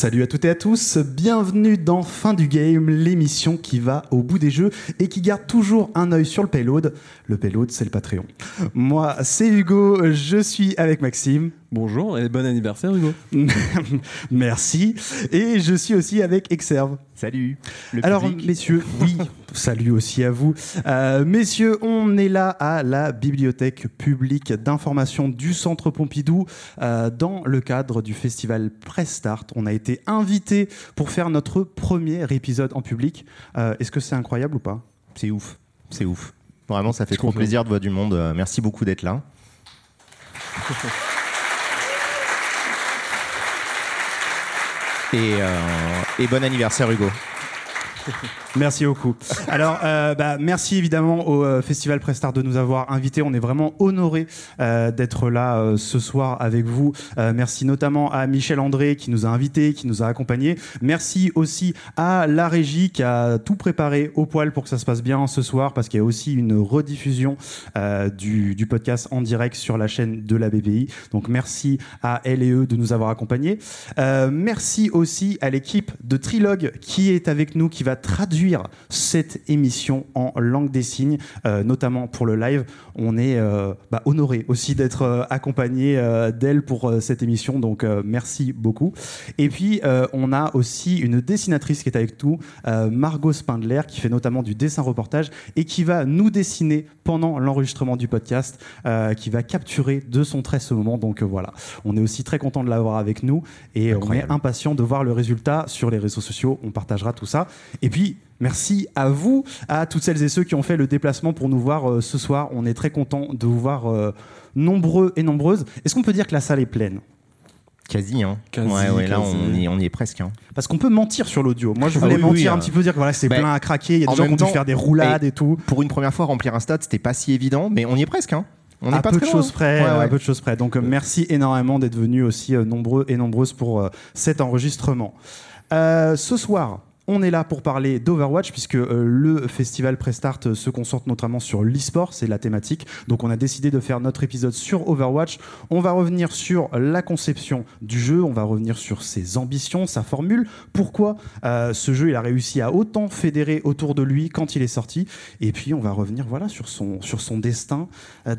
Salut à toutes et à tous, bienvenue dans Fin du Game, l'émission qui va au bout des jeux et qui garde toujours un œil sur le payload. Le payload, c'est le Patreon. Moi, c'est Hugo, je suis avec Maxime. Bonjour et bon anniversaire Hugo. Merci. Et je suis aussi avec Exerve. Salut. Alors, messieurs, oui, salut aussi à vous. Euh, messieurs, on est là à la bibliothèque publique d'information du Centre Pompidou euh, dans le cadre du festival Press Start. On a été invité pour faire notre premier épisode en public. Euh, Est-ce que c'est incroyable ou pas? C'est ouf. C'est ouf. Vraiment, ça fait trop plaisir de voir du monde. Merci beaucoup d'être là. Et, euh, et bon anniversaire Hugo. Merci beaucoup. Alors, euh, bah, merci évidemment au euh, Festival Prestart de nous avoir invités. On est vraiment honorés euh, d'être là ce soir avec vous. Merci notamment à Michel André qui nous a invités, qui nous a accompagnés. Merci aussi à la régie qui a tout préparé au poil pour que ça se passe bien ce soir parce qu'il y a aussi une rediffusion du, podcast en direct sur la chaîne de la BPI. Donc, merci à elle et eux de nous avoir accompagnés. Merci aussi à l'équipe de Trilogue qui est avec nous, qui va traduire cette émission en langue des signes, euh, notamment pour le live. On est euh, bah, honoré aussi d'être euh, accompagné euh, d'elle pour cette émission, donc merci beaucoup. Et puis on a aussi une dessinatrice qui est avec nous, Margot Spindler, qui fait notamment du dessin reportage et qui va nous dessiner pendant l'enregistrement du podcast, qui va capturer de son trait ce moment. Donc voilà, on est aussi très content de l'avoir avec nous et Incroyable. on est impatient de voir le résultat sur les réseaux sociaux. On partagera tout ça. Et puis Merci à vous, à toutes celles et ceux qui ont fait le déplacement pour nous voir euh, ce soir. On est très content de vous voir euh, nombreux et nombreuses. Est-ce qu'on peut dire que la salle est pleine? Quasi, hein. Quasi, ouais, ouais, là, quasi. on y, on y est presque. Hein. Parce qu'on peut mentir sur l'audio. Moi, je Ah voulais oui, mentir oui, un euh, petit peu, dire que voilà, c'est bah, plein à craquer. Il y a des gens qui ont dû faire des roulades et, tout. Pour une première fois, remplir un stade, c'était pas si évident, mais on y est presque. Hein. On à n'est pas peu très de loin. choses près, Ouais, ouais. à peu de choses près. Donc euh, merci énormément d'être venus aussi euh, nombreux et nombreuses pour euh, cet enregistrement. Euh, ce soir. On est là pour parler d'Overwatch puisque euh, le festival Prestart euh, se concentre notamment sur l'e-sport, c'est la thématique. Donc on a décidé de faire notre épisode sur Overwatch. On va revenir sur la conception du jeu, on va revenir sur ses ambitions, sa formule, pourquoi euh, ce jeu il a réussi à autant fédérer autour de lui quand il est sorti. Et puis on va revenir voilà sur son sur son destin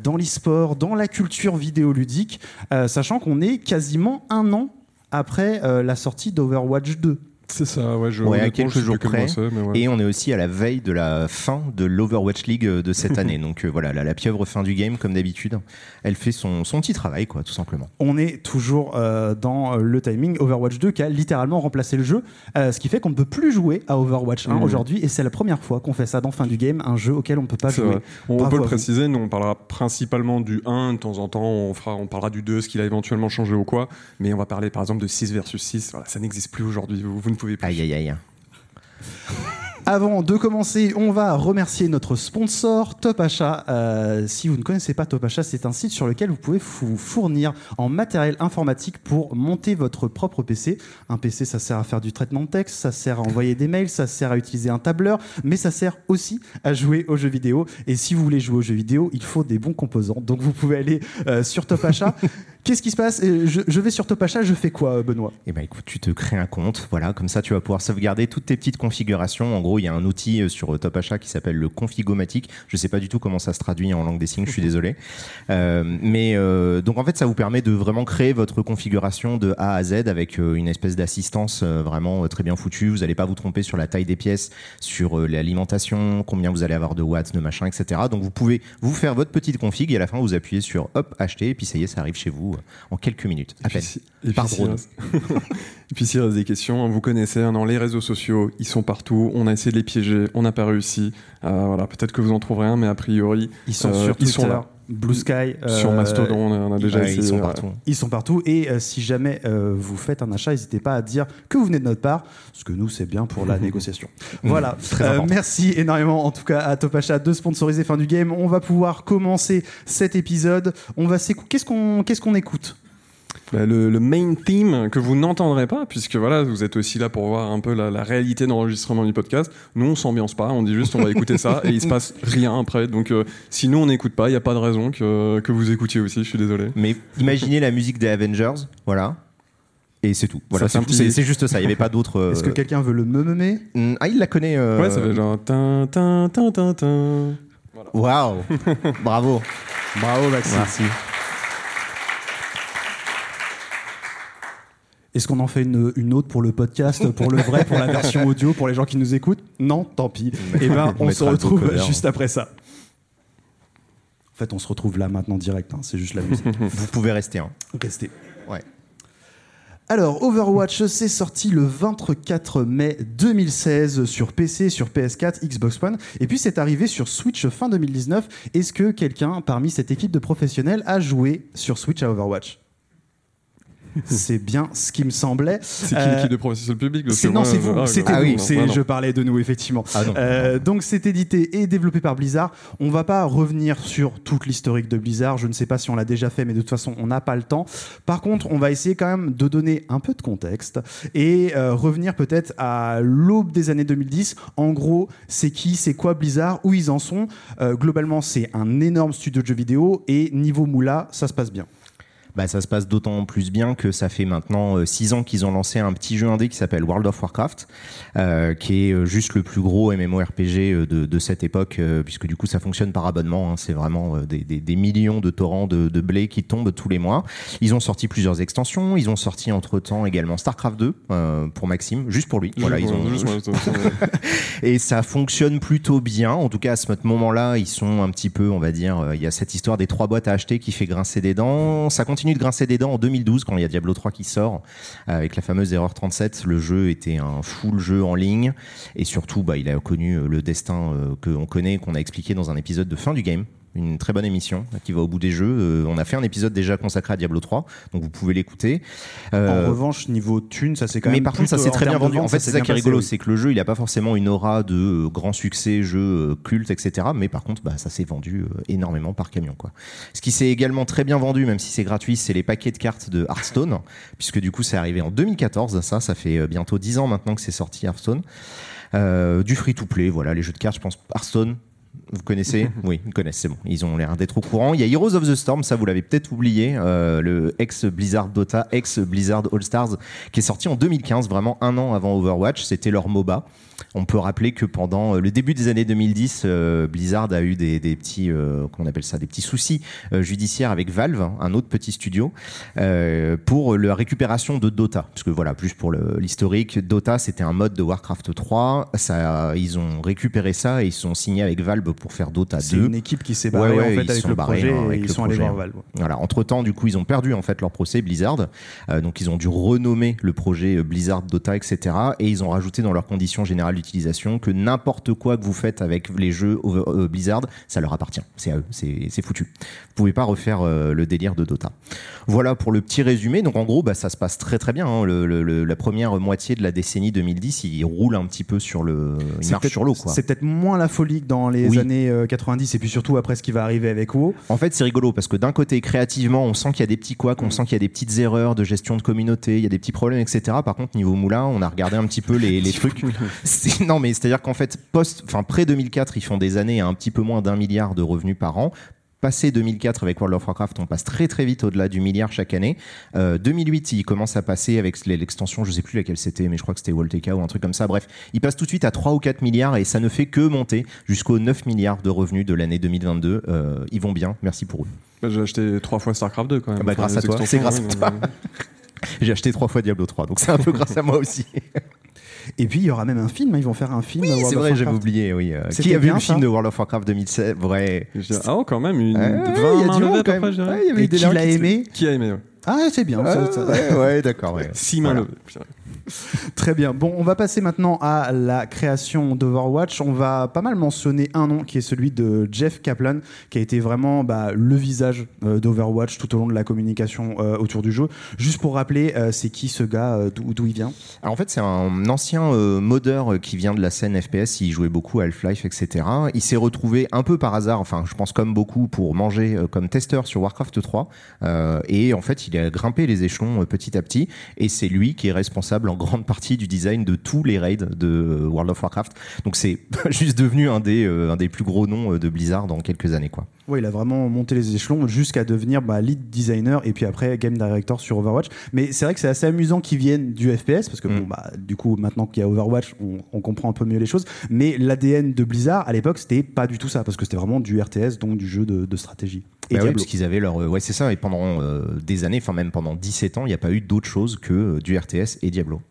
dans l'e-sport, dans la culture vidéoludique, sachant qu'on est quasiment un an après la sortie d'Overwatch 2. C'est ça, ouais, je, Ouais, à quelques jours près. ouais. Et on est aussi à la veille de la fin de l'Overwatch League euh, de cette année. Donc euh, voilà, la, la pieuvre fin du game, comme d'habitude, elle fait son, son petit travail, quoi, tout simplement. on est toujours euh, dans le timing Overwatch 2 qui a littéralement remplacé le jeu, euh, ce qui fait qu'on ne peut plus jouer à Overwatch 1 Mhm. aujourd'hui et c'est la première fois qu'on fait ça dans fin du game, un jeu auquel on ne peut pas jouer. vrai. On Bravo peut le préciser, nous on parlera principalement du 1, de temps en temps on, fera, on parlera du 2, ce qu'il a éventuellement changé ou quoi, mais on va parler par exemple de 6 versus 6, voilà, ça n'existe plus aujourd'hui, vous, vous ne pouvez plus. Aïe, aïe, aïe. Avant de commencer, on va remercier notre sponsor Top Achat. Euh, si vous ne connaissez pas Top Achat, c'est un site sur lequel vous pouvez vous fournir en matériel informatique pour monter votre propre PC. Un PC, ça sert à faire du traitement de texte, ça sert à envoyer des mails, ça sert à utiliser un tableur, mais ça sert aussi à jouer aux jeux vidéo. Et si vous voulez jouer aux jeux vidéo, il faut des bons composants. Donc vous pouvez aller euh, sur Top Achat. Qu'est-ce qui se passe? Euh, je, je vais sur Top Achat, je fais quoi, Benoît? Eh ben écoute, tu te crées un compte, voilà, comme ça tu vas pouvoir sauvegarder toutes tes petites configurations. En gros, il y a un outil euh, sur euh, Top Achat qui s'appelle le Configomatic. Je sais pas du tout comment ça se traduit en langue des signes, je suis désolé. Euh, mais euh, donc en fait, ça vous permet de vraiment créer votre configuration de A à Z avec une espèce d'assistance vraiment très bien foutue. Vous n'allez pas vous tromper sur la taille des pièces, sur l'alimentation, combien vous allez avoir de watts, de machin, etc. Donc vous pouvez vous faire votre petite config et à la fin vous appuyez sur hop acheter et puis ça y est, ça arrive chez vous en quelques minutes. À Et puis, peine. si- et Par puis s'il drone. reste- et puis s'il reste des questions, hein, vous connaissez, hein, dans les réseaux sociaux, ils sont partout, on a essayé de les piéger, on n'a pas réussi, Euh, voilà, peut-être que vous en trouverez un, mais a priori, Ils sont Euh, sur ils sont Twitter, là. Blue Sky, sur euh, Mastodon, on a, on a déjà Ouais, essayé. ils sont ouais. partout. Ils sont partout et si jamais vous faites un achat, n'hésitez pas à dire que vous venez de notre part, parce que nous c'est bien pour la négociation. Voilà. très merci énormément en tout cas à Top Achat de sponsoriser fin du game. On va pouvoir commencer cet épisode. On va s'écou- Qu'est-ce qu'on qu'est-ce qu'on écoute? Le, le main theme que vous n'entendrez pas, puisque voilà, vous êtes aussi là pour voir un peu la, la réalité d'enregistrement du podcast. Nous, on s'ambiance pas, on dit juste on va écouter ça et il se passe rien après. Donc, euh, si nous on n'écoute pas, il n'y a pas de raison que, que vous écoutiez aussi. Je suis désolé. Mais imaginez la musique des Avengers, voilà. Et c'est tout. Voilà, c'est petit- juste ça. Il n'y avait pas d'autres. euh, Est-ce que quelqu'un veut le me me me? Hmm, Ah, il la connaît. euh, Ouais, ça fait genre. tin, tin, tin, tin, tin. Waouh Bravo Bravo Maxime. Merci. Est-ce qu'on en fait une, une autre pour le podcast, pour le vrai, pour la version audio, pour les gens qui nous écoutent? Non, tant pis. Eh ben, On on se retrouve juste après ça. En fait, on se retrouve là maintenant direct. hein, C'est juste la musique. Vous pouvez rester. Hein. Restez. Ouais. Alors, Overwatch, c'est sorti le 24 mai 2016 sur PC, sur PS4, Xbox One, et puis c'est arrivé sur Switch fin 2019. Est-ce que quelqu'un parmi cette équipe de professionnels a joué sur Switch à Overwatch? C'est bien ce qui me semblait. C'est qui Euh, l'équipe de professionnel public parce C'est que non, c'est vous. ah, C'était ah vous. oui, je parlais de nous effectivement. Ah non. Euh, donc c'est édité et développé par Blizzard. On va pas revenir sur toute l'historique de Blizzard. Je ne sais pas si on l'a déjà fait, mais de toute façon on n'a pas le temps. Par contre, on va essayer quand même de donner un peu de contexte et euh, revenir peut-être à l'aube des années 2010. En gros, c'est qui, c'est quoi Blizzard, où ils en sont. Euh, globalement, c'est un énorme studio de jeux vidéo et niveau moula, ça se passe bien. Bah, ça se passe d'autant plus bien que ça fait maintenant 6 ans qu'ils ont lancé un petit jeu indé qui s'appelle World of Warcraft, euh, qui est euh, juste le plus gros MMORPG euh, de, de cette époque, euh, puisque du coup ça fonctionne par abonnement. hein. c'est vraiment euh, des, des- des millions de torrents de, de blé qui tombent tous les mois. Ils ont sorti plusieurs extensions. Ils ont sorti entre temps également StarCraft 2 euh, pour Maxime, juste pour lui. Voilà, ils ont, et ça fonctionne plutôt bien. En tout cas, à ce moment-là, ils sont un petit peu, on va dire, euh, il y a cette histoire des trois boîtes à acheter qui fait grincer des dents. Ça continue de grincer des dents en 2012 quand il y a Diablo 3 qui sort avec la fameuse erreur 37. Le jeu était un full jeu en ligne et surtout, bah, il a connu le destin euh, qu'on connaît, qu'on a expliqué dans un épisode de fin du game. Une très bonne émission euh, qui va au bout des jeux. Euh, on a fait un épisode déjà consacré à Diablo 3, donc vous pouvez l'écouter. Euh, en revanche, niveau thune, ça c'est quand mais même. par contre, ça s'est très bien vendu. En fait, c'est ça qui est rigolo, oui. c'est que le jeu, il a pas forcément une aura de euh, grand succès, jeu euh, culte, etc. Mais par contre, bah, ça s'est vendu euh, énormément par camion, quoi. Ce qui s'est également très bien vendu, même si c'est gratuit, c'est les paquets de cartes de Hearthstone, puisque du coup, c'est arrivé en 2014. Ça, ça fait euh, bientôt 10 ans maintenant que c'est sorti Hearthstone. Euh, du free-to-play, voilà, les jeux de cartes, je pense Hearthstone. Vous connaissez Oui, ils connaissent, c'est bon. Ils ont l'air d'être au courant. Il y a Heroes of the Storm, ça vous l'avez peut-être oublié, euh, le ex-Blizzard Dota, ex-Blizzard All-Stars, qui est sorti en 2015, vraiment un an avant Overwatch. C'était leur MOBA. On peut rappeler que pendant euh, le début des années 2010, euh, Blizzard a eu des, des petits, euh, appelle ça, des petits soucis judiciaires avec Valve, un autre petit studio, pour la récupération de Dota. Parce que voilà, plus pour l'historique, Dota c'était un mode de Warcraft 3. Ça, ils ont récupéré ça et ils sont signés avec Valve pour faire Dota C'est 2. une équipe qui s'est barrée Ouais, ouais, en ils fait avec le barrés, projet hein, avec ils le sont allés voir hein. Valve. Voilà. Entre temps, du coup, ils ont perdu en fait leur procès Blizzard. Donc, ils ont dû renommer le projet Blizzard Dota, etc. Et ils ont rajouté dans leurs conditions générales d'utilisation que n'importe quoi que vous faites avec les jeux over- euh, Blizzard, ça leur appartient. C'est à eux. C'est foutu. Vous pouvez pas refaire euh, le délire de Dota. Voilà pour le petit résumé. Donc, en gros, bah, ça se passe très très bien. hein. Le- le- le- la première moitié de la décennie 2010, il roule un petit peu sur le, il marche sur l'eau. C'est peut-être moins la folie que dans les Oui. années euh, 90 et puis surtout après ce qui va arriver avec WoW. En fait, c'est rigolo parce que d'un côté, créativement, on sent qu'il y a des petits couacs, on sent qu'il y a des petites erreurs de gestion de communauté, il y a des petits problèmes, etc. Par contre, niveau moulin, on a regardé un petit peu les, les trucs. Non, mais c'est-à-dire qu'en fait, post, enfin, près 2004, ils font des années à un petit peu moins d'un milliard de revenus par an. Passé 2004 avec World of Warcraft, on passe très très vite au-delà du milliard chaque année. Euh, 2008, ils commencent à passer avec l'extension, je sais plus laquelle c'était, mais je crois que c'était Volteca ou un truc comme ça. Bref, ils passent tout de suite à 3 ou 4 milliards et ça ne fait que monter jusqu'aux 9 milliards de revenus de l'année 2022. Euh, ils vont bien, merci pour eux. Bah, J'ai acheté trois fois StarCraft 2 quand même. Ah bah, grâce à toi, c'est grâce à toi. euh, J'ai acheté trois fois Diablo 3, donc c'est un peu grâce à moi aussi. Et puis il y aura même un film, hein, ils vont faire un film. World c'est vrai, j'avais oublié. Oui. euh, Qui a vu bien, le film de World of Warcraft 2007 Vrai. ah, oh, quand même, une Ouais, 20 il y a mains du levées monde à peu quand près, même. je dirais. Ouais, il y avait Et eu des qui gens l'a aimé Qui a aimé, ouais. Ah, c'est bien. Ah, ça- ça- ouais, ouais, d'accord. ouais. 6 mains Voilà. levées. Très bien. Bon, on va passer maintenant à la création d'Overwatch. On va pas mal mentionner un nom qui est celui de Jeff Kaplan, qui a été vraiment bah, le visage euh, d'Overwatch tout au long de la communication euh, autour du jeu. Juste pour rappeler, euh, c'est qui ce gars, d'où il vient? Alors en fait, c'est un ancien modeur qui vient de la scène FPS. Il jouait beaucoup à Half-Life, etc. Il s'est retrouvé un peu par hasard, enfin, je pense comme beaucoup, pour manger comme testeur sur Warcraft 3. Euh, et en fait, il a grimpé les échelons petit à petit. Et c'est lui qui est responsable en grande partie du design de tous les raids de euh, World of Warcraft. Donc c'est juste devenu un des, euh, un des plus gros noms euh, de Blizzard dans quelques années, quoi. Ouais, il a vraiment monté les échelons jusqu'à devenir bah, lead designer et puis après game director sur Overwatch. Mais c'est vrai que c'est assez amusant qu'ils viennent du FPS parce que Mm. bon, bah, du coup, maintenant qu'il y a Overwatch, on, on comprend un peu mieux les choses. Mais l'ADN de Blizzard à l'époque, c'était pas du tout ça parce que c'était vraiment du RTS, donc du jeu de, de stratégie. Et Bah oui, Diablo. parce qu'ils avaient leur. Ouais, c'est ça. Et pendant euh, des années, enfin même pendant 17 ans, il n'y a pas eu d'autre chose que du RTS et Diablo.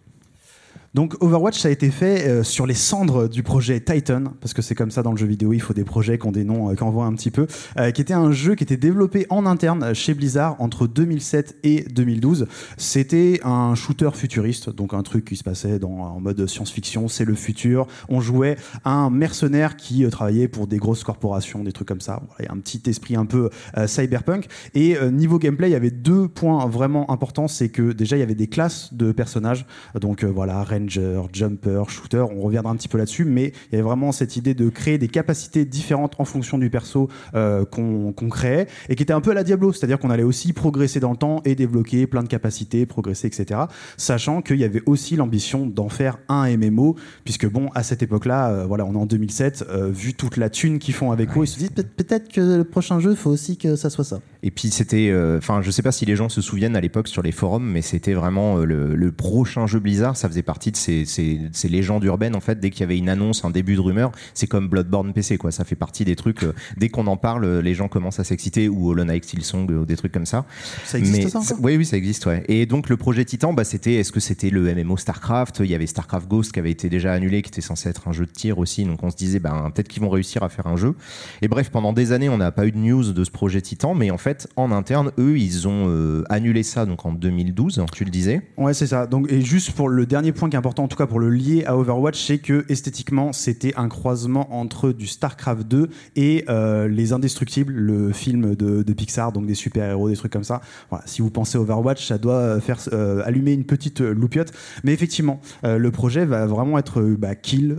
Donc Overwatch, ça a été fait euh, sur les cendres du projet Titan, parce que c'est comme ça dans le jeu vidéo, il faut des projets qui ont des noms, euh, qui envoient un petit peu, euh, qui était un jeu qui était développé en interne chez Blizzard entre 2007 et 2012. C'était un shooter futuriste, donc un truc qui se passait dans, en mode science-fiction, c'est le futur. On jouait un mercenaire qui travaillait pour des grosses corporations, des trucs comme ça. Voilà, un petit esprit un peu cyberpunk. Et niveau gameplay, il y avait deux points vraiment importants, c'est que déjà il y avait des classes de personnages, donc voilà, ranger, jumper, shooter, on reviendra un petit peu là-dessus, mais il y avait vraiment cette idée de créer des capacités différentes en fonction du perso euh, qu'on qu'on créait, et qui était un peu à la Diablo, c'est-à-dire qu'on allait aussi progresser dans le temps et débloquer plein de capacités, progresser, etc. Sachant qu'il y avait aussi l'ambition d'en faire un MMO, puisque bon, à cette époque-là, euh, voilà, on est en 2007, euh, vu toute la thune qu'ils font avec WoW, ils se disent peut- peut-être que le prochain jeu, faut aussi que ça soit ça. Et puis c'était, enfin, je sais pas si les gens se souviennent à l'époque sur les forums, mais c'était vraiment le, le prochain jeu Blizzard. Ça faisait partie de ces, ces- ces légendes urbaines en fait. Dès qu'il y avait une annonce, un début de rumeur, c'est comme Bloodborne PC quoi. Ça fait partie des trucs. euh, dès qu'on en parle, euh, les gens commencent à s'exciter ou Hollow Knight Silksong ou des trucs comme ça. Ça existe Mais ça Oui, oui, ça existe, ouais. Et donc le projet Titan, bah, c'était, est-ce que c'était le MMO StarCraft? Il y avait StarCraft Ghost qui avait été déjà annulé, qui était censé être un jeu de tir aussi. Donc on se disait, ben, peut-être qu'ils vont réussir à faire un jeu. Et bref, pendant des années, on n'a pas eu de news de ce projet Titan, mais en fait, en interne, eux, ils ont euh, annulé ça donc en 2012, tu le disais. Ouais, c'est ça. Donc, et juste pour le dernier point qui est important, en tout cas pour le lier à Overwatch, c'est que esthétiquement, c'était un croisement entre du StarCraft 2 et euh, Les Indestructibles, le film de, Pixar, donc des super-héros, des trucs comme ça. Voilà, si vous pensez Overwatch, ça doit euh, faire euh, allumer une petite loupiote. Mais effectivement, le projet va vraiment être bah, kill,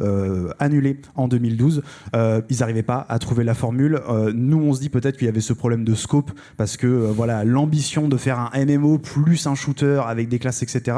annulé en 2012. Euh, ils n'arrivaient pas à trouver la formule. Nous, on se dit peut-être qu'il y avait ce problème de scope parce que voilà, l'ambition de faire un MMO plus un shooter avec des classes, etc.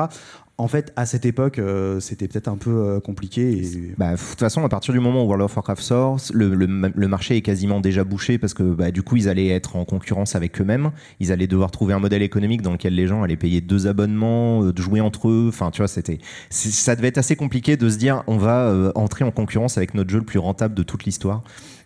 En fait, à cette époque, euh, c'était peut-être un peu euh, compliqué. Bah, de toute façon, à partir du moment où World of Warcraft sort, le, le- le marché est quasiment déjà bouché parce que bah, du coup, ils allaient être en concurrence avec eux-mêmes. Ils allaient devoir trouver un modèle économique dans lequel les gens allaient payer deux abonnements, euh, jouer entre eux. Enfin, tu vois, c'était, ça devait être assez compliqué de se dire, on va euh, entrer en concurrence avec notre jeu le plus rentable de toute l'histoire.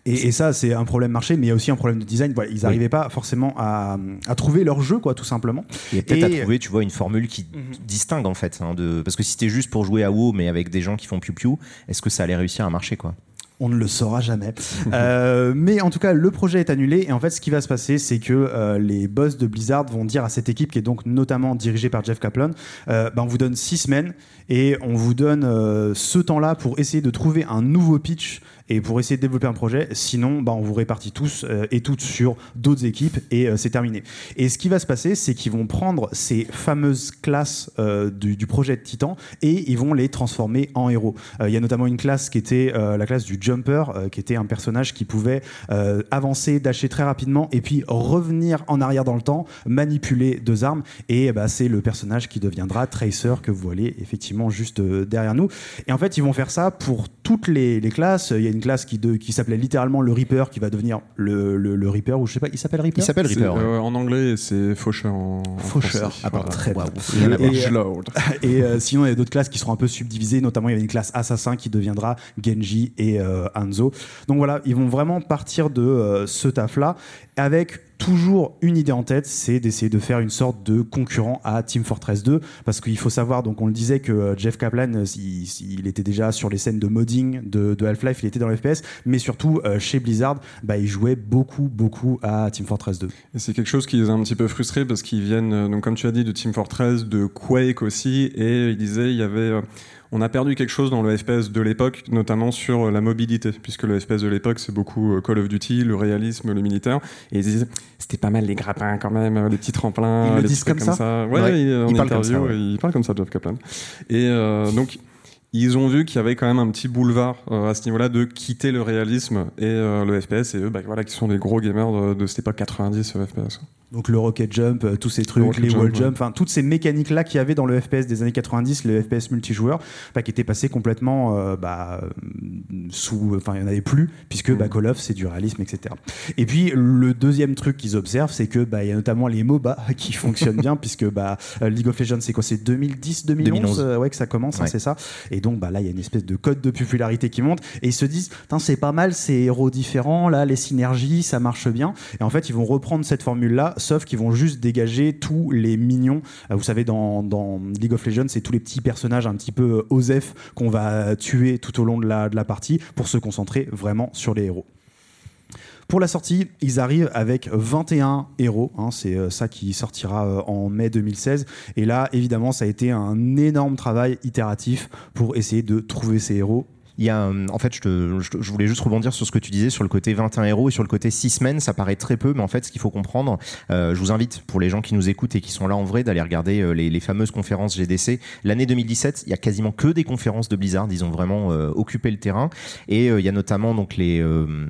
Et, et ça, c'est un problème marché, mais il y a aussi un problème de design. Voilà, ils n'arrivaient pas forcément à, à trouver leur jeu, quoi, tout simplement. Il y a peut-être à Et- trouver, tu vois, une formule qui distingue en fait. hein, de... Parce que si c'était juste pour jouer à WoW, mais avec des gens qui font piou-piou, est-ce que ça allait réussir à marcher, quoi? On ne le saura jamais. Euh, mais en tout cas, le projet est annulé. Et en fait, ce qui va se passer, c'est que euh, les boss de Blizzard vont dire à cette équipe, qui est donc notamment dirigée par Jeff Kaplan, euh, ben, on vous donne six semaines et on vous donne euh, ce temps-là pour essayer de trouver un nouveau pitch et pour essayer de développer un projet. Sinon, ben, on vous répartit tous euh, et toutes sur d'autres équipes et euh, c'est terminé. Et ce qui va se passer, c'est qu'ils vont prendre ces fameuses classes euh, du, projet de Titan et ils vont les transformer en héros. Il y a notamment une classe qui était la classe du Jumper, qui était un personnage qui pouvait avancer, dasher très rapidement et puis revenir en arrière dans le temps, manipuler deux armes. Et bah, c'est le personnage qui deviendra Tracer que vous voyez effectivement juste derrière nous. Et en fait, ils vont faire ça pour toutes les, les classes. Il y a une classe qui, de- qui s'appelait littéralement le Reaper, qui va devenir le, le, le Reaper, ou je sais pas, il s'appelle Reaper? Il s'appelle Reaper. ouais. euh, en anglais, c'est faucheur en, Faucheur. français. Ah, Voilà. très bien. A Et-. Et euh, sinon, il y a d'autres classes qui seront un peu subdivisées. Notamment, il y avait une classe assassin qui deviendra Genji et euh, Hanzo. Donc voilà, ils vont vraiment partir de euh, ce taf-là avec toujours une idée en tête, c'est d'essayer de faire une sorte de concurrent à Team Fortress 2. Parce qu'il faut savoir, donc on le disait que euh, Jeff Kaplan, euh, il, était déjà sur les scènes de modding de, Half-Life, il était dans le FPS, mais surtout euh, chez Blizzard, bah, il jouait beaucoup, beaucoup à Team Fortress 2. Et c'est quelque chose qui les a un petit peu frustrés parce qu'ils viennent, donc comme tu as dit, de Team Fortress, de Quake aussi, et ils disaient il y avait, on a perdu quelque chose dans le FPS de l'époque, notamment sur euh, la mobilité, puisque le FPS de l'époque c'est beaucoup euh, Call of Duty, le réalisme, le militaire, et ils disaient c'était pas mal les grappins quand même, euh, les petits tremplins, Ils le disent comme ça. Ouais, Ouais, il- en il parle comme interview, ça, ouais. il parle comme ça, Jeff Kaplan. Et euh, donc ils ont vu qu'il y avait quand même un petit boulevard euh, à ce niveau-là de quitter le réalisme et euh, le FPS, et eux, bah, voilà, qui sont des gros gamers de, de cette époque 90 euh, FPS. Donc le rocket jump, euh, tous ces trucs, les wall jump, enfin toutes ces mécaniques là qu'il y avait dans le FPS des années 90, le FPS multijoueur, bah, qui étaient passés complètement euh, bah, sous, enfin il y en avait plus puisque bah, Call of c'est du réalisme, etc. Et puis le deuxième truc qu'ils observent, c'est que bah il y a notamment les MOBA qui fonctionnent bien puisque bah euh, League of Legends c'est quoi, c'est 2010, 2011, ouais que ça commence, hein, c'est ça. Et donc bah là il y a une espèce de code de popularité qui monte et ils se disent, c'est pas mal ces héros différents là, les synergies, ça marche bien. Et en fait ils vont reprendre cette formule là sauf qu'ils vont juste dégager tous les mignons. Euh, vous savez, dans, League of Legends, c'est tous les petits personnages un petit peu euh, osef qu'on va tuer tout au long de la, partie pour se concentrer vraiment sur les héros. Pour la sortie, ils arrivent avec 21 héros. Hein, c'est euh, ça qui sortira en mai 2016. Et là, évidemment, ça a été un énorme travail itératif pour essayer de trouver ces héros il y a, euh, en fait, je, je, voulais juste rebondir sur ce que tu disais sur le côté 21 héros et sur le côté 6 semaines. Ça paraît très peu, mais en fait, ce qu'il faut comprendre, euh, je vous invite pour les gens qui nous écoutent et qui sont là en vrai d'aller regarder euh, les, les, fameuses conférences GDC. L'année 2017, il y a quasiment que des conférences de Blizzard. Ils ont vraiment occupé le terrain. Et il y a notamment donc les,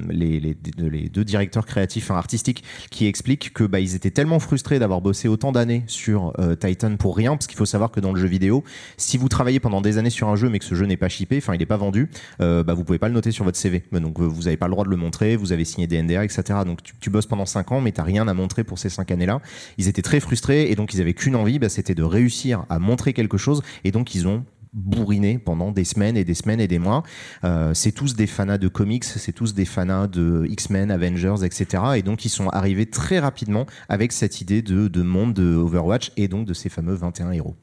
les, les, les, deux directeurs créatifs, enfin, artistiques, qui expliquent que bah, ils étaient tellement frustrés d'avoir bossé autant d'années sur Titan pour rien, parce qu'il faut savoir que dans le jeu vidéo, si vous travaillez pendant des années sur un jeu mais que ce jeu n'est pas shippé, enfin il n'est pas vendu, euh, bah, vous pouvez pas le noter sur votre CV. Donc vous n'avez pas le droit de le montrer, vous avez signé des NDA, etc. Donc tu, bosses pendant 5 ans, mais tu rien à montrer pour ces 5 années-là. Ils étaient très frustrés et donc ils avaient qu'une envie, bah, c'était de réussir à montrer quelque chose. Et donc ils ont bourriné pendant des semaines et des semaines et des mois. Euh, c'est tous des fanats de comics, c'est tous des fanats de X-Men, Avengers, etc. Et donc ils sont arrivés très rapidement avec cette idée de, de monde de Overwatch et donc de ces fameux 21 héros.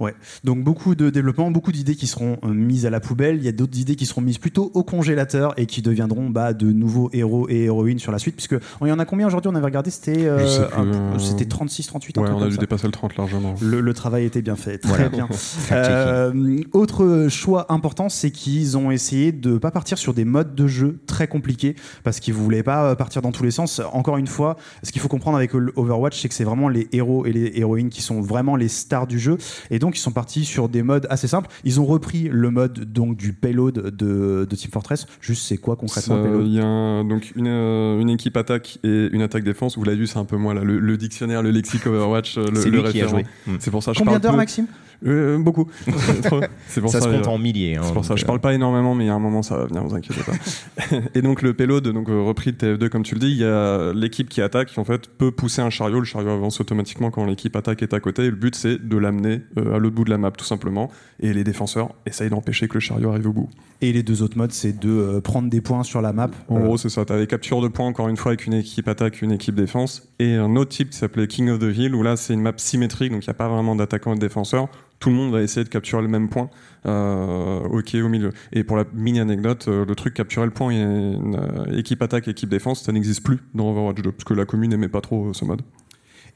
Ouais. Donc beaucoup de développement, beaucoup d'idées qui seront euh, mises à la poubelle. Il y a d'autres idées qui seront mises plutôt au congélateur et qui deviendront bah, de nouveaux héros et héroïnes sur la suite. Puisque il y en a combien aujourd'hui? On avait regardé, c'était euh, c'était 36, 38. Ouais, on a dû dépasser le 30 largement. Le, travail était bien fait, très bien. euh, autre choix important, c'est qu'ils ont essayé de pas partir sur des modes de jeu très compliqués parce qu'ils voulaient pas partir dans tous les sens. Encore une fois, ce qu'il faut comprendre avec Overwatch, c'est que c'est vraiment les héros et les héroïnes qui sont vraiment les stars du jeu. Et donc ils sont partis sur des modes assez simples. Ils ont repris le mode donc du payload de, de Team Fortress. Juste, c'est quoi concrètement le payload? Il y a donc une, euh, une, équipe attaque et une attaque défense. Vous l'avez vu, c'est un peu moi là, le, dictionnaire, le lexique Overwatch, euh, le, le référent. C'est pour ça. Combien d'heures, Maxime? Euh, beaucoup. c'est pour ça, ça se compte en milliers. Hein, c'est pour ça. Je parle pas énormément, mais il y a un moment, ça va venir, vous inquiétez pas. et donc le payload, donc repris de TF2, comme tu le dis, il y a l'équipe qui attaque, qui en fait peut pousser un chariot. Le chariot avance automatiquement quand l'équipe attaque est à côté. Et le but, c'est de l'amener à l'autre bout de la map, tout simplement. Et les défenseurs essayent d'empêcher que le chariot arrive au bout. Et les deux autres modes, c'est de prendre des points sur la map. En gros, c'est ça. Tu as les captures de points, encore une fois, avec une équipe attaque, une équipe défense. Et un autre type qui s'appelait King of the Hill, où là, c'est une map symétrique, donc il n'y a pas vraiment d'attaquant et de défenseur tout le monde va essayer de capturer le même point euh, ok au milieu. Et pour la mini anecdote, euh, le truc capturer le point, euh, équipe attaque, équipe défense, ça n'existe plus dans Overwatch 2 parce que la commune n'aimait pas trop ce mode.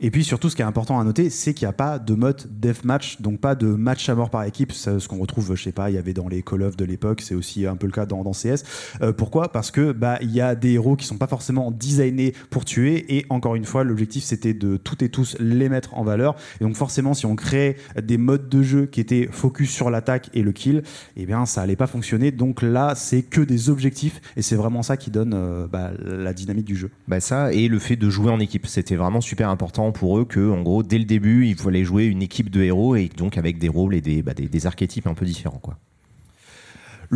Et puis surtout, ce qui est important à noter, c'est qu'il n'y a pas de mode deathmatch, donc pas de match à mort par équipe. ce qu'on retrouve, je sais pas, il y avait dans les Call of de l'époque, c'est aussi un peu le cas dans, dans CS. Euh, pourquoi? Parce que bah y a des héros qui sont pas forcément designés pour tuer. Et encore une fois, l'objectif c'était de toutes et tous les mettre en valeur. Et donc forcément, si on crée des modes de jeu qui étaient focus sur l'attaque et le kill, eh bien ça allait pas fonctionner. Donc là, c'est que des objectifs et c'est vraiment ça qui donne euh, bah, la dynamique du jeu. Bah ça et le fait de jouer en équipe, c'était vraiment super important pour eux que, en gros, dès le début, il fallait jouer une équipe de héros et donc avec des rôles et des, bah, des, des archétypes un peu différents, quoi.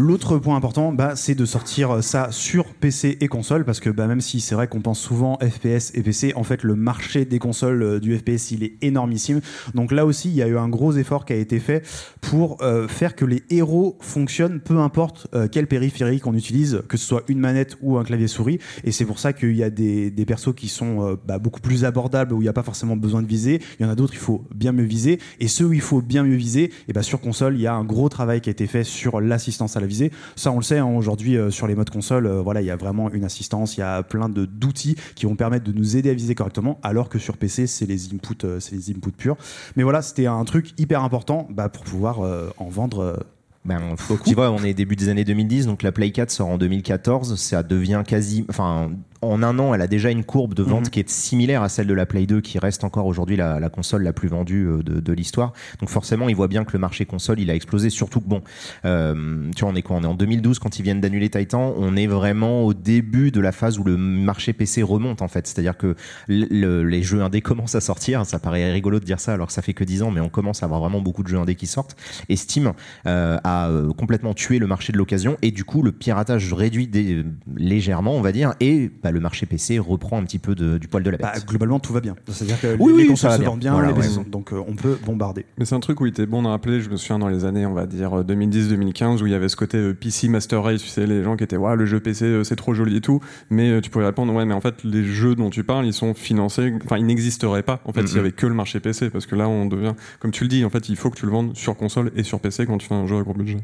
L'autre point important, bah, c'est de sortir ça sur PC et console, parce que bah, même si c'est vrai qu'on pense souvent FPS et PC, en fait le marché des consoles euh, du FPS il est énormissime. Donc là aussi, il y a eu un gros effort qui a été fait pour euh, faire que les héros fonctionnent, peu importe euh, quel périphérique on utilise, que ce soit une manette ou un clavier souris. Et c'est pour ça qu'il y a des, persos qui sont bah, beaucoup plus abordables, où il n'y a pas forcément besoin de viser. Il y en a d'autres, il faut bien mieux viser. Et ceux où il faut bien mieux viser, sur console, il y a un gros travail qui a été fait sur l'assistance à la visée. Ça, on le sait, hein, aujourd'hui, euh, sur les modes console, euh, voilà, il y a vraiment une assistance, il y a plein d'outils qui vont permettre de nous aider à viser correctement, alors que sur PC, c'est les inputs, euh, c'est les inputs purs. Mais voilà, c'était un truc hyper important bah, pour pouvoir en vendre ben, tu vois, on est début des années 2010, donc la Play 4 sort en 2014, ça devient quasi, enfin, en un an, elle a déjà une courbe de vente Mhm. qui est similaire à celle de la Play 2, qui reste encore aujourd'hui la, la console la plus vendue euh, de, de l'histoire. Donc forcément, il voit bien que le marché console, il a explosé. Surtout que bon, euh, tu vois, on est quoi? On est en 2012 quand ils viennent d'annuler Titan. On est vraiment au début de la phase où le marché PC remonte en fait. C'est-à-dire que le- le- les jeux indés commencent à sortir. Ça paraît rigolo de dire ça alors que ça fait que 10 ans, mais on commence à avoir vraiment beaucoup de jeux indés qui sortent. Et Steam euh, a complètement tué le marché de l'occasion et du coup le piratage réduit des- légèrement, on va dire, et bah, le marché PC reprend un petit peu de- du poil de la bête. Bah, globalement, tout va bien. C'est-à-dire que Oui, les, oui, consoles se bien. vendent bien, Voilà, les ouais. PC sont- donc euh, on peut bombarder. Mais c'est un truc où il était bon de rappeler, je me souviens dans les années, on va dire euh, 2010-2015, où il y avait ce côté euh, PC Master Race, tu sais, les gens qui étaient, ouais, le jeu PC euh, c'est trop joli et tout, mais euh, tu pourrais répondre, ouais, mais en fait, les jeux dont tu parles, ils sont financés, enfin, ils n'existeraient pas, en fait, s'il y Mhm. avait que le marché PC, parce que là, on devient, comme tu le dis, en fait, il faut que tu le vendes sur console et sur PC quand tu fais un jeu à gros budget.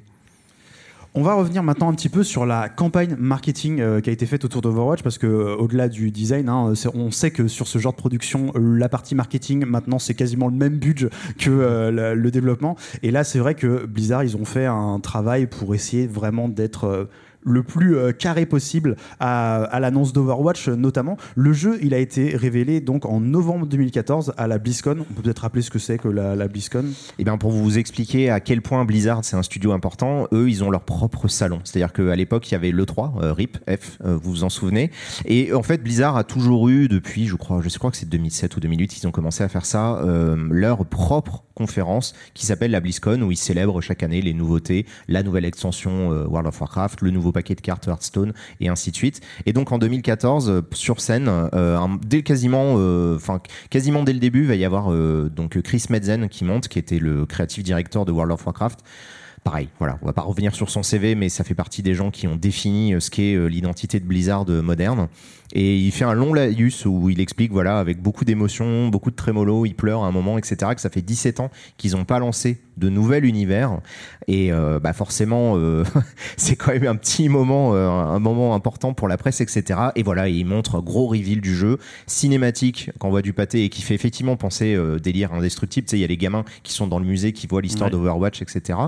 On va revenir maintenant un petit peu sur la campagne marketing euh, qui a été faite autour d'Overwatch parce que euh, au-delà du design, hein, on sait que sur ce genre de production, euh, la partie marketing maintenant c'est quasiment le même budget que le développement. Et là, c'est vrai que Blizzard ils ont fait un travail pour essayer vraiment d'être le plus euh, carré possible à, à l'annonce d'Overwatch euh, notamment. Le jeu, il a été révélé donc en novembre 2014 à la BlizzCon. On peut peut-être rappeler ce que c'est que la, la BlizzCon? Et bien pour vous expliquer à quel point Blizzard c'est un studio important, eux ils ont leur propre salon. C'est-à-dire qu'à l'époque il y avait l'E3, euh, RIP, F, vous vous en souvenez. Et en fait Blizzard a toujours eu depuis, je crois, je crois que c'est 2007 ou 2008, ils ont commencé à faire ça, leur propre conférence qui s'appelle la BlizzCon où ils célèbrent chaque année les nouveautés, la nouvelle extension World of Warcraft, le nouveau paquet de cartes Hearthstone et ainsi de suite. Et donc en 2014 euh, sur scène, euh, euh, quasiment dès le début, il va y avoir donc Chris Metzen qui monte, qui était le creative director de World of Warcraft. Pareil, voilà, on va pas revenir sur son CV, mais ça fait partie des gens qui ont défini euh, ce qu'est euh, l'identité de Blizzard euh, moderne. Et il fait un long laïus où il explique, voilà, avec beaucoup d'émotions, beaucoup de trémolo, il pleure à un moment, etc., que ça fait 17 ans qu'ils n'ont pas lancé de nouvel univers. Et euh, bah forcément, euh, c'est quand même un petit moment, euh, un moment important pour la presse, etc. Et voilà, et il montre gros reveal du jeu, cinématique, qu'on voit du pâté et qui fait effectivement penser délire indestructible. Tu sais, il y a les gamins qui sont dans le musée, qui voient l'histoire Ouais. d'Overwatch, etc.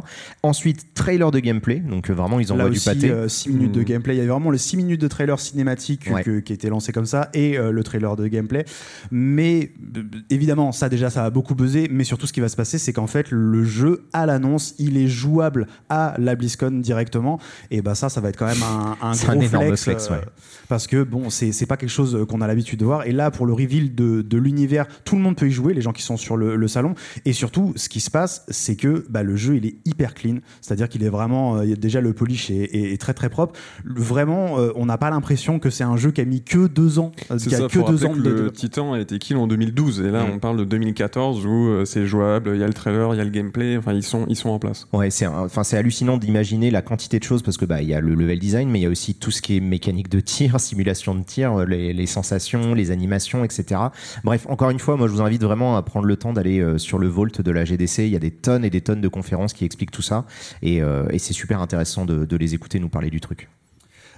Ensuite, trailer de gameplay, donc euh, vraiment ils Là envoient du aussi, pâté. 6 minutes de Mm. gameplay. Il y avait vraiment le 6 minutes de trailer cinématique Ouais. que- qui était lancé comme ça et euh, le trailer de gameplay. Mais euh, évidemment, ça déjà, ça a beaucoup buzzé. Mais surtout, ce qui va se passer, c'est qu'en fait, le jeu, à l'annonce, il est jouable à la BlizzCon directement. Et bah ça, ça va être quand même un, un gros un énorme flex. flex, ouais. Parce que bon, c'est c'est pas quelque chose qu'on a l'habitude de voir. Et là, pour le reveal de, de l'univers, tout le monde peut y jouer, les gens qui sont sur le, le salon. Et surtout, ce qui se passe, c'est que bah, le jeu, il est hyper clean. C'est-à-dire qu'il est vraiment. euh, déjà, le polish est, est- est très très propre. Vraiment, euh, on n'a pas l'impression que c'est un jeu qui a mis que deux ans. euh, C'est qui a ça, que deux ans que de le. Titan a été kill en 2012 et là Mm. on parle de 2014 où euh, c'est jouable, il y a le trailer, il y a le gameplay, enfin ils sont ils sont en place. Ouais, c'est enfin c'est hallucinant d'imaginer la quantité de choses parce que bah il y a le level design, mais il y a aussi tout ce qui est mécanique de tir, simulation de tir, les, les sensations, les animations, etc. Bref, encore une fois, moi je vous invite vraiment à prendre le temps d'aller euh, sur le vault de la GDC. Il y a des tonnes et des tonnes de conférences qui expliquent tout ça et, euh, et c'est super intéressant de, de les écouter nous parler du truc.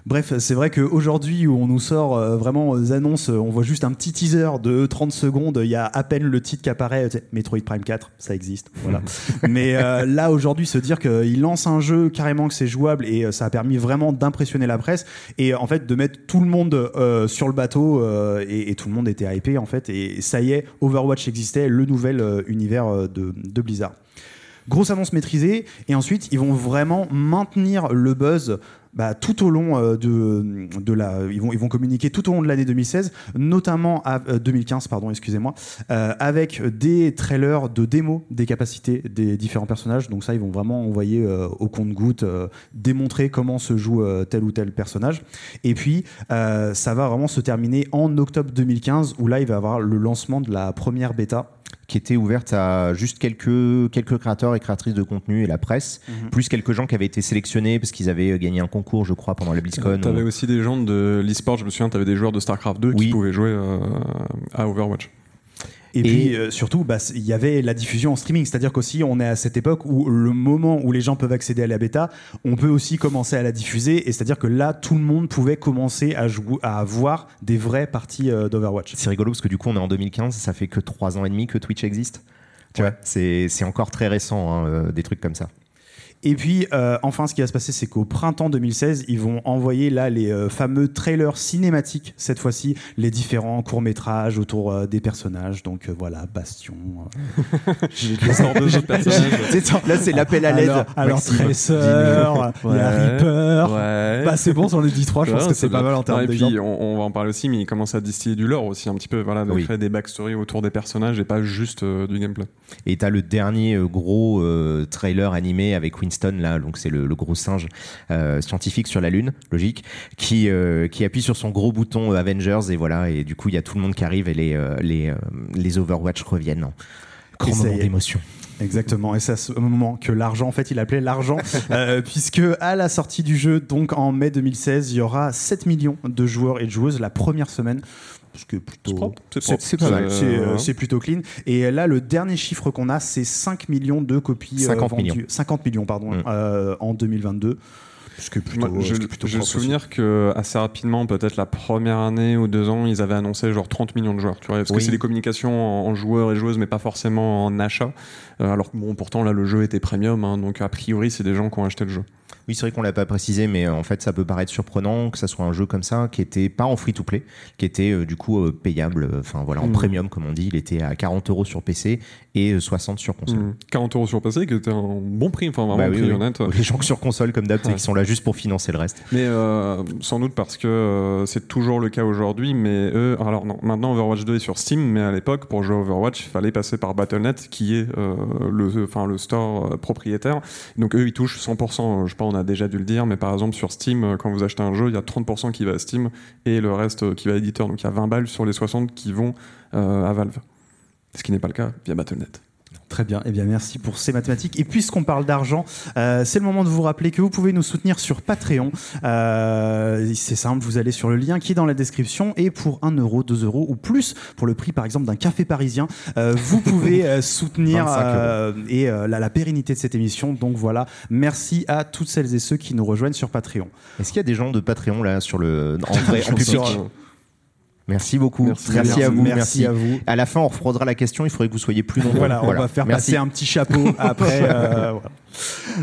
Bref, c'est vrai qu'aujourd'hui, où on nous sort euh, vraiment aux annonces, euh, on voit juste un petit teaser de 30 secondes. Il y a à peine le titre qui apparaît. Metroid Prime 4, ça existe. Voilà. Mais euh, là, aujourd'hui, se dire qu'il lance un jeu carrément que c'est jouable et ça a permis vraiment d'impressionner la presse et en fait de mettre tout le monde euh, sur le bateau euh, et, et tout le monde était hypé en fait. Et ça y est, Overwatch existait, le nouvel univers de, de Blizzard. Grosse annonce maîtrisée, et ensuite ils vont vraiment maintenir le buzz bah, tout au long euh, de, la. Ils vont, communiquer tout au long de l'année 2016, notamment à euh, 2015, pardon, excusez-moi, euh, avec des trailers de démos des capacités des différents personnages. Donc ça, ils vont vraiment envoyer euh, au compte-goutte, euh, démontrer comment se joue euh, tel ou tel personnage. Et puis, euh, ça va vraiment se terminer en octobre 2015, où là, il va y avoir le lancement de la première bêta. Qui était ouverte à juste quelques, quelques créateurs et créatrices de contenu et la presse, Mhm. plus quelques gens qui avaient été sélectionnés parce qu'ils avaient gagné un concours, je crois, pendant la BlizzCon. T'avais ou- aussi des gens de l'e-sport, je me souviens, t'avais des joueurs de StarCraft 2 qui pouvaient jouer euh, à Overwatch. Et, Et- puis euh, surtout, bah, il y avait la diffusion en streaming, c'est-à-dire qu'aussi on est à cette époque où le moment où les gens peuvent accéder à la bêta, on peut aussi commencer à la diffuser, et c'est-à-dire que là, tout le monde pouvait commencer à, jouer, à voir des vraies parties euh, d'Overwatch. C'est rigolo parce que du coup, on est en 2015, ça fait que trois ans et demi que Twitch existe. Tu Ouais. vois, c'est c'est encore très récent, hein, euh, des trucs comme ça. Et puis, euh, enfin, ce qui va se passer, c'est qu'au printemps 2016, ils vont envoyer là les euh, fameux trailers cinématiques, cette fois-ci, les différents courts-métrages autour euh, des personnages. Donc voilà, Bastion. J'ai des sortes de jeux de personnages. Là, c'est l'appel à l'aide. Alors, alors. Tracer, il y a. Reaper. Ouais. Bah, c'est bon, j'en ai dit trois, je pense Ouais, que c'est pas mal en termes Ouais, de Et puis, on, on va en parler aussi, mais il commence à distiller du lore aussi un petit peu, voilà, de Oui. créer des backstories autour des personnages et pas juste euh, du gameplay. Et t'as le dernier gros euh, trailer animé avec Winston là, donc c'est le, le gros singe euh, scientifique sur la lune, logique, qui euh, qui appuie sur son gros bouton euh, Avengers et voilà et du coup il y a tout le monde qui arrive et les les les Overwatch reviennent. Grand moment d'émotion. Exactement, et c'est à ce moment que l'argent, en fait, il appelait l'argent, euh, puisque à la sortie du jeu, donc en mai 2016, il y aura 7 millions de joueurs et de joueuses la première semaine. Ce qui est plutôt. C'est pas mal. Euh, C'est euh, c'est plutôt clean. Et là, le dernier chiffre qu'on a, c'est 5 millions de copies euh, 50 vendues. millions. 50 millions, pardon, Mm. euh, en 2022. Ce qui est plutôt, Moi, je- aussi. souvenir que assez rapidement, peut-être la première année ou deux ans, ils avaient annoncé genre 30 millions de joueurs. Tu vois, parce que c'est des communications en, en joueurs et joueuses, mais pas forcément en achat. Euh, alors que bon, pourtant là, le jeu était premium, hein, donc a priori, c'est des gens qui ont acheté le jeu. Oui, c'est vrai qu'on l'a pas précisé, mais euh, en fait, ça peut paraître surprenant que ça soit un jeu comme ça, qui était pas en free-to-play, qui était euh, du coup euh, payable, enfin voilà, en Mhm. premium comme on dit. Il était à 40 euros sur PC et euh, 60 sur console. Mm. 40 euros sur PC, qui était un bon prix, enfin vraiment Bah oui, prix oui. honnête. Les gens sur console comme d'hab, Ouais. qu'ils sont là juste pour financer le reste. Mais euh, sans doute parce que c'est toujours le cas aujourd'hui, mais eux, alors non, maintenant Overwatch 2 est sur Steam, mais à l'époque, pour jouer à Overwatch, il fallait passer par Battle.net, qui est le, enfin, le store euh, propriétaire. Donc eux, ils touchent 100%, je sais pas, on a déjà dû le dire, mais par exemple sur Steam, euh, quand vous achetez un jeu, il y a 30% qui va à Steam et le reste euh, qui va à l'éditeur. Donc il y a 20 balles sur les 60 qui vont euh, à Valve. Ce qui n'est pas le cas via Battle.net. Très bien, eh bien merci pour ces mathématiques. Et puisqu'on parle d'argent, euh, c'est le moment de vous rappeler que vous pouvez nous soutenir sur Patreon. Euh, c'est simple, vous allez sur le lien qui est dans la description et pour 1 euro, 2 euros ou plus, pour le prix par exemple d'un café parisien, euh, vous pouvez euh, soutenir 25 euros. euh, et euh, la, la pérennité de cette émission. Donc voilà, merci à toutes celles et ceux qui nous rejoignent sur Patreon. Est-ce qu'il y a des gens de Patreon là sur le en vrai en public Sur- Merci beaucoup. Merci. Merci, à vous. Merci à vous. À la fin, on refroidira la question. Il faudrait que vous soyez plus nombreux. Voilà, on va faire passer un petit chapeau après. euh, voilà.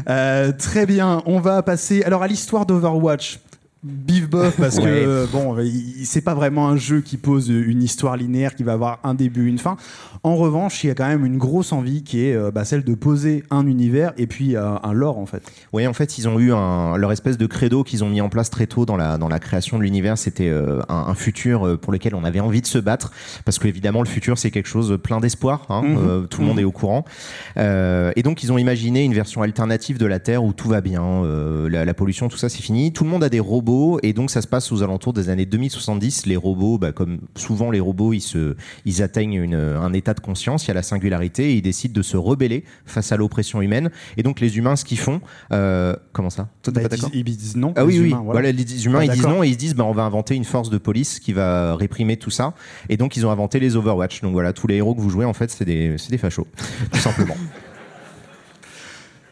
Euh, très bien, on va passer alors à l'histoire d'Overwatch. Bif bof parce que euh, bon, c'est pas vraiment un jeu qui pose une histoire linéaire qui va avoir un début, une fin. En revanche, il y a quand même une grosse envie qui est euh, bah, celle de poser un univers et puis euh, un lore en fait. Oui, en fait, ils ont eu un, leur espèce de credo qu'ils ont mis en place très tôt dans la, dans la création de l'univers. C'était euh, un, un futur pour lequel on avait envie de se battre. Parce que, évidemment, le futur, c'est quelque chose plein d'espoir. hein, Mhm. euh, tout le monde Mhm. est au courant. Et donc, ils ont imaginé une version alternative de la Terre où tout va bien. la, la pollution, tout ça, c'est fini. Tout le monde a des robots. Et donc, ça se passe aux alentours des années 2070. Les robots, bah, comme souvent les robots, ils, se, ils atteignent une- un état de conscience. Il y a la singularité. Et ils décident de se rebeller face à l'oppression humaine. Et donc, les humains, ce qu'ils font. euh, comment ça? Toi, Bah, pas ils, d'accord? disent, ils disent non. ah les oui, oui. humains, Voilà. les humains, Ah, ils disent non et ils se disent, bah, on va inventer une force de police qui va réprimer tout ça. Et donc, ils ont inventé les Overwatch. Donc voilà, tous les héros que vous jouez, en fait, c'est des, c'est des fachos, tout simplement.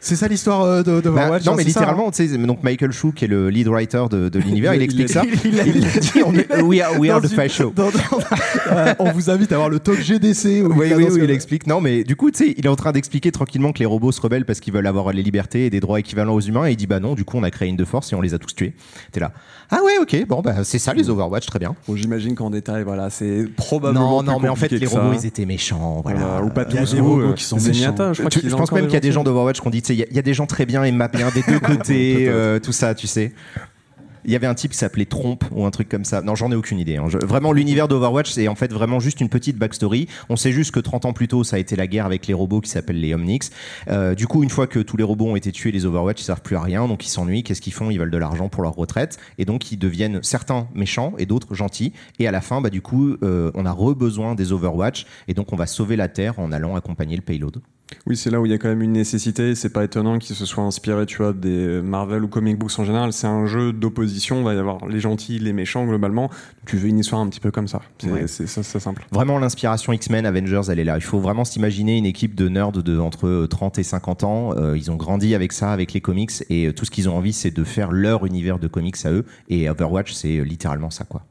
C'est ça l'histoire euh, de- Bah, d'Overwatch non, hein, mais ça, littéralement, tu sais, donc Michael Chou, qui est le lead writer de, de l'univers, il, Il- explique il- ça. il- il- Il a dit, on est- we are, we are Dans the. Dans- dans- euh, on vous invite à voir le talk GDC. où Oui, il oui, oui, il explique. Non, mais du coup, tu sais, il est en train d'expliquer tranquillement que les robots se rebellent parce qu'ils veulent avoir les libertés et des droits équivalents aux humains. Et il dit, bah non, du coup, on a créé une de force et on les a tous tués. T'es là. Ah ouais, ok, bon, bah c'est ça les Overwatch, très bien. Bon, J'imagine qu'en détail, voilà, c'est probablement. Non, non, mais en fait, les robots, ça. ils étaient méchants. Voilà. Voilà, ou pas Il y a tous, des ou, robots qui sont méchants. je pense même qu'il y a des gens d'Overwatch qui ont dit, tu sais, il y a- il y, a des gens très bien aimables des deux côtés, euh, tout ça, tu sais. Il y avait un type qui s'appelait Trompe ou un truc comme ça. Non, j'en ai aucune idée. hein. Je- Vraiment, l'univers d'Overwatch, c'est en fait vraiment juste une petite backstory. On sait juste que 30 ans plus tôt, ça a été la guerre avec les robots qui s'appellent les Omnics. Euh, du coup, une fois que tous les robots ont été tués, les Overwatch, ils servent plus à rien, donc ils s'ennuient. Qu'est-ce qu'ils font? Ils veulent de l'argent pour leur retraite. Et donc, ils deviennent certains méchants et d'autres gentils. Et à la fin, bah, du coup, euh, on a re-besoin des Overwatch. Et donc, on va sauver la Terre en allant accompagner le payload. Oui, c'est là où il y a quand même une nécessité. C'est pas étonnant qu'ils se soient inspirés, tu vois, des Marvel ou comic books en général. C'est un jeu d'opposition. Il va y avoir les gentils, les méchants globalement. Tu veux une histoire un petit peu comme ça. C'est Ouais. ça, simple. Vraiment, l'inspiration X-Men, Avengers, elle est là. Il faut vraiment s'imaginer une équipe de nerds de entre euh, 30 et 50 ans. Euh, ils ont grandi avec ça, avec les comics, et euh, tout ce qu'ils ont envie, c'est de faire leur univers de comics à eux. Et Overwatch, c'est euh, littéralement ça, quoi.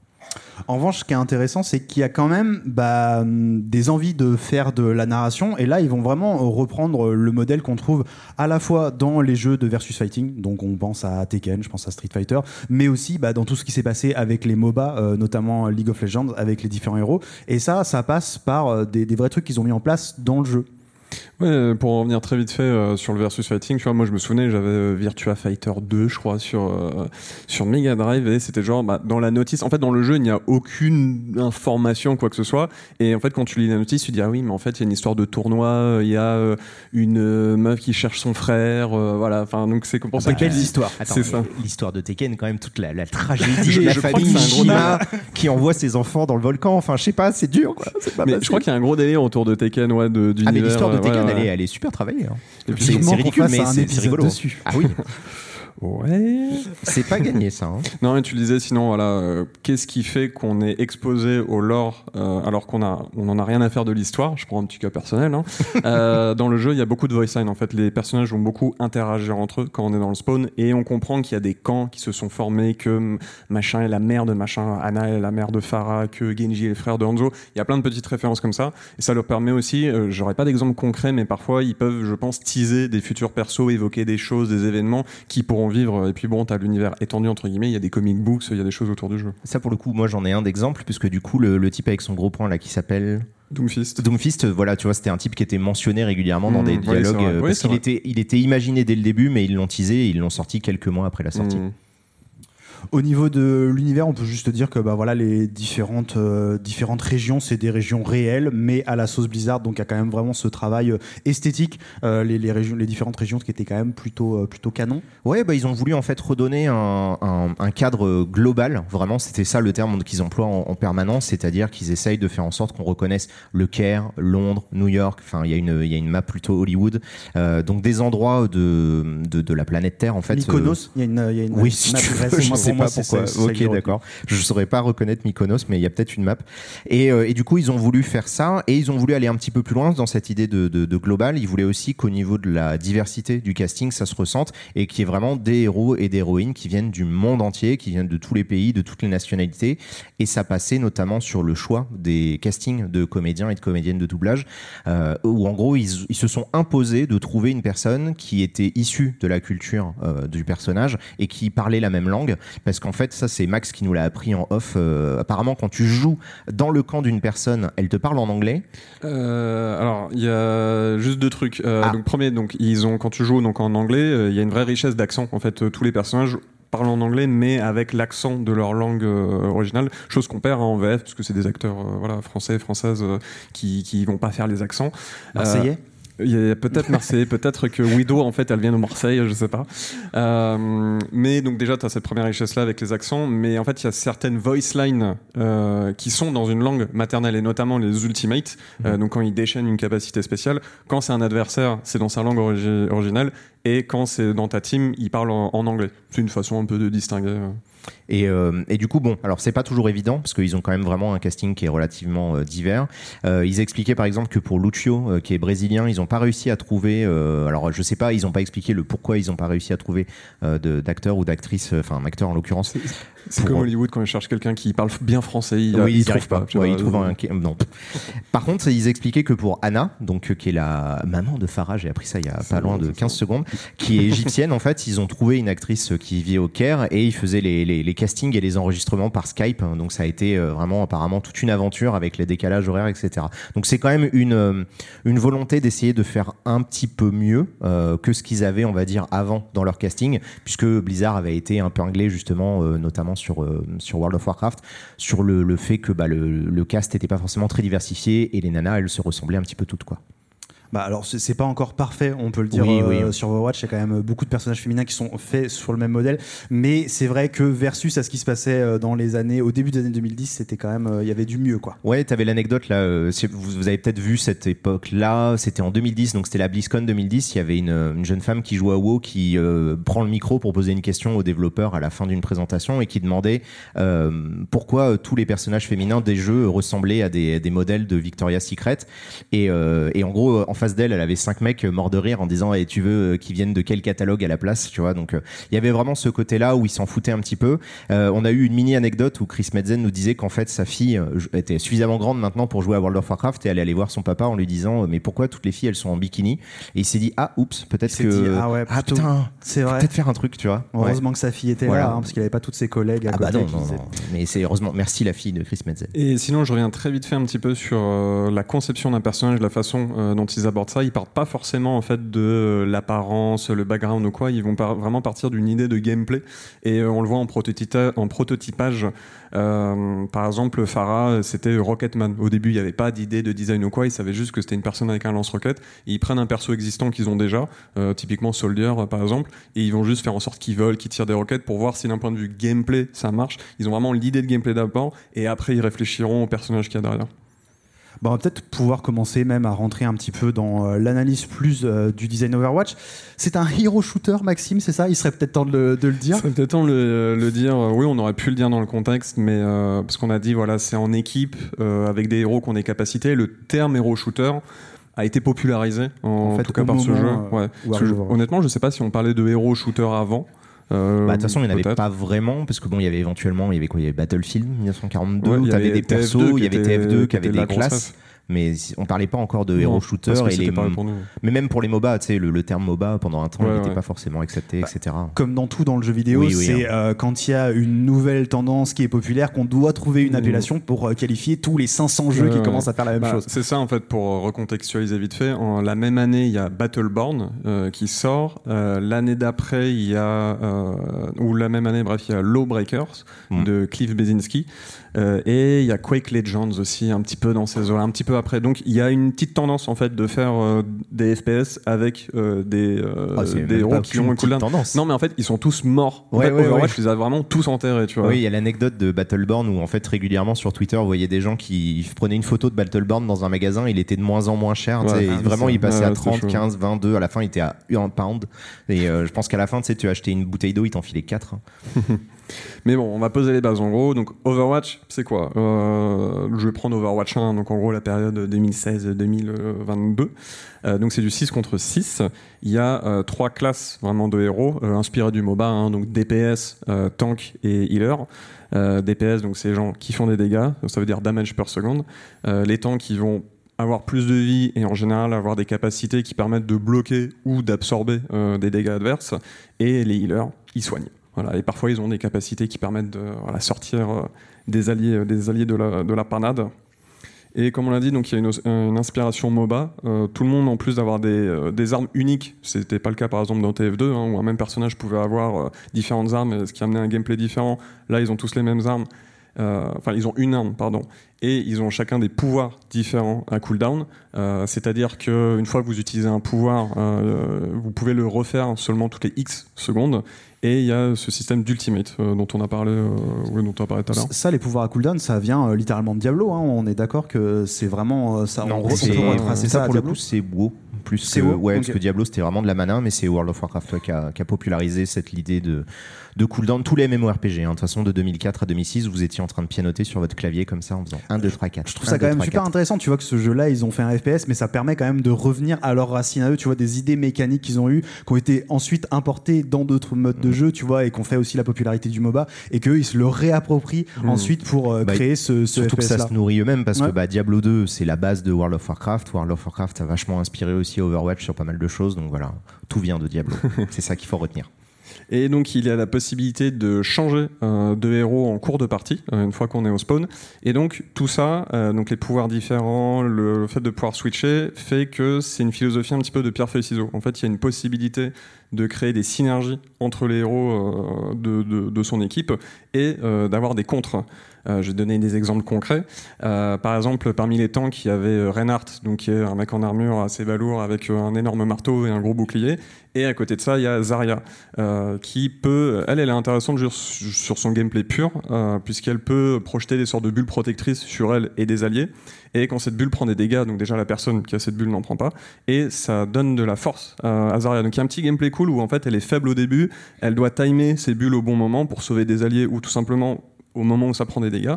En revanche, ce qui est intéressant, c'est qu'il y a quand même bah, des envies de faire de la narration. Et là, ils vont vraiment reprendre le modèle qu'on trouve à la fois dans les jeux de versus fighting. Donc, on pense à Tekken, je pense à Street Fighter, mais aussi bah, dans tout ce qui s'est passé avec les MOBA, euh, notamment League of Legends, avec les différents héros. Et ça, ça passe par euh, des, des vrais trucs qu'ils ont mis en place dans le jeu. Ouais, pour en revenir très vite fait euh, sur le versus fighting, tu vois, moi je me souvenais, j'avais euh, Virtua Fighter 2, je crois, sur euh, sur Mega Drive et c'était genre bah, dans la notice. En fait, dans le jeu, il n'y a aucune information quoi que ce soit. Et en fait, quand tu lis la notice, tu dis ah oui, mais en fait, il y a une histoire de tournoi, il y a une meuf qui cherche son frère, voilà. Enfin, donc c'est pour ça que quelle histoire. C'est ça. L'histoire de Tekken, quand même, toute la, la tragédie de la famille Shima qui envoie ses enfants dans le volcan. Enfin, je sais pas, c'est dur. Quoi. Pas mais je crois qu'il y a un gros délire autour de Tekken, ouais, de, ah mais l'histoire de Tekken, elle, est, elle est super travaillée. Hein. C'est ridicule, mais c'est rigolo. Dessus. Ah oui. Ouais. C'est pas gagné ça. Hein. Non, mais tu disais sinon, voilà, euh, qu'est-ce qui fait qu'on est exposé au lore euh, alors qu'on a, on en a rien à faire de l'histoire? Je prends un petit cas personnel. Hein. euh, dans le jeu, il y a beaucoup de voice line. En fait, les personnages vont beaucoup interagir entre eux quand on est dans le spawn et on comprend qu'il y a des camps qui se sont formés, que machin est la mère de machin, Anna est la mère de Farah, que Genji est le frère de Hanzo. Il y a plein de petites références comme ça et ça leur permet aussi. Euh, j'aurais pas d'exemple concret, mais parfois ils peuvent, je pense, teaser des futurs persos, évoquer des choses, des événements qui pourront vivre. Et puis bon, tu as l'univers étendu, entre guillemets, il y a des comic books, il y a des choses autour du jeu. Ça, pour le coup, moi j'en ai un d'exemple, puisque du coup, le, type avec son gros point là qui s'appelle. Doomfist. Doomfist, voilà, tu vois, c'était un type qui était mentionné régulièrement dans mmh, des dialogues. parce qu'il était, il était imaginé dès le début, mais ils l'ont teasé et ils l'ont sorti quelques mois après la sortie. Mmh. Au niveau de l'univers, on peut juste dire que bah, voilà, les différentes, euh, différentes régions, c'est des régions réelles, mais à la sauce Blizzard, donc il y a quand même vraiment ce travail euh, esthétique, euh, les, les, régions, les différentes régions, ce qui était quand même plutôt, plutôt canon. Ouais, bah, ils ont voulu en fait redonner un, un, cadre global, vraiment, c'était ça le terme qu'ils emploient en, permanence, c'est-à-dire qu'ils essayent de faire en sorte qu'on reconnaisse le Caire, Londres, New York, enfin il y, a une, y a une map plutôt Hollywood, donc des endroits de, de, de, la planète Terre en fait. Mykonos, il y a une, y a une oui, si tu veux, pas pourquoi. Ok, d'accord. Je ne saurais pas reconnaître Mykonos, mais il y a peut-être une map. Et, euh, et, du coup, ils ont voulu faire ça et ils ont voulu aller un petit peu plus loin dans cette idée de, de, de global. Ils voulaient aussi qu'au niveau de la diversité du casting, ça se ressente et qu'il y ait vraiment des héros et des héroïnes qui viennent du monde entier, qui viennent de tous les pays, de toutes les nationalités. Et ça passait notamment sur le choix des castings de comédiens et de comédiennes de doublage, euh, où en gros, ils, ils, se sont imposés de trouver une personne qui était issue de la culture euh, du personnage et qui parlait la même langue parce qu'en fait, ça c'est Max qui nous l'a appris en off. Euh, apparemment, quand tu joues dans le camp d'une personne, elle te parle en anglais. Euh, alors, il y a juste deux trucs. Euh, ah. Donc, premier, donc ils ont quand tu joues donc en anglais, il y a une vraie richesse d'accent. En fait, tous les personnages parlent en anglais, mais avec l'accent de leur langue originale, chose qu'on perd en VF, parce que c'est des acteurs voilà, français françaises qui, qui vont pas faire les accents. Marseillais il y a peut-être Marseille, peut-être que Widow, en fait, elle vient de Marseille, je sais pas. Euh, mais donc, déjà, tu as cette première richesse-là avec les accents, mais en fait, il y a certaines voice lines euh, qui sont dans une langue maternelle, et notamment les ultimates. Euh, mhm. donc, quand ils déchaînent une capacité spéciale, quand c'est un adversaire, c'est dans sa langue originale, et quand c'est dans ta team, il parle en, en anglais. C'est une façon un peu de distinguer. Et, euh, et, du coup, bon, alors c'est pas toujours évident parce qu'ils ont quand même vraiment un casting qui est relativement euh, divers. Euh, ils expliquaient par exemple que pour Lucio, qui est brésilien, ils ont pas réussi à trouver. Alors je sais pas, ils ont pas expliqué le pourquoi ils ont pas réussi à trouver d'acteur ou d'actrice, enfin un acteur en l'occurrence. C'est comme Hollywood quand ils cherchent quelqu'un qui parle bien français, ils, oui, ils, trouvent pas. Ouais, ils trouvent un... non. Par contre, ils expliquaient que pour Anna, donc qui est la maman de Farah, j'ai appris ça il y a pas loin de 15 secondes, qui est égyptienne en fait, ils ont trouvé une actrice qui vit au Caire et ils faisaient les, les, les casting et les enregistrements par Skype. Hein. Donc ça a été euh, vraiment apparemment toute une aventure avec les décalages horaires, etc. Donc c'est quand même une, euh, une volonté d'essayer de faire un petit peu mieux euh, que ce qu'ils avaient, on va dire, avant dans leur casting, puisque Blizzard avait été un peu anglais justement, notamment sur, sur World of Warcraft, sur le, fait que bah, le, le cast n'était pas forcément très diversifié et les nanas, elles se ressemblaient un petit peu toutes, quoi. Bah alors c'est pas encore parfait, on peut le dire euh, sur Overwatch. Il y a quand même beaucoup de personnages féminins qui sont faits sur le même modèle, mais c'est vrai que versus à ce qui se passait euh, dans les années, au début des années 2010, c'était quand même, euh, il y avait du mieux quoi. Ouais, t'avais l'anecdote là. vous, avez peut-être vu cette époque-là. C'était en 2010, donc c'était la BlizzCon 2010. Il y avait une, une, jeune femme qui joue à WoW qui prend le micro pour poser une question aux développeurs à la fin d'une présentation et qui demandait pourquoi tous les personnages féminins des jeux ressemblaient à des, des modèles de Victoria's Secret. Et, et en gros, en fait face d'elle, elle avait cinq mecs morts de rire en disant et tu veux qu'ils viennent de quel catalogue à la place, tu vois. Donc il y avait vraiment ce côté-là où il s'en foutait un petit peu. on a eu une mini anecdote où Chris Metzen nous disait qu'en fait sa fille était suffisamment grande maintenant pour jouer à World of Warcraft et elle allait voir son papa en lui disant mais pourquoi toutes les filles elles sont en bikini? Et il s'est dit ah oups peut-être que dit, ah, ouais, ah putain c'est vrai peut-être faire un truc tu vois. Heureusement que sa fille était là hein, parce qu'il avait pas toutes ses collègues à ah côté. Bah non, non, non. Mais c'est heureusement merci la fille de Chris Metzen. Et sinon je reviens très vite fait un petit peu sur euh, la conception d'un personnage, la façon euh, dont ils abordent ça. Ils partent pas forcément en fait de euh, l'apparence, le background ou quoi. Ils vont vraiment partir d'une idée de gameplay et on le voit en, prototypage. par exemple, Farah, c'était Rocketman. Au début, il n'y avait pas d'idée de design ou quoi. Ils savaient juste que c'était une personne avec un lance-roquette. Ils prennent un perso existant qu'ils ont déjà, typiquement Soldier par exemple, et ils vont juste faire en sorte qu'ils volent, qu'ils tirent des roquettes pour voir si d'un point de vue gameplay ça marche. Ils ont vraiment l'idée de gameplay d'abord et après ils réfléchiront au personnage qu'il y a derrière. Bon, on va peut-être pouvoir commencer même à rentrer un petit peu dans euh, l'analyse plus euh, du design Overwatch. C'est un hero shooter, Maxime, c'est ça? Il serait peut-être temps de le, de le dire. C'est peut-être temps de le, le, dire. Oui, on aurait pu le dire dans le contexte, mais euh, parce qu'on a dit voilà, c'est en équipe avec des héros qui ont des capacités. Le terme hero shooter a été popularisé en, tout cas par ce jeu. Ouais. honnêtement, je sais pas si on parlait de hero shooter avant. Euh, bah, de toute façon, il n'y en avait pas vraiment, parce que bon, il y avait éventuellement, il y avait quoi Il y avait Battlefield 1942, où tu avais des persos, il y avait TF2 qui avait des classes mais on parlait pas encore de hero shooter et les mais même pour les MOBA tu sais le, terme MOBA pendant un temps n'était pas forcément accepté bah, etc comme dans tout dans le jeu vidéo c'est hein. euh, quand il y a une nouvelle tendance qui est populaire qu'on doit trouver une mmh. appellation pour euh, qualifier tous les 500 jeux qui commencent à faire la même bah, chose. c'est ça en fait pour recontextualiser vite fait. En la même année il y a Battleborn euh, qui sort. L'année d'après il y a ou la même année bref il y a Lawbreakers mmh. de Cliff Bezinski euh, et il y a Quake Legends aussi, un petit peu dans ces eaux un petit peu après. Donc il y a une petite tendance en fait de faire euh, des FPS avec euh, des, ah, des héros qui ont une cooldown. Tendance. Non, mais en fait, ils sont tous morts. En ouais, fait, Overwatch les a vraiment tous enterrés, tu vois. Oui, il y a l'anecdote de Battleborn où en fait régulièrement sur Twitter, vous voyez des gens qui prenaient une photo de Battleborn dans un magasin, il était de moins en moins cher. Ah, vraiment, il passait à 30, 15, 22. À la fin, il était à 1 pound. Et je pense qu'à la fin, tu sais, tu achetais une bouteille d'eau, il t'en filait 4. Mais bon, on va poser les bases en gros. Donc Overwatch, c'est quoi? Euh, Je vais prendre Overwatch 1, donc en gros la période 2016-2022. Euh, donc c'est du 6 contre 6. Il y a euh, trois classes vraiment de héros inspirés du MOBA, hein, donc DPS, tank et healer. DPS, donc c'est les gens qui font des dégâts, ça veut dire damage per second. les tanks qui vont avoir plus de vie et en général avoir des capacités qui permettent de bloquer ou d'absorber des dégâts adverses. Et les healers, ils soignent. Et parfois, ils ont des capacités qui permettent de sortir euh, des alliés, euh, des alliés de, la, de la panade. Et comme on l'a dit, donc il y a une, inspiration MOBA. Euh, tout le monde, en plus d'avoir des, des, armes uniques, c'était pas le cas par exemple dans TF2, hein, où un même personnage pouvait avoir différentes armes, ce qui amenait un gameplay différent. Là, ils ont tous les mêmes armes. Enfin, ils ont une arme, pardon, et ils ont chacun des pouvoirs différents à cooldown. C'est-à-dire qu'une fois que vous utilisez un pouvoir, vous pouvez le refaire seulement toutes les X secondes. Et il y a ce système d'ultimate euh, dont on a parlé, euh, dont on a parlé tout à l'heure. Ça, les pouvoirs à cooldown, ça vient euh, littéralement de Diablo. Hein. On est d'accord que c'est vraiment ça. Non, gros, ça, ça pour le coup, c'est WoW plus que, ouais, parce que Diablo c'était vraiment de la mana, mais c'est World of Warcraft qui, a, qui, a, popularisé cette idée de de cooldown tous les MMORPG. Hein. De toute façon, de 2004 à 2006, vous étiez en train de pianoter sur votre clavier comme ça en faisant 1, 2, 3, 4. Je trouve ça quand même super intéressant. Tu vois que ce jeu-là, ils ont fait un FPS, mais ça permet quand même de revenir à leurs racines à eux. Tu vois, des idées mécaniques qu'ils ont eues, qui ont été ensuite importées dans d'autres modes de mm. jeu, tu vois, et qu'on fait aussi la popularité du MOBA, et qu'eux, ils se le réapproprient mm. ensuite pour euh, bah, créer ce, ce Surtout que ça se nourrit eux-mêmes, parce que bah, Diablo 2, c'est la base de World of Warcraft. World of Warcraft a vachement inspiré aussi Overwatch sur pas mal de choses. Donc voilà, tout vient de Diablo. c'est ça qu'il faut retenir. Et donc il y a la possibilité de changer euh, de héros en cours de partie, euh, une fois qu'on est au spawn. Et donc tout ça, euh, donc les pouvoirs différents, le, fait de pouvoir switcher, fait que c'est une philosophie un petit peu de pierre feuille ciseaux. En fait, il y a une possibilité de créer des synergies entre les héros de, de, son équipe et d'avoir des contres. Euh, je vais donner des exemples concrets. Euh, par exemple, parmi les tanks, il y avait euh, Reinhardt, donc qui est un mec en armure assez balourd avec un énorme marteau et un gros bouclier. Et à côté de ça, il y a Zarya, qui peut, elle, elle est intéressante sur, son gameplay pur, puisqu'elle peut projeter des sortes de bulles protectrices sur elle et des alliés. Et quand cette bulle prend des dégâts, donc déjà la personne qui a cette bulle n'en prend pas, et ça donne de la force à Zarya. Donc il y a un petit gameplay cool où en fait elle est faible au début, elle doit timer ses bulles au bon moment pour sauver des alliés ou tout simplement au moment où ça prend des dégâts.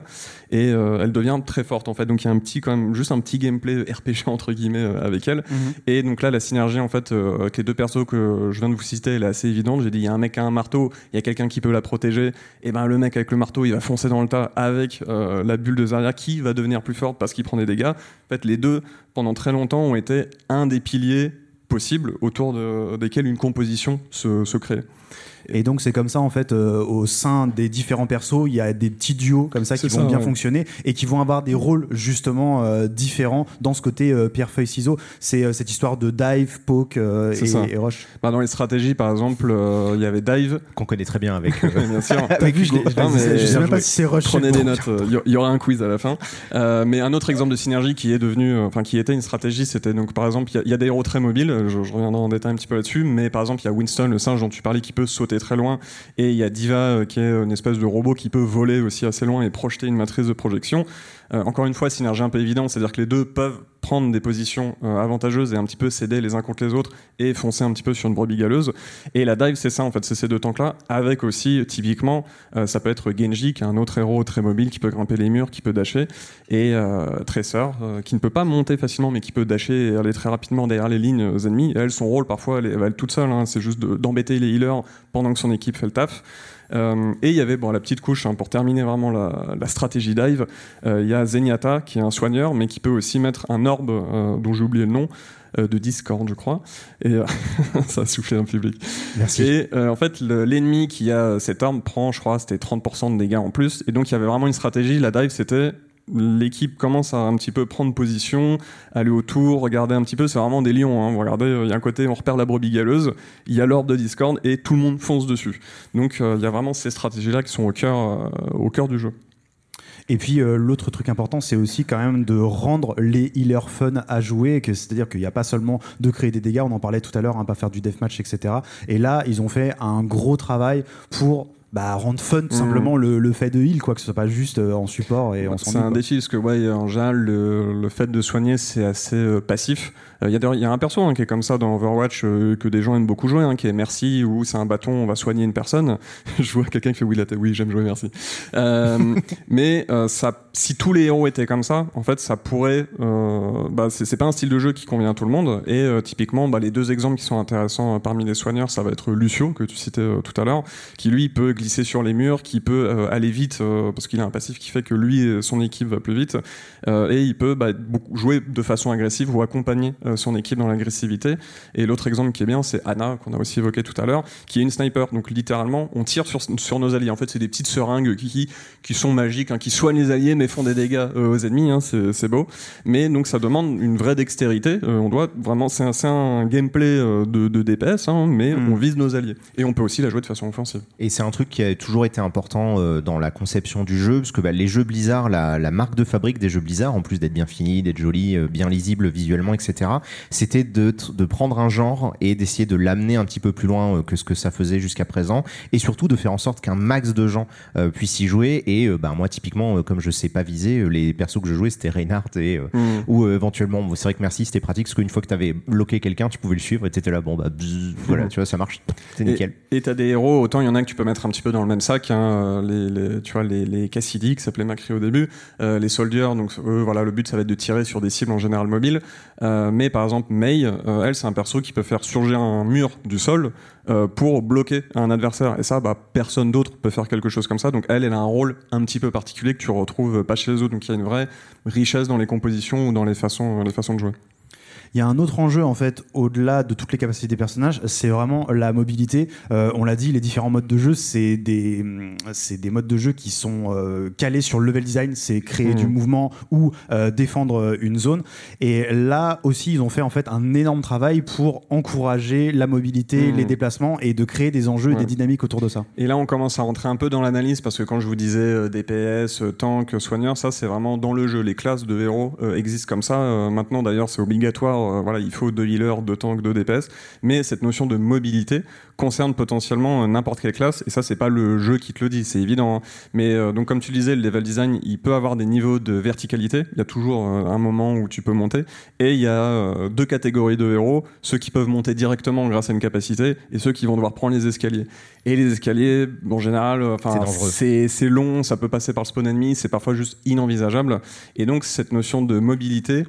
Et euh, elle devient très forte en fait. Donc il y a un petit quand même juste un petit gameplay RPG entre guillemets euh, avec elle. Mhm. et donc là la synergie en fait euh, avec les deux persos que je viens de vous citer elle est assez évidente. J'ai dit il y a un mec qui a un marteau il y a quelqu'un qui peut la protéger. Et ben le mec avec le marteau il va foncer dans le tas avec euh, la bulle de Zarya qui va devenir plus forte parce qu'il prend des dégâts. En fait les deux pendant très longtemps ont été un des piliers possibles autour de, desquels une composition se, se crée Et donc c'est comme ça en fait euh, au sein des différents persos, il y a des petits duos comme ça qui vont ça, bien ouais. fonctionner et qui vont avoir des rôles justement euh, différents dans ce côté euh, pierre feuille ciseaux. C'est euh, cette histoire de dive, poke euh, et, et rush. Bah, dans les stratégies par exemple euh, il y avait Dive Qu'on connaît très bien avec. euh, bien sûr T'as vu, je, je sais même pas si c'est rush. Prenez des notes, euh, il y- y aura un quiz à la fin. Euh, mais un autre exemple de synergie qui est devenu, euh, enfin qui était une stratégie, c'était donc par exemple, il y a- il y, a des héros très mobiles, je, je reviendrai en détail un petit peu là-dessus, mais par exemple, il y a Winston, le singe dont tu parlais, qui peut sauter très loin, et il y a Diva, euh, qui est une espèce de robot qui peut voler aussi assez loin et projeter une matrice de projection. Euh, encore une fois, synergie un peu évidente, c'est-à-dire que les deux peuvent prendre des positions euh, avantageuses et un petit peu céder les uns contre les autres et foncer un petit peu sur une brebis galeuse. Et la dive, c'est ça en fait, c'est ces deux tanks-là, avec aussi typiquement, euh, ça peut être Genji, qui est un autre héros très mobile, qui peut grimper les murs, qui peut dasher, et Tracer, qui ne peut pas monter facilement, mais qui peut dasher et aller très rapidement derrière les lignes ennemies. Et elle, son rôle, parfois, elle elle toute seule, hein, c'est juste de- d'embêter les healers pendant que son équipe fait le taf. Euh, et il y avait bon, la petite couche hein, pour terminer vraiment la, la stratégie dive. euh, Il y a Zenyatta qui est un soigneur, mais qui peut aussi mettre un orbe euh, dont j'ai oublié le nom de Discord, je crois. Et ça a soufflé le public. Merci. Et euh, en fait, le- l'ennemi qui a cette arme prend, je crois, c'était 30% de dégâts en plus. Et donc, il y avait vraiment une stratégie. La dive, c'était l'équipe commence à un petit peu prendre position, aller autour, regarder un petit peu. C'est vraiment des lions. Hein. Regardez, euh, il y a un côté, on repère la brebis galeuse, il y a l'orbe de Discord et tout le monde fonce dessus. Donc, euh, il y a vraiment ces stratégies-là qui sont au cœur, euh, au cœur du jeu. Et puis l'autre truc important, c'est aussi quand même de rendre les healers fun à jouer, c'est-à-dire qu'il n'y a pas seulement de créer des dégâts, on en parlait tout à l'heure, hein, pas faire du deathmatch, etc. Et là, ils ont fait un gros travail pour bah, rendre fun tout Mhm. simplement le, le fait de heal, quoi, que ce soit pas juste euh, en support et on s'en C'est un défi parce que ouais, en général, le, le fait de soigner, c'est assez euh, passif. Il y, a d'ailleurs- y a un perso hein, qui est comme ça dans Overwatch euh, que des gens aiment beaucoup jouer, hein, qui est Merci, où c'est un bâton, on va soigner une personne. Je vois quelqu'un qui fait oui, t'es- oui, j'aime jouer Merci. Euh, mais euh, ça, si tous les héros étaient comme ça, en fait, ça pourrait. Euh, bah, c'est pas un style de jeu qui convient à tout le monde. Et euh, typiquement, bah, les deux exemples qui sont intéressants euh, parmi les soigneurs, ça va être Lucio que tu citais euh, tout à l'heure, qui lui peut glisser sur les murs, qui peut euh, aller vite euh, parce qu'il a un passif qui fait que lui et son équipe va plus vite, euh, et il peut bah, jouer de façon agressive ou accompagner euh, son équipe dans l'agressivité. Et l'autre exemple qui est bien, c'est Anna qu'on a aussi évoqué tout à l'heure, qui est une sniper. Donc littéralement, on tire sur, sur nos alliés. En fait, c'est des petites seringues qui, qui, qui sont magiques, hein, qui soignent les alliés mais font des dégâts euh, aux ennemis. Hein, c'est c'est beau. Mais donc ça demande une vraie dextérité. Euh, on doit vraiment, c'est un, c'est un gameplay euh, de, de DPS, hein, mais Mm. on vise nos alliés. Et on peut aussi la jouer de façon offensive. Et c'est un truc qui a toujours été important euh, dans la conception du jeu, parce que bah, les jeux Blizzard, la, la marque de fabrique des jeux Blizzard, en plus d'être bien fini, d'être joli, euh, bien lisible visuellement, etc., c'était de, de prendre un genre et d'essayer de l'amener un petit peu plus loin euh, que ce que ça faisait jusqu'à présent, et surtout de faire en sorte qu'un max de gens euh, puissent y jouer. Et bah, moi, typiquement, comme je sais pas viser, les persos que je jouais, c'était Reinhardt et euh, ou éventuellement, c'est vrai que merci, c'était pratique parce qu'une fois que tu avais bloqué quelqu'un, tu pouvais le suivre et t'étais là, bon bah bzz, voilà, tu vois, ça marche, c'est nickel. Et t'as des héros, autant il y en a que tu peux mettre un petit peu dans le même sac, hein, les, les- tu vois, les, les Cassidy, qui s'appelaient Macri au début, euh, les Soldiers, donc eux, voilà, le but ça va être de tirer sur des cibles en général mobiles. Euh, mais par exemple, Mei, euh, elle, c'est un perso qui peut faire surgir un mur du sol euh, pour bloquer un adversaire. Et ça, bah, personne d'autre peut faire quelque chose comme ça. Donc elle, elle a un rôle un petit peu particulier que tu retrouves pas chez les autres. Donc il y a une vraie richesse dans les compositions ou dans les façons, les façons de jouer. Il y a un autre enjeu en fait, au-delà de toutes les capacités des personnages, c'est vraiment la mobilité. Euh, on l'a dit, les différents modes de jeu, c'est des, c'est des modes de jeu qui sont euh, calés sur le level design, c'est créer Mhm. du mouvement ou euh, défendre une zone. Et là aussi, ils ont fait en fait un énorme travail pour encourager la mobilité, Mhm. les déplacements et de créer des enjeux et des dynamiques autour de ça. Et là, on commence à rentrer un peu dans l'analyse parce que quand je vous disais DPS, tank, soigneur, ça c'est vraiment dans le jeu. Les classes de héros existent comme ça. Maintenant, d'ailleurs, c'est obligatoire euh, voilà, il faut deux healers, deux tanks, deux DPS, mais cette notion de mobilité concerne potentiellement euh, n'importe quelle classe, et ça, c'est pas le jeu qui te le dit, c'est évident. hein. Mais euh, donc, comme tu le disais, le level design, il peut avoir des niveaux de verticalité. Il y a toujours euh, un moment où tu peux monter, et il y a euh, deux catégories de héros ceux qui peuvent monter directement grâce à une capacité, et ceux qui vont devoir prendre les escaliers. Et les escaliers, en général, c'est long, ça peut passer par le spawn ennemi, c'est parfois juste inenvisageable. Et donc, cette notion de mobilité,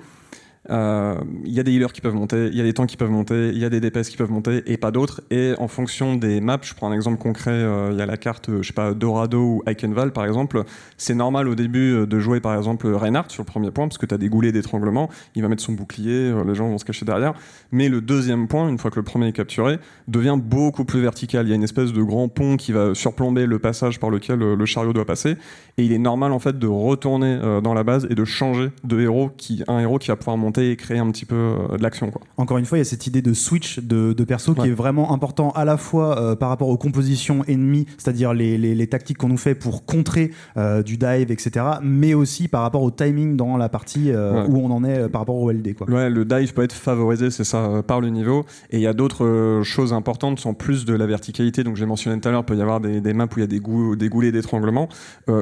euh, il y a des healers qui peuvent monter, il y a des tanks qui peuvent monter, il y a des DPS qui peuvent monter et pas d'autres. Et en fonction des maps, je prends un exemple concret, euh, il y a la carte, euh, je sais pas, Dorado ou Eichenwald par exemple. C'est normal au début de jouer par exemple Reinhardt sur le premier point parce que tu as des goulets d'étranglement, il va mettre son bouclier, les gens vont se cacher derrière. Mais le deuxième point, une fois que le premier est capturé, devient beaucoup plus vertical. Il y a une espèce de grand pont qui va surplomber le passage par lequel le chariot doit passer. Et il est normal en fait de retourner dans la base et de changer de héros, qui, un héros qui va pouvoir monter et créer un petit peu euh, de l'action. Encore une fois, il y a cette idée de switch de, de perso qui est vraiment important à la fois euh, par rapport aux compositions ennemies, c'est-à-dire les, les- les tactiques qu'on nous fait pour contrer euh, du dive, etc., mais aussi par rapport au timing dans la partie euh, Ouais. où on en est par rapport au LD. Quoi. Ouais, le dive peut être favorisé, c'est ça, par le niveau. Et il y a d'autres choses importantes, en plus de la verticalité. Donc j'ai mentionné tout à l'heure, il peut y avoir des, des maps où il y a des, des goulets d'étranglement,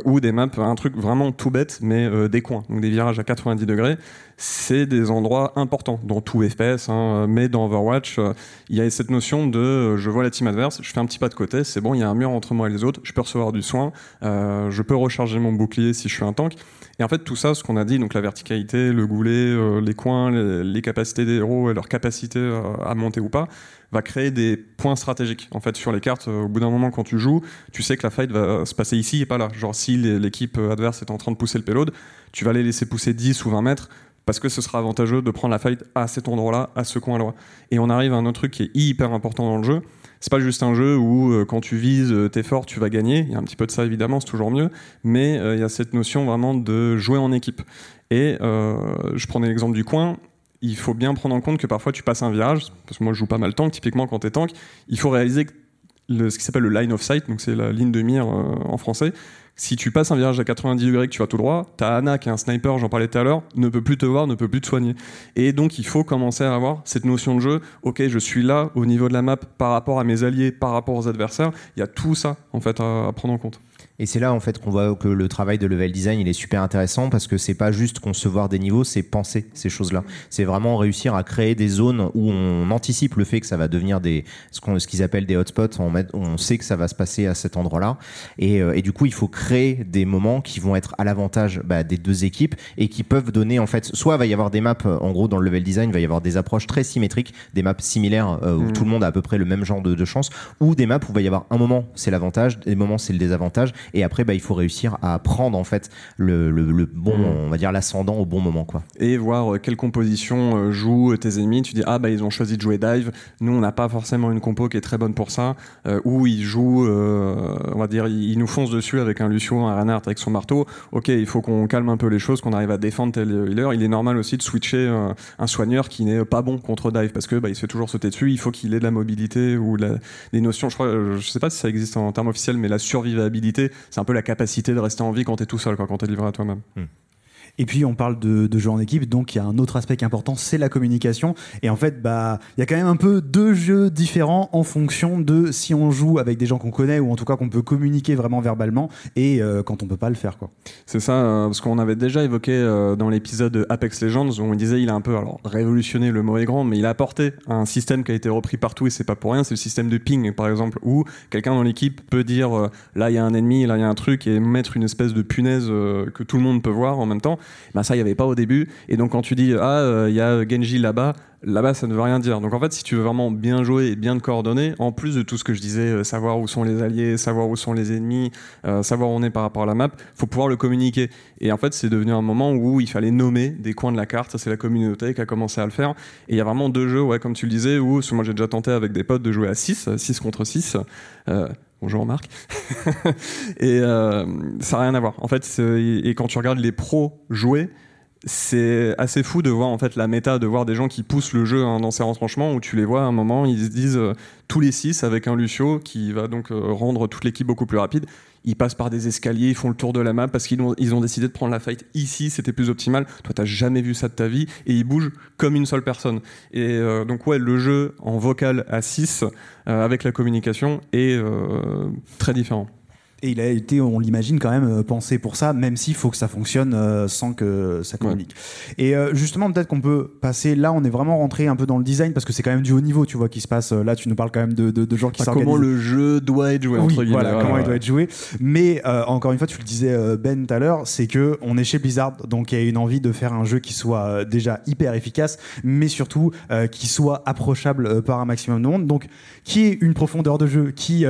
ou des maps, un truc vraiment tout bête, mais des coins, donc des virages à 90 degrés. C'est des endroits importants dans tout FPS, hein, mais dans Overwatch, euh, il y a cette notion de euh, je vois la team adverse, je fais un petit pas de côté, c'est bon, il y a un mur entre moi et les autres, je peux recevoir du soin, euh, je peux recharger mon bouclier si je suis un tank. Et en fait, tout ça, ce qu'on a dit, donc la verticalité, le goulet, les coins, les, les capacités des héros et leur capacité à monter ou pas, va créer des points stratégiques. En fait, sur les cartes, au bout d'un moment, quand tu joues, tu sais que la fight va se passer ici et pas là. Genre, si l'équipe adverse est en train de pousser le payload, tu vas les laisser pousser 10 ou 20 mètres parce que ce sera avantageux de prendre la fight à cet endroit-là, à ce coin-là. Et on arrive à un autre truc qui est hyper important dans le jeu. C'est pas juste un jeu où euh, quand tu vises, euh, t'es fort, tu vas gagner. Il y a un petit peu de ça évidemment, c'est toujours mieux. Mais euh, il y a cette notion vraiment de jouer en équipe. Et euh, je prenais l'exemple du coin. Il faut bien prendre en compte que parfois tu passes un virage, parce que moi je joue pas mal tank, typiquement quand t'es tank, il faut réaliser ce qui s'appelle le line of sight, donc c'est la ligne de mire en français. Si tu passes un virage à 90 degrés que tu vas tout droit, ta Anna qui est un sniper, j'en parlais tout à l'heure, ne peut plus te voir, ne peut plus te soigner. Et donc il faut commencer à avoir cette notion de jeu. Ok, je suis là au niveau de la map par rapport à mes alliés, par rapport aux adversaires. Il y a tout ça en fait à, à prendre en compte. Et c'est là en fait qu'on voit que le travail de level design il est super intéressant parce que c'est pas juste concevoir des niveaux, c'est penser ces choses-là. C'est vraiment réussir à créer des zones où on anticipe le fait que ça va devenir des ce qu'on ce qu'ils appellent des hotspots. On, met- on sait que ça va se passer à cet endroit-là et, euh, et du coup il faut créer des moments qui vont être à l'avantage bah, des deux équipes et qui peuvent donner en fait soit il va y avoir des maps euh, en gros dans le level design il va y avoir des approches très symétriques, des maps similaires euh, où Mhm. tout le monde a à peu près le même genre de, de chance ou des maps où il va y avoir un moment c'est l'avantage, des moments c'est le désavantage et après bah, il faut réussir à prendre en fait le, le, le bon Mhm. on va dire l'ascendant au bon moment quoi. et voir euh, quelle composition euh, jouent euh, tes ennemis. Tu dis ah bah ils ont choisi de jouer dive. Nous on n'a pas forcément une compo qui est très bonne pour ça. Euh, ou ils jouent, euh, on va dire ils, nous foncent dessus avec un Lucio, un Reinhardt avec son marteau. Ok, il faut qu'on calme un peu les choses, qu'on arrive à défendre tel healer. Il est normal aussi de switcher un soigneur qui n'est pas bon contre dive parce que bah, il se fait toujours sauter dessus. Il faut qu'il ait de la mobilité ou de la- des notions. Je crois, je sais pas si ça existe en termes officiels, mais la survivabilité, c'est un peu la capacité de rester en vie quand t'es tout seul, quoi, quand t'es livré à toi-même. Et puis on parle de, de jeu en équipe, donc il y a un autre aspect qui est important, c'est la communication. Et en fait, bah, il y a quand même un peu deux jeux différents en fonction de si on joue avec des gens qu'on connaît ou en tout cas qu'on peut communiquer vraiment verbalement et euh, quand on peut pas le faire, quoi. C'est ça, euh, parce qu'on avait déjà évoqué euh, dans l'épisode Apex Legends où on disait il a un peu alors révolutionné le mot est grand, mais il a apporté un système qui a été repris partout et c'est pas pour rien, c'est le système de ping par exemple où quelqu'un dans l'équipe peut dire euh, là il y a un ennemi, là il y a un truc et mettre une espèce de punaise que tout le monde peut voir en même temps. Ben ça il y avait pas au début et donc quand tu dis ah euh, il y a Genji là-bas, là-bas ça ne veut rien dire. Donc en fait si tu veux vraiment bien jouer et bien te coordonner, en plus de tout ce que je disais, euh, savoir où sont les alliés, savoir où sont les ennemis, euh, savoir où on est par rapport à la map, faut pouvoir le communiquer. Et en fait, c'est devenu un moment où il fallait nommer des coins de la carte. C'est la communauté qui a commencé à le faire. Et il y a vraiment deux jeux, ouais, comme tu le disais, où moi j'ai déjà tenté avec des potes de jouer à 6, 6 contre 6. Euh, bonjour Marc. et euh, ça n'a rien à voir. En fait, et quand tu regardes les pros jouer, c'est assez fou de voir en fait la méta, de voir des gens qui poussent le jeu hein, dans ces retranchements où tu les vois à un moment, ils se disent euh, tous les six avec un Lucio qui va donc euh, rendre toute l'équipe beaucoup plus rapide. Ils passent par des escaliers, ils font le tour de la map parce qu'ils ont, ils ont décidé de prendre la fight ici, c'était plus optimal. Toi, t'as jamais vu ça de ta vie et ils bougent comme une seule personne. Et euh, donc, ouais, le jeu en vocal à 6 avec la communication est très différent. Et il a été, on l'imagine quand même, euh, pensé pour ça, même s'il faut que ça fonctionne euh, sans que ça communique. Et euh, justement, peut-être qu'on peut passer là, on est vraiment rentré un peu dans le design parce que c'est quand même du haut niveau, tu vois, qui se passe. Là, tu nous parles quand même de, de, gens qui Comment le jeu doit être joué, entre oui, Voilà, comment il doit être joué. Mais encore une fois, tu le disais, Ben, tout à l'heure, c'est que on est chez Blizzard, donc il y a une envie de faire un jeu qui soit déjà hyper efficace, mais surtout qui soit approchable par un maximum de monde. Donc, qui ait une profondeur de jeu qui,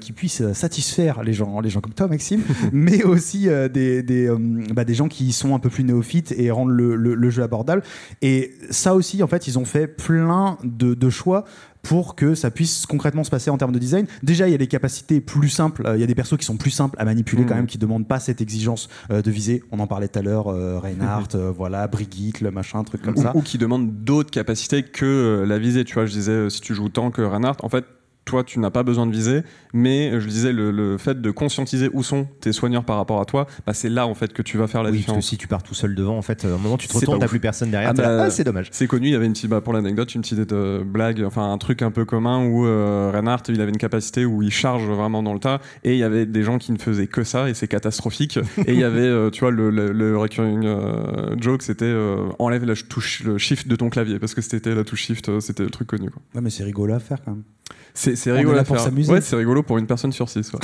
qui puisse satisfaire les gens les gens comme toi, Maxime, mais aussi euh, des, des, euh, bah, des, gens qui sont un peu plus néophytes et rendent le, le, jeu abordable. Et ça aussi, en fait, ils ont fait plein de, de choix pour que ça puisse concrètement se passer en termes de design. Déjà, il y a des capacités plus simples, il y a des persos qui sont plus simples à manipuler quand mmh. même, qui demandent pas cette exigence euh, de viser. On en parlait tout à l'heure, Reinhardt, voilà, Brigitte, le machin, truc comme ça. Ou qui demandent d'autres capacités que la visée. Tu vois, je disais, si tu joues tant que Reinhardt, en fait, toi, tu n'as pas besoin de viser, mais euh, je disais, le, fait de conscientiser où sont tes soigneurs par rapport à toi, bah, c'est là en fait que tu vas faire la oui, différence. Parce que si tu pars tout seul devant, en fait, à un moment, tu te retournes, t'as plus personne derrière. Ah, bah, ah, c'est dommage. C'est connu, il y avait une petite, bah, pour l'anecdote, une petite euh, blague, enfin un truc un peu commun où euh, Reinhardt, il avait une capacité où il charge vraiment dans le tas, et il y avait des gens qui ne faisaient que ça, et c'est catastrophique. et il y avait, tu vois, le, le, recurring joke, c'était enlève la touche, le shift de ton clavier, parce que c'était la touche shift, c'était le truc connu. Quoi. Ouais, mais c'est rigolo à faire quand même. C'est rigolo à faire. Ouais, c'est rigolo pour une personne sur six.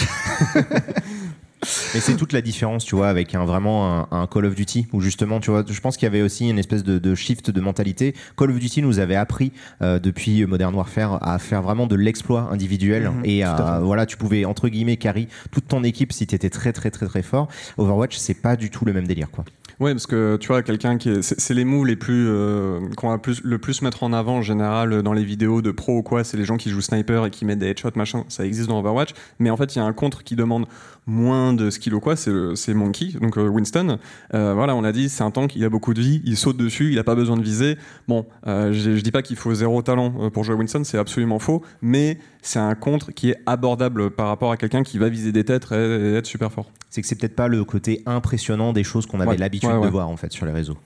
Et c'est toute la différence, tu vois, avec un, vraiment un, Call of Duty, où justement, tu vois, je pense qu'il y avait aussi une espèce de, shift de mentalité. Call of Duty nous avait appris euh, depuis Modern Warfare à faire vraiment de l'exploit individuel mhm, et à, voilà, tu pouvais entre guillemets carry toute ton équipe si tu étais très très très très fort. Overwatch, c'est pas du tout le même délire, quoi. Ouais, parce que tu vois, quelqu'un qui est. C'est les moves les plus. Euh, qu'on va plus, le plus mettre en avant en général dans les vidéos de pro ou quoi, c'est les gens qui jouent sniper et qui mettent des headshots, machin. Ça existe dans Overwatch. Mais en fait, il y a un contre qui demande moins de skill ou quoi, c'est Monkey, donc euh, Winston. Euh, voilà, on a dit, c'est un tank, il a beaucoup de vie, il saute dessus, il a pas besoin de viser. Bon, euh, je dis pas qu'il faut zéro talent pour jouer Winston, c'est absolument faux, mais c'est un contre qui est abordable par rapport à quelqu'un qui va viser des têtes et, être super fort. C'est que c'est peut-être pas le côté impressionnant des choses qu'on avait l'habitude de voir en fait sur les réseaux.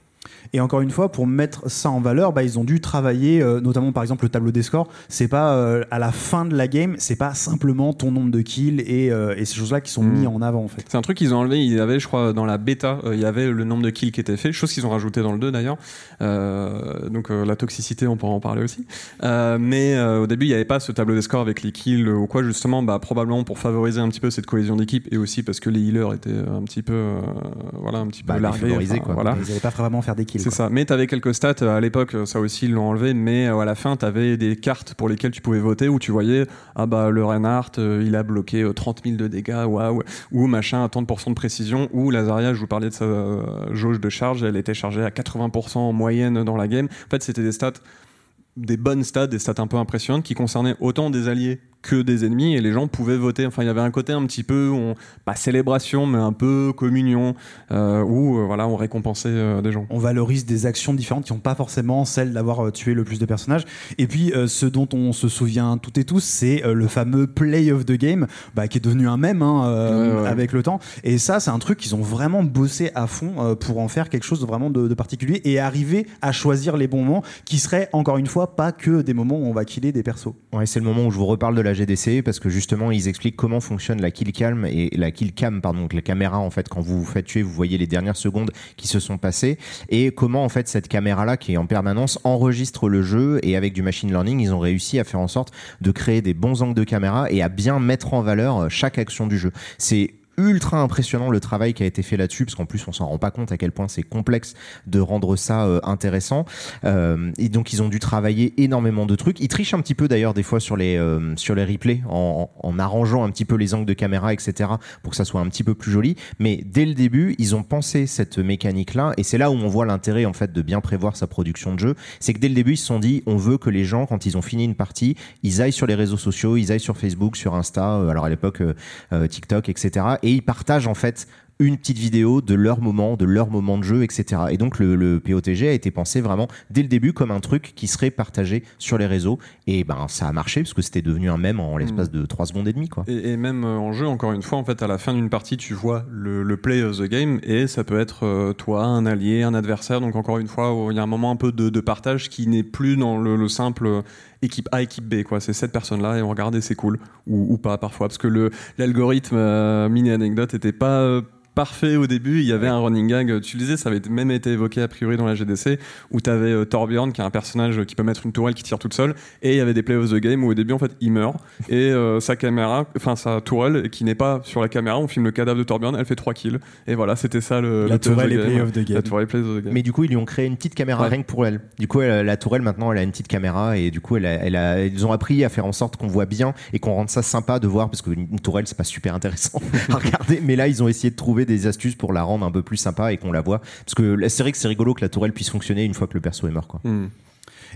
Et encore une fois, pour mettre ça en valeur, bah, ils ont dû travailler, euh, notamment par exemple le tableau des scores. C'est pas euh, à la fin de la game, c'est pas simplement ton nombre de kills et, euh, et ces choses-là qui sont mis hmm. en avant en fait. C'est un truc qu'ils ont enlevé. Il y avait, je crois, dans la bêta, il y avait le nombre de kills qui était fait, chose qu'ils ont rajouté dans le 2 d'ailleurs. donc la toxicité, on pourra en parler aussi. mais au début, il n'y avait pas ce tableau des scores avec les kills ou quoi, justement, bah, probablement pour favoriser un petit peu cette cohésion d'équipe et aussi parce que les healers étaient un petit peu, voilà, un petit peu bah, largués. Voilà. Ils n'avaient pas vraiment faire des kills. C'est ça. Mais tu avais quelques stats euh, à l'époque, euh, ça aussi ils l'ont enlevé, mais euh, à la fin tu avais des cartes pour lesquelles tu pouvais voter où tu voyais ah bah le Reinhardt il a bloqué 30 000 de dégâts, waouh, ou machin à 30% de précision, ou Lazaria, je vous parlais de sa jauge de charge, elle était chargée à 80% en moyenne dans la game. En fait, c'était des stats des bonnes stats, des stats un peu impressionnantes qui concernaient autant des alliés que des ennemis et les gens pouvaient voter. Enfin, il y avait un côté un petit peu, on, pas célébration, mais un peu communion, euh, où euh, voilà, on récompensait euh, des gens. On valorise des actions différentes qui n'ont pas forcément celle d'avoir tué le plus de personnages. Et puis, ce dont on se souvient toutes et tous, c'est le fameux play of the game, bah, qui est devenu un mème hein, avec le temps. Et ça, c'est un truc qu'ils ont vraiment bossé à fond pour en faire quelque chose de vraiment de, particulier et arriver à choisir les bons moments qui seraient, encore une fois, pas que des moments où on va killer des persos. Ouais, c'est le moment où je vous reparle de la GDC parce que justement ils expliquent comment fonctionne la kill cam et la kill cam pardon la caméra en fait quand vous vous faites tuer vous voyez les dernières secondes qui se sont passées et comment en fait cette caméra là qui est en permanence enregistre le jeu et avec du machine learning ils ont réussi à faire en sorte de créer des bons angles de caméra et à bien mettre en valeur chaque action du jeu. C'est ultra impressionnant le travail qui a été fait là-dessus, parce qu'en plus on s'en rend pas compte à quel point c'est complexe de rendre ça euh, intéressant. Euh, et donc ils ont dû travailler énormément de trucs. Ils trichent un petit peu d'ailleurs des fois sur les euh, sur les replays en, en, arrangeant un petit peu les angles de caméra, etc. pour que ça soit un petit peu plus joli. Mais dès le début, ils ont pensé cette mécanique-là, et c'est là où on voit l'intérêt en fait de bien prévoir sa production de jeu. C'est que dès le début, ils se sont dit, on veut que les gens, quand ils ont fini une partie, ils aillent sur les réseaux sociaux, ils aillent sur Facebook, sur Insta, alors à l'époque TikTok, etc et ils partagent en fait une petite vidéo de leur moment, de leur moment de jeu, etc. Et donc le, le POTG a été pensé vraiment dès le début comme un truc qui serait partagé sur les réseaux. Et ben ça a marché parce que c'était devenu un mème en l'espace de 3 secondes et demie. Quoi. Et, et même euh, en jeu, encore une fois, en fait, à la fin d'une partie, tu vois le, le play of the game et ça peut être euh, toi, un allié, un adversaire. Donc encore une fois, il y a un moment un peu de, de partage qui n'est plus dans le, le simple équipe A, équipe B. Quoi. C'est cette personne-là et on regardait, c'est cool. Ou, pas parfois. Parce que l'algorithme euh, mini-anecdote était pas... euh, parfait au début, il y avait un running gag, tu le disais, ça avait même été évoqué a priori dans la GDC, où tu avais Torbjorn qui est un personnage qui peut mettre une tourelle qui tire toute seule, et il y avait des play of the game où au début en fait il meurt, et euh, sa caméra, enfin sa tourelle qui n'est pas sur la caméra, on filme le cadavre de Torbjorn, elle fait 3 kills, et voilà, c'était ça le, La tourelle the et play of the game. La tourelle play of the game. Mais du coup, ils lui ont créé une petite caméra Ouais. rien que pour elle. Du coup, elle- la tourelle, maintenant, elle a une petite caméra et du coup, elle a- elle a- ils ont appris à faire en sorte qu'on voit bien et qu'on rende ça sympa de voir parce qu'une une tourelle, c'est pas super intéressant à regarder. Mais là, ils ont essayé de trouver des astuces pour la rendre un peu plus sympa et qu'on la voit. Parce que c'est vrai que c'est rigolo que la tourelle puisse fonctionner une fois que le perso est mort, quoi. Hmm.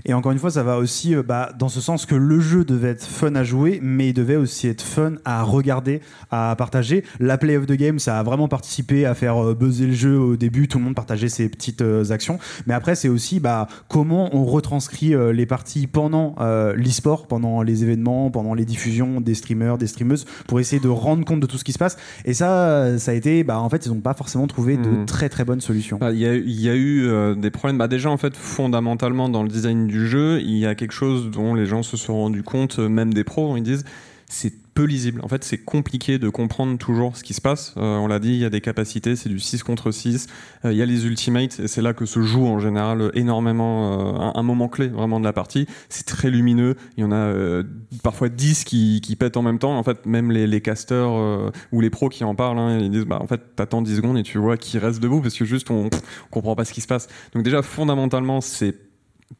Et encore une fois, ça va aussi euh, bah, dans ce sens que le jeu devait être fun à jouer, mais il devait aussi être fun à regarder, à partager. La play of the game, ça a vraiment participé à faire euh, buzzer le jeu au début. Tout le monde partageait ses petites euh, actions. Mais après, c'est aussi bah, comment on retranscrit euh, les parties pendant l'e-sport, pendant les événements, pendant les diffusions des streamers, des streameuses, pour essayer de rendre compte de tout ce qui se passe. Et ça, ça a été, bah, en fait, ils n'ont pas forcément trouvé de Mhm. très très bonnes solutions. Bah, Il y, a, il y a eu des problèmes. Bah, déjà, en fait, fondamentalement, dans le design du jeu, il y a quelque chose dont les gens se sont rendus compte, euh, même des pros, ils disent c'est peu lisible. En fait, c'est compliqué de comprendre toujours ce qui se passe. Euh, on l'a dit, il y a des capacités, c'est du 6 contre 6. Euh, il y a les ultimates, et c'est là que se joue en général énormément un, moment clé vraiment de la partie. C'est très lumineux. Il y en a parfois 10 qui, qui pètent en même temps. En fait, même les, les casters euh, ou les pros qui en parlent, hein, ils disent bah, en fait, t'attends 10 secondes et tu vois qui reste debout parce que juste on, on comprend pas ce qui se passe. Donc, déjà, fondamentalement, c'est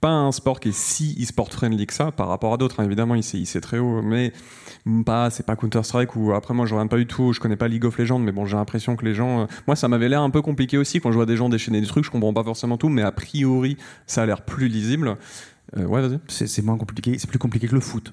pas un sport qui est si e-sport friendly que ça par rapport à d'autres. hein. Évidemment, il c'est, très haut, mais pas, c'est pas Counter Strike ou après moi je regarde pas du tout, je connais pas League of Legends, mais bon, j'ai l'impression que les gens, euh, moi ça m'avait l'air un peu compliqué aussi quand je vois des gens déchaîner des trucs, je comprends pas forcément tout, mais a priori ça a l'air plus lisible. Euh, ouais, vas-y. C'est moins compliqué, c'est plus compliqué que le foot.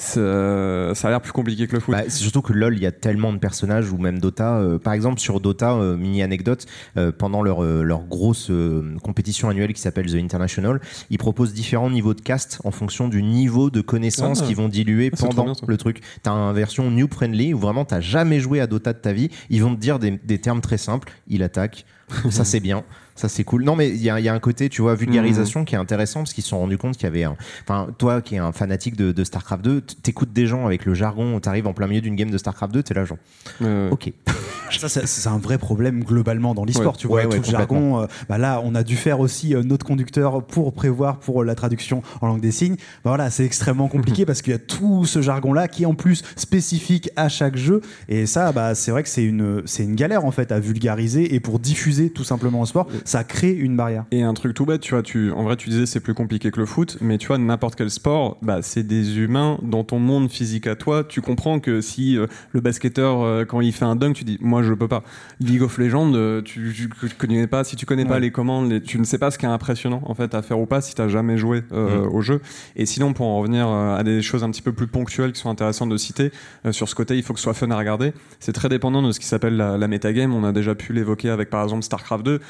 Ça, ça a l'air plus compliqué que le foot. Bah, c'est surtout que LoL, il y a tellement de personnages, ou même Dota. euh, par exemple, sur Dota, euh, mini anecdote, euh, pendant leur, euh, leur grosse euh, compétition annuelle qui s'appelle The International, ils proposent différents niveaux de cast en fonction du niveau de connaissances Ah. qu'ils vont diluer Ah, pendant bien, le truc. T'as une version new friendly où vraiment t'as jamais joué à Dota de ta vie. Ils vont te dire des, des termes très simples. Il attaque. ça c'est bien. Ça c'est cool. Non mais il y a, il y a un côté, tu vois, vulgarisation qui est intéressant parce qu'ils se sont rendus compte qu'il y avait un. Enfin, toi qui es un fanatique de, de StarCraft 2, t- t'écoutes des gens avec le jargon, t'arrives en plein milieu d'une game de StarCraft 2, t'es là genre, Euh, ok. Ça, c'est- c'est un vrai problème globalement dans l'e-sport. Ouais. tu vois, Ouais, ouais, tout le jargon. euh, bah là, on a dû faire aussi euh, notre conducteur pour prévoir pour la traduction en langue des signes. Bah voilà, c'est extrêmement compliqué parce qu'il y a tout ce jargon-là qui est en plus spécifique à chaque jeu. Et ça, bah, c'est vrai que c'est une, c'est une galère en fait à vulgariser et pour diffuser tout simplement au sport, ça crée une barrière. Et un truc tout bête, tu vois, tu, en vrai, tu disais c'est plus compliqué que le foot, mais tu vois, n'importe quel sport, bah, c'est des humains dans ton monde physique à toi. Tu comprends que si euh, le basketteur, euh, quand il fait un dunk, tu dis, moi, je peux pas. League of Legends, euh, tu, tu, tu connais pas, si tu connais pas les commandes, les- tu ne sais pas ce qui est impressionnant, en fait, à faire ou pas si t'as jamais joué euh, au jeu. Et sinon, pour en revenir à des choses un petit peu plus ponctuelles qui sont intéressantes de citer, sur ce côté, il faut que ce soit fun à regarder. C'est très dépendant de ce qui s'appelle la, la metagame. On a déjà pu l'évoquer avec, par exemple, StarCraft 2.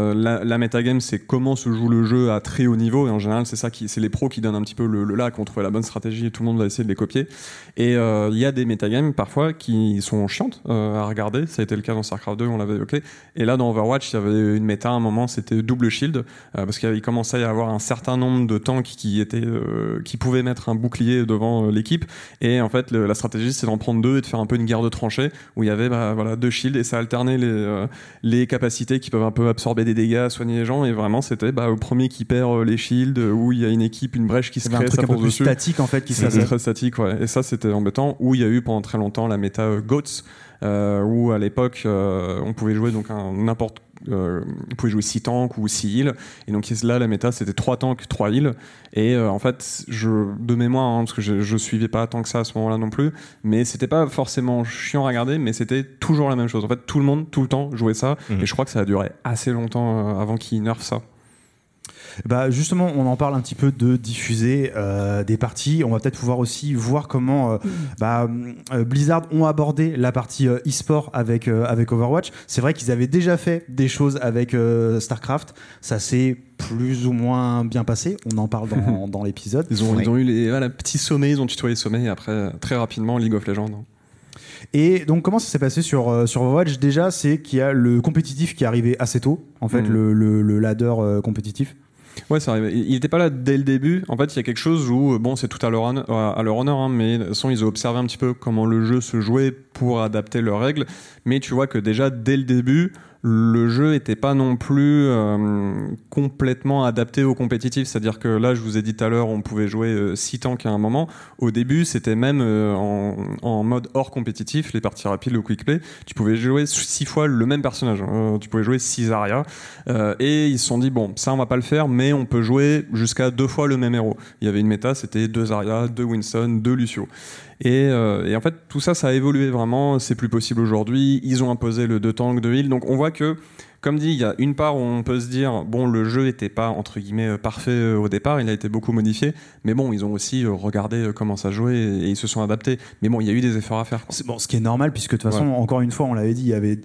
Euh, la, la metagame, c'est comment se joue le jeu à très haut niveau. Et en général, c'est ça qui, c'est les pros qui donnent un petit peu le, le là, qui ont trouvé la bonne stratégie et tout le monde va essayer de les copier. Et euh, il y a des metagames parfois qui sont chiantes euh, à regarder. Ça a été le cas dans StarCraft 2, on l'avait évoqué. Et là, dans Overwatch, il y avait une méta à un moment, c'était double shield, parce qu'il commençait à y avoir un certain nombre de tanks qui étaient, qui pouvaient mettre un bouclier devant l'équipe. Et en fait, la stratégie, c'est d'en prendre deux et de faire un peu une guerre de tranchées où il y avait bah, voilà, deux shields et ça alternait les capacités qui peuvent un peu absorber des dégâts, soigner les gens. Et vraiment, c'était bah, au premier qui perd euh, les shields, euh, où il y a une équipe, une brèche qui se un crée, truc ça un peu fonce plus dessus. statique en fait qui se C'était passe. très statique, ouais. Et ça, c'était embêtant. Où il y a eu pendant très longtemps la méta euh, GOATS, euh, où à l'époque, euh, on pouvait jouer donc n'importe. Euh, on pouvait jouer 6 tanks ou 6 heals. Et donc là, la méta, c'était 3 tanks, 3 heals. Et euh, en fait, je, de mémoire, hein, parce que je, je suivais pas tant que ça à ce moment-là non plus, mais c'était pas forcément chiant à regarder, mais c'était toujours la même chose. En fait, tout le monde, tout le temps, jouait ça. Mhm. Et je crois que ça a duré assez longtemps euh, avant qu'ils nerfent ça. Bah justement, on en parle un petit peu de diffuser euh, des parties. On va peut-être pouvoir aussi voir comment euh, bah, euh, Blizzard ont abordé la partie euh, e-sport avec euh, avec Overwatch. C'est vrai qu'ils avaient déjà fait des choses avec euh, Starcraft. Ça s'est plus ou moins bien passé. On en parle dans, dans l'épisode. Ils ont, Ouais. ils ont eu les voilà, petits sommets, ils ont tutoyé les sommets et après, très rapidement, League of Legends. hein. Et donc, comment ça s'est passé sur, sur Overwatch? Déjà, c'est qu'il y a le compétitif qui est arrivé assez tôt, en fait, Mhm. le, le, le ladder euh, compétitif. Ouais, ça arrive. Il n'était pas là dès le début. En fait, il y a quelque chose où, euh, bon, c'est tout à leur, honneur- honneur, hein, mais de toute façon, ils ont observé un petit peu comment le jeu se jouait pour adapter leurs règles. Mais tu vois que déjà, dès le début, le jeu n'était pas non plus euh, complètement adapté au compétitif. C'est-à-dire que là, je vous ai dit tout à l'heure, on pouvait jouer 6 tanks à un moment. Au début, c'était même euh, en, mode hors compétitif, les parties rapides, le quick play. Tu pouvais jouer 6 fois le même personnage. hein. tu pouvais jouer 6 Zarya. Euh, et ils se sont dit, bon, ça, on va pas le faire, mais on peut jouer jusqu'à deux fois le même héros. Il y avait une méta, c'était deux Zarya, deux Winston, deux Lucio. Et, euh, et en fait, tout ça, ça a évolué vraiment. C'est plus possible aujourd'hui. Ils ont imposé le deux tanks de heal. Donc on voit que, comme dit, il y a une part où on peut se dire, bon, le jeu était pas, entre guillemets, euh, parfait euh, au départ. Il a été beaucoup modifié. Mais bon, ils ont aussi regardé comment ça jouait et, et ils se sont adaptés. Mais bon, il y a eu des efforts à faire. quoi. C'est bon, ce qui est normal, puisque de toute façon, encore une fois, on l'avait dit, il y avait.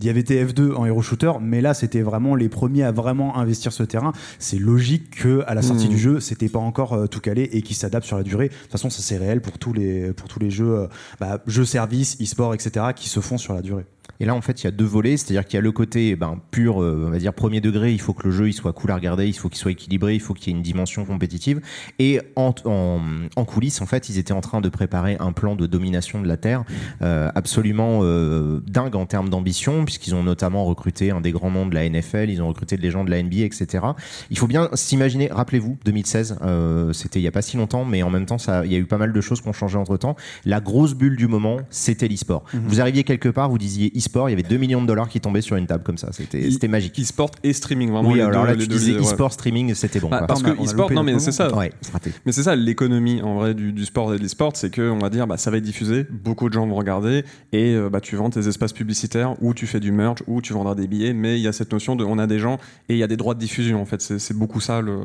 Il y avait TF2 en hero shooter, mais là c'était vraiment les premiers à vraiment investir ce terrain. C'est logique que à la sortie Mhm. du jeu, c'était pas encore euh, tout calé et qu'il s'adapte sur la durée. De toute façon, ça c'est réel pour tous les pour tous les jeux, euh, bah, jeux services, e-sport, etc. qui se font sur la durée. Et là, en fait, il y a deux volets, c'est-à-dire qu'il y a le côté ben, pur, euh, on va dire premier degré, il faut que le jeu il soit cool à regarder, il faut qu'il soit équilibré, il faut qu'il y ait une dimension compétitive. Et en, en, en coulisses, en fait, ils étaient en train de préparer un plan de domination de la Terre euh, absolument euh, dingue en termes d'ambition, puisqu'ils ont notamment recruté un des grands noms de la NFL, ils ont recruté des gens de la NBA, etc. Il faut bien s'imaginer, rappelez-vous, 2016, euh, c'était il y a pas si longtemps, mais en même temps, il y a eu pas mal de choses qui ont changé entre temps. La grosse bulle du moment, c'était l'e-sport. Vous arriviez quelque part, vous disiez e-sport, il y avait 2 millions de dollars qui tombaient sur une table comme ça. C'était magique. E-sport et streaming, vraiment. Oui, les alors deux- là, les tu deux disais ouais. e-sport streaming, c'était bon. Bah, parce que e-sport, non mais c'est ça. Ouais. Mais c'est ça l'économie en vrai du, du sport et de l'e-sport, c'est que on va dire bah ça va être diffusé, beaucoup de gens vont regarder et euh, bah tu vends tes espaces publicitaires ou tu fais du merch ou tu vendras des billets, mais il y a cette notion de on a des gens et il y a des droits de diffusion en fait, c'est beaucoup ça le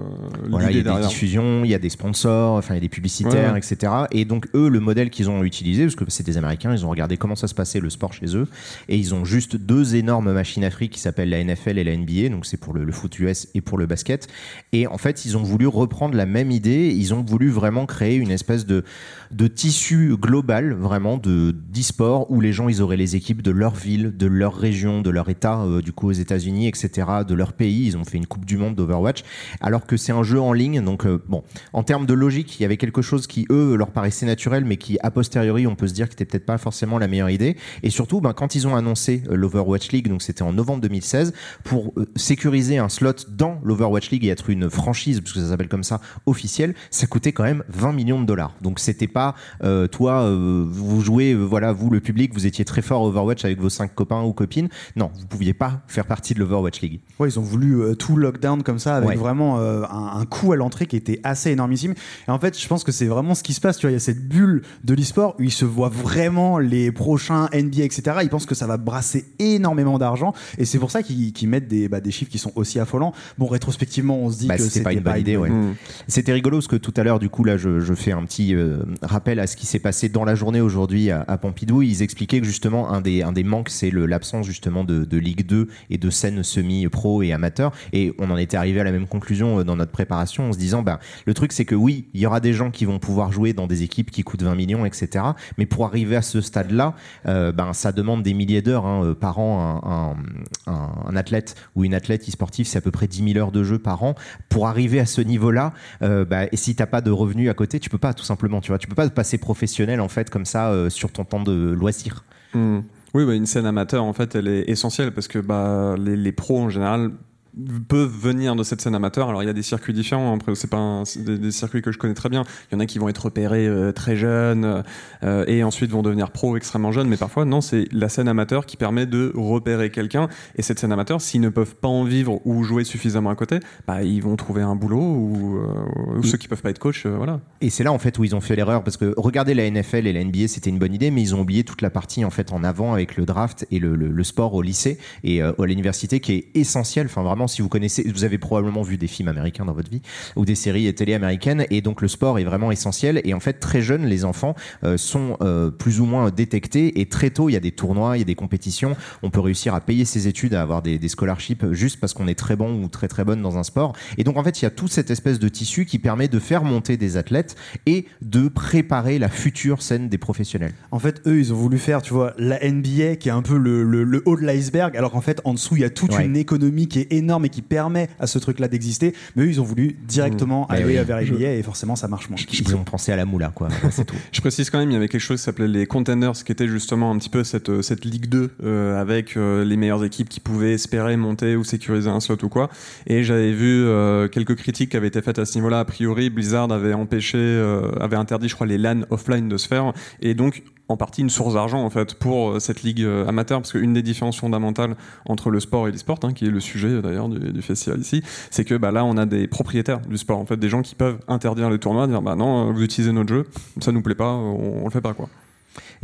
Voilà, il y a des diffusions, il y a des sponsors, enfin il y a des publicitaires, Ouais, etc. Et donc eux, le modèle qu'ils ont utilisé, parce que c'est des Américains, ils ont regardé comment ça se passait le sport chez eux, et ils ont juste deux énormes machines à fric qui s'appellent la NFL et la NBA, donc c'est pour le, le foot US et pour le basket. Et en fait, ils ont voulu reprendre la même idée, ils ont voulu vraiment créer une espèce de de tissu global, vraiment de d'e-sport où les gens ils auraient les équipes de leur ville, de leur région, de leur état, euh, du coup aux États-Unis, etc., de leur pays. Ils ont fait une Coupe du Monde d'Overwatch, alors que c'est un jeu en ligne. Donc euh, bon, en termes de logique, il y avait quelque chose qui eux leur paraissait naturel, mais qui a posteriori on peut se dire que c'était peut-être pas forcément la meilleure idée. Et surtout, ben, quand ils ont annoncé euh, l'Overwatch League, donc c'était en novembre 2016, pour sécuriser un slot dans l'Overwatch League et être une franchise, parce que ça s'appelle comme ça, officielle, ça coûtait quand même 20 millions de dollars. Donc c'était pas euh, toi, euh, vous jouez, euh, voilà, vous le public, vous étiez très fort à Overwatch avec vos cinq copains ou copines. Non, vous pouviez pas faire partie de l'Overwatch League. Ouais, ils ont voulu euh, tout lockdown comme ça avec Ouais. vraiment euh, un, un coût à l'entrée qui était assez énormissime. Et en fait, je pense que c'est vraiment ce qui se passe. Tu vois, il y a cette bulle de l'e-sport où ils se voient vraiment les prochains NBA, etc. Ils pensent que ça va brasser énormément d'argent et c'est pour ça qu'ils mettent des, bah, des chiffres qui sont aussi affolants. Bon, rétrospectivement, on se dit Bah, que c'était pas une bonne idée, ouais. Mm. C'était rigolo parce que tout à l'heure, du coup, là, je, je fais un petit euh, rappel à ce qui s'est passé dans la journée aujourd'hui à, Pompidou. Ils expliquaient que justement, un des, un des manques, c'est l'absence justement de, de Ligue 2 et de scènes semi-pro et amateurs. Et on en était arrivé à la même conclusion euh, dans notre préparation en se disant, bah, le truc, c'est que oui, il y aura des gens qui vont pouvoir jouer dans des équipes qui coûtent 20 millions, etc. Mais pour arriver à ce stade-là, euh, ben, ça demande des milliers d'heures hein, euh, par an. Un- un athlète ou une athlète e-sportive, c'est à peu près 10 000 heures de jeu par an. Pour arriver à ce niveau-là, euh, bah, et si t'as pas de revenus à côté, tu peux pas tout simplement, tu vois, tu peux pas passer professionnel en fait comme ça euh, sur ton temps de loisir. Mm. Oui, bah, une scène amateur, en fait, elle est essentielle parce que bah, les, les pros, en général, peuvent venir de cette scène amateur. Alors, il y a des circuits différents. Après, c'est pas un- des, des circuits que je connais très bien. Il y en a qui vont être repérés euh, très jeunes euh, et ensuite vont devenir pros extrêmement jeunes. Mais parfois, non, c'est la scène amateur qui permet de repérer quelqu'un. Et cette scène amateur, s'ils ne peuvent pas en vivre ou jouer suffisamment à côté, bah, ils vont trouver un boulot ou, euh, ou ceux qui peuvent pas être coach, voilà. Et c'est là en fait où ils ont fait l'erreur parce que regarder la NFL et la NBA c'était une bonne idée mais ils ont oublié toute la partie en fait en avant avec le draft et le, le- le sport au lycée et à l'université qui est essentiel. Enfin vraiment si vous connaissez, vous avez probablement vu des films américains dans votre vie ou des séries télé américaines, et donc le sport est vraiment essentiel. Et en fait, très jeunes, les enfants euh, sont euh, plus ou moins détectés, et très tôt, il y a des tournois, il y a des compétitions. On peut réussir à payer ses études, à avoir des, des scholarships juste parce qu'on est très bon ou très très bonne dans un sport. Et donc en fait, il y a toute cette espèce de tissu qui permet de faire monter des athlètes et de préparer la future scène des professionnels. En fait, eux, ils ont voulu faire, tu vois, la NBA qui est un peu le, le- le haut de l'iceberg, alors qu'en fait, en dessous, il y a toute Ouais. une économie qui est énorme et qui permet à ce truc-là d'exister. Mais eux, ils ont voulu directement Mmh. aller Eh oui. vers NBA et forcément, ça marche moins. Ils ont pensé à la moula, quoi. C'est tout. Je précise quand même, il y avait quelque chose qui s'appelait les Contenders, qui était justement un petit peu cette, euh, cette Ligue 2 euh, avec euh, les meilleures équipes qui pouvaient espérer monter ou sécuriser un slot ou quoi. Et j'avais vu euh, quelques critiques qui avaient été faites à ce niveau-là. A priori, Blizzard avait empêché, euh, avait interdit, je crois, les LAN offline de se faire. Et donc, en partie une source d'argent en fait pour euh, cette ligue euh, amateur. Parce qu'une des différences fondamentales entre le sport et l'e-sport hein, qui est le sujet euh, d'ailleurs du, festival ici c'est que bah, là on a des propriétaires du sport en fait des gens qui peuvent interdire les tournois dire bah non vous utilisez notre jeu ça nous plaît pas on, on le fait pas quoi